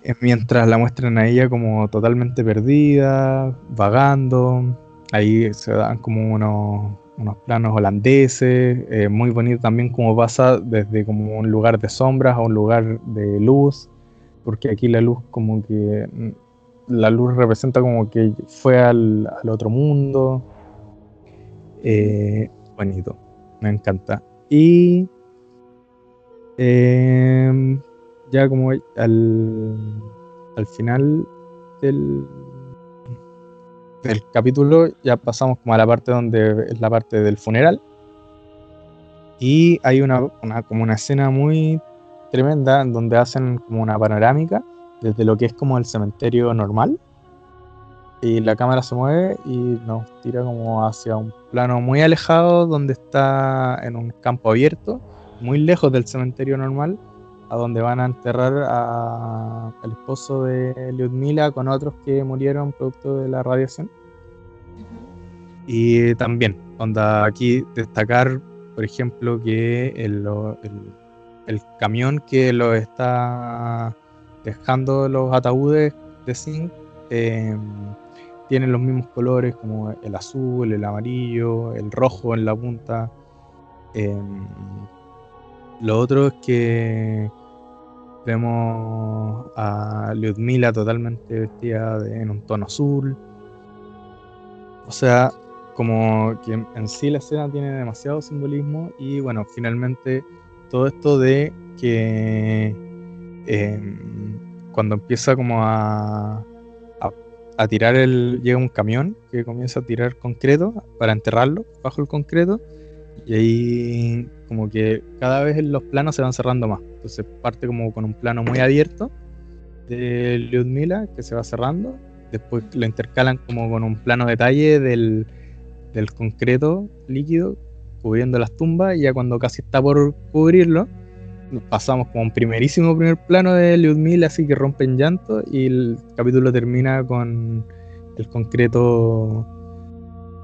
eh, mientras la muestran a ella como totalmente perdida, vagando, ahí se dan como unos, unos planos holandeses, eh, muy bonito también como pasa desde como un lugar de sombras a un lugar de luz, porque aquí la luz como que mm, la luz representa como que fue al, al otro mundo eh, bonito, me encanta. Y em, ya como al, al final del, del capítulo ya pasamos como a la parte donde es la parte del funeral. Y hay una, una, como una escena muy tremenda donde hacen como una panorámica desde lo que es como el cementerio normal y la cámara se mueve y nos tira como hacia un plano muy alejado donde está en un campo abierto, muy lejos del cementerio normal, a donde van a enterrar al esposo de Lyudmila con otros que murieron producto de la radiación. Y también, onda aquí destacar, por ejemplo, que el, el, camión que lo está dejando los ataúdes de zinc eh, tienen los mismos colores como el azul, el amarillo, el rojo en la punta. Em, lo otro es que vemos a Lyudmila totalmente vestida en un tono azul. O sea, como que en sí la escena tiene demasiado simbolismo y bueno, finalmente todo esto de que em, cuando empieza como a, a tirar el. Llega un camión que comienza a tirar concreto para enterrarlo bajo el concreto. Y ahí, como que cada vez los planos se van cerrando más. Entonces, parte como con un plano muy abierto de Lyudmila que se va cerrando. Después lo intercalan como con un plano detalle del, del concreto líquido cubriendo las tumbas. Y ya cuando casi está por cubrirlo, pasamos como un primerísimo primer plano de Lyudmila así que rompe en llanto y el capítulo termina con el concreto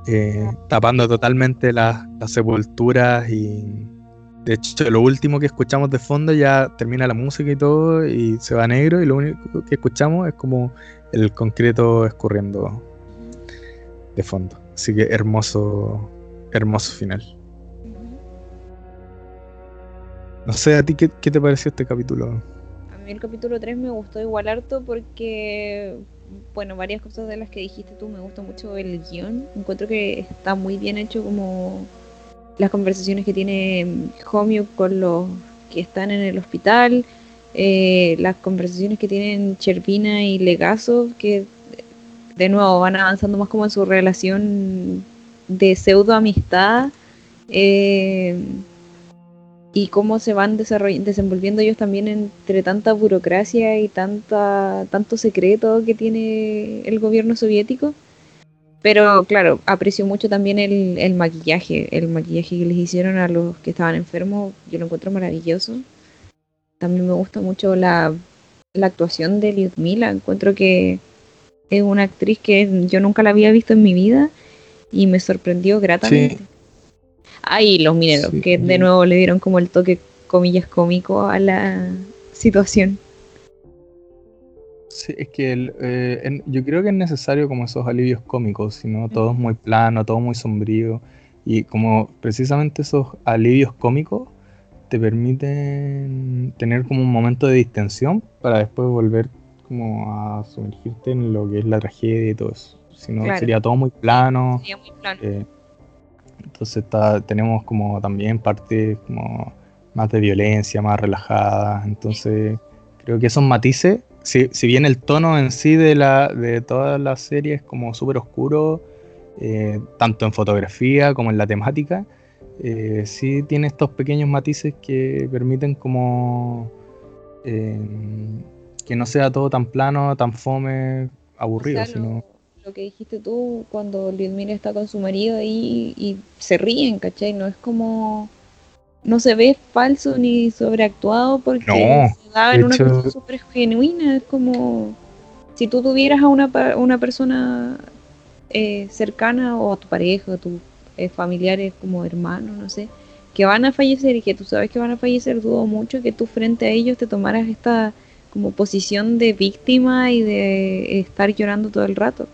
eh, tapando totalmente las, sepulturas y de hecho lo último que escuchamos de fondo ya termina la música y todo y se va negro y lo único que escuchamos es como el concreto escurriendo de fondo. Así que hermoso hermoso final No sé, ¿a ti qué, te pareció este capítulo? A mí el capítulo 3 me gustó igual harto porque, bueno, varias cosas de las que dijiste tú, me gustó mucho el guion. Encuentro que está muy bien hecho como las conversaciones que tiene Homio con los que están en el hospital, eh, las conversaciones que tienen Chervina y Legazo, que de nuevo van avanzando más como en su relación de pseudo amistad. Eh, y cómo se van desenvolviendo ellos también entre tanta burocracia y tanta tanto secreto que tiene el gobierno soviético. Pero claro, aprecio mucho también el, el, maquillaje, el maquillaje que les hicieron a los que estaban enfermos, yo lo encuentro maravilloso. También me gusta mucho la, la actuación de Lyudmila, encuentro que es una actriz que yo nunca la había visto en mi vida y me sorprendió gratamente. Ay, los mineros, que de nuevo le dieron como el toque, comillas, cómico a la situación. Sí, es que eh, yo creo que es necesario como esos alivios cómicos, sino todo es muy plano, todo muy sombrío. Y como precisamente esos alivios cómicos te permiten tener como un momento de distensión para después volver como a sumergirte en lo que es la tragedia y todo eso. Si no, sería todo muy plano. Sería muy plano. Eh, Entonces está, tenemos como también partes como más de violencia, más relajada. Entonces creo que esos matices, si, si bien el tono en sí de, la, de toda la serie es como súper oscuro, eh, tanto en fotografía como en la temática, eh, sí tiene estos pequeños matices que permiten como eh, que no sea todo tan plano, tan fome, aburrido, sino lo que dijiste tú cuando Ludmila está con su marido ahí y se ríen, ¿cachai? No es como. No se ve falso ni sobreactuado porque se da en una cosa súper genuina. Es como. Si tú tuvieras a una, una persona eh, cercana o a tu pareja, a tus eh, familiares como hermanos, no sé, que van a fallecer y que tú sabes que van a fallecer, dudo mucho que tú frente a ellos te tomaras esta como posición de víctima y de estar llorando todo el rato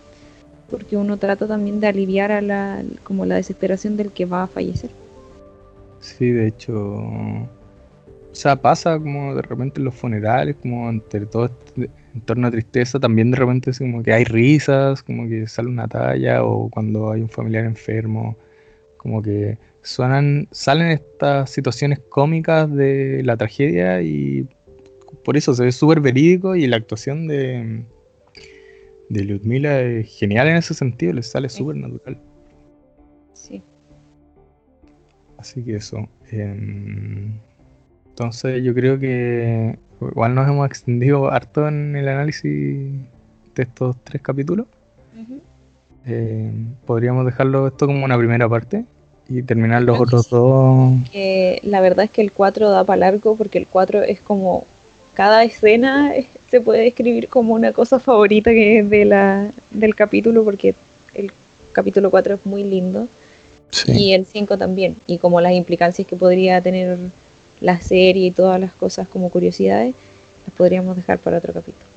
porque uno trata también de aliviar a la, como la desesperación del que va a fallecer. Sí, de hecho, o sea, pasa como de repente en los funerales, como entre todo este entorno de tristeza, también de repente es como que hay risas, como que sale una talla, o cuando hay un familiar enfermo, como que suenan, salen estas situaciones cómicas de la tragedia y por eso se ve súper verídico y la actuación de, de Ludmila es genial en ese sentido, le sale súper natural. Sí. Así que eso. Em, entonces yo creo que igual nos hemos extendido harto en el análisis de estos tres capítulos. Em, podríamos dejarlo esto como una primera parte y terminar los otros dos. la verdad es que el 4 da para largo porque el 4 es como cada escena se puede describir como una cosa favorita que es de la, del capítulo, porque el capítulo 4 es muy lindo. Y el 5 también. Y como las implicancias que podría tener la serie y todas las cosas como curiosidades, las podríamos dejar para otro capítulo.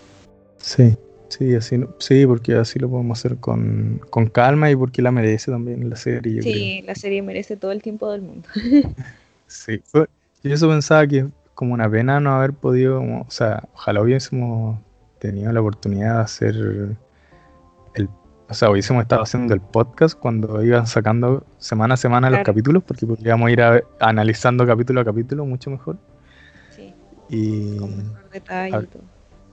Sí, sí, así, sí porque así lo podemos hacer con, calma y porque la merece también la serie. sí, la serie merece todo el tiempo del mundo. sí, yo eso pensaba que como una pena no haber podido, o sea, ojalá hubiésemos tenido la oportunidad de hacer el, o sea, hubiésemos estado haciendo el podcast cuando iban sacando semana a semana los capítulos, porque podríamos ir analizando capítulo a capítulo mucho mejor. Sí. Y, Con mejor detalle y todo.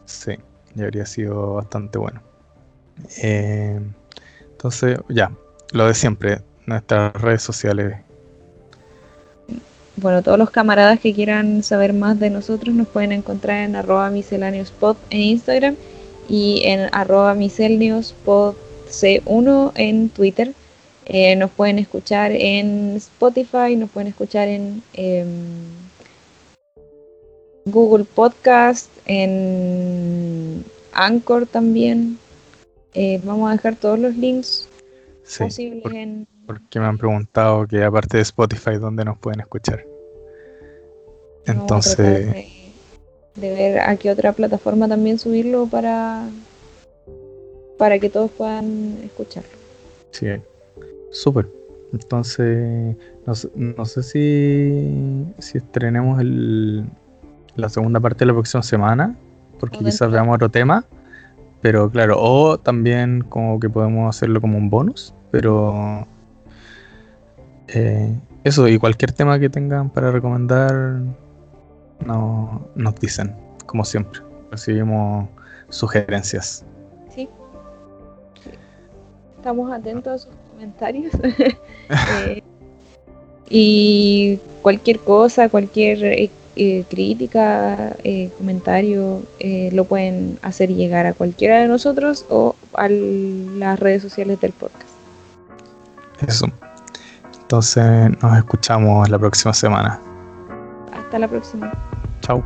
Sí, ya habría sido bastante bueno. Eh, entonces, ya, lo de siempre, nuestras redes sociales bueno, todos los camaradas que quieran saber más de nosotros nos pueden encontrar en arroba misceláneospod en Instagram y en arroba misceláneospodc1 en Twitter. Eh, nos pueden escuchar en Spotify, nos pueden escuchar en em, Google Podcast, en Anchor también. Eh, vamos a dejar todos los links posibles en porque me han preguntado que aparte de Spotify, ¿dónde nos pueden escuchar? Entonces... de, ver a qué otra plataforma también subirlo para, para que todos puedan escucharlo. Sí, súper. Entonces, no, sé si, si estrenemos el, la segunda parte de la próxima semana, porque quizás veamos otro tema, pero claro, o también como que podemos hacerlo como un bonus, pero eh, eso, y cualquier tema que tengan para recomendar, no, nos dicen, como siempre. Recibimos sugerencias. Sí. Estamos atentos a sus comentarios. Eh, y cualquier cosa, cualquier eh, crítica, comentario, lo pueden hacer llegar a cualquiera de nosotros o a las redes sociales del podcast. Eso. Entonces nos escuchamos la próxima semana. Hasta la próxima. Chao.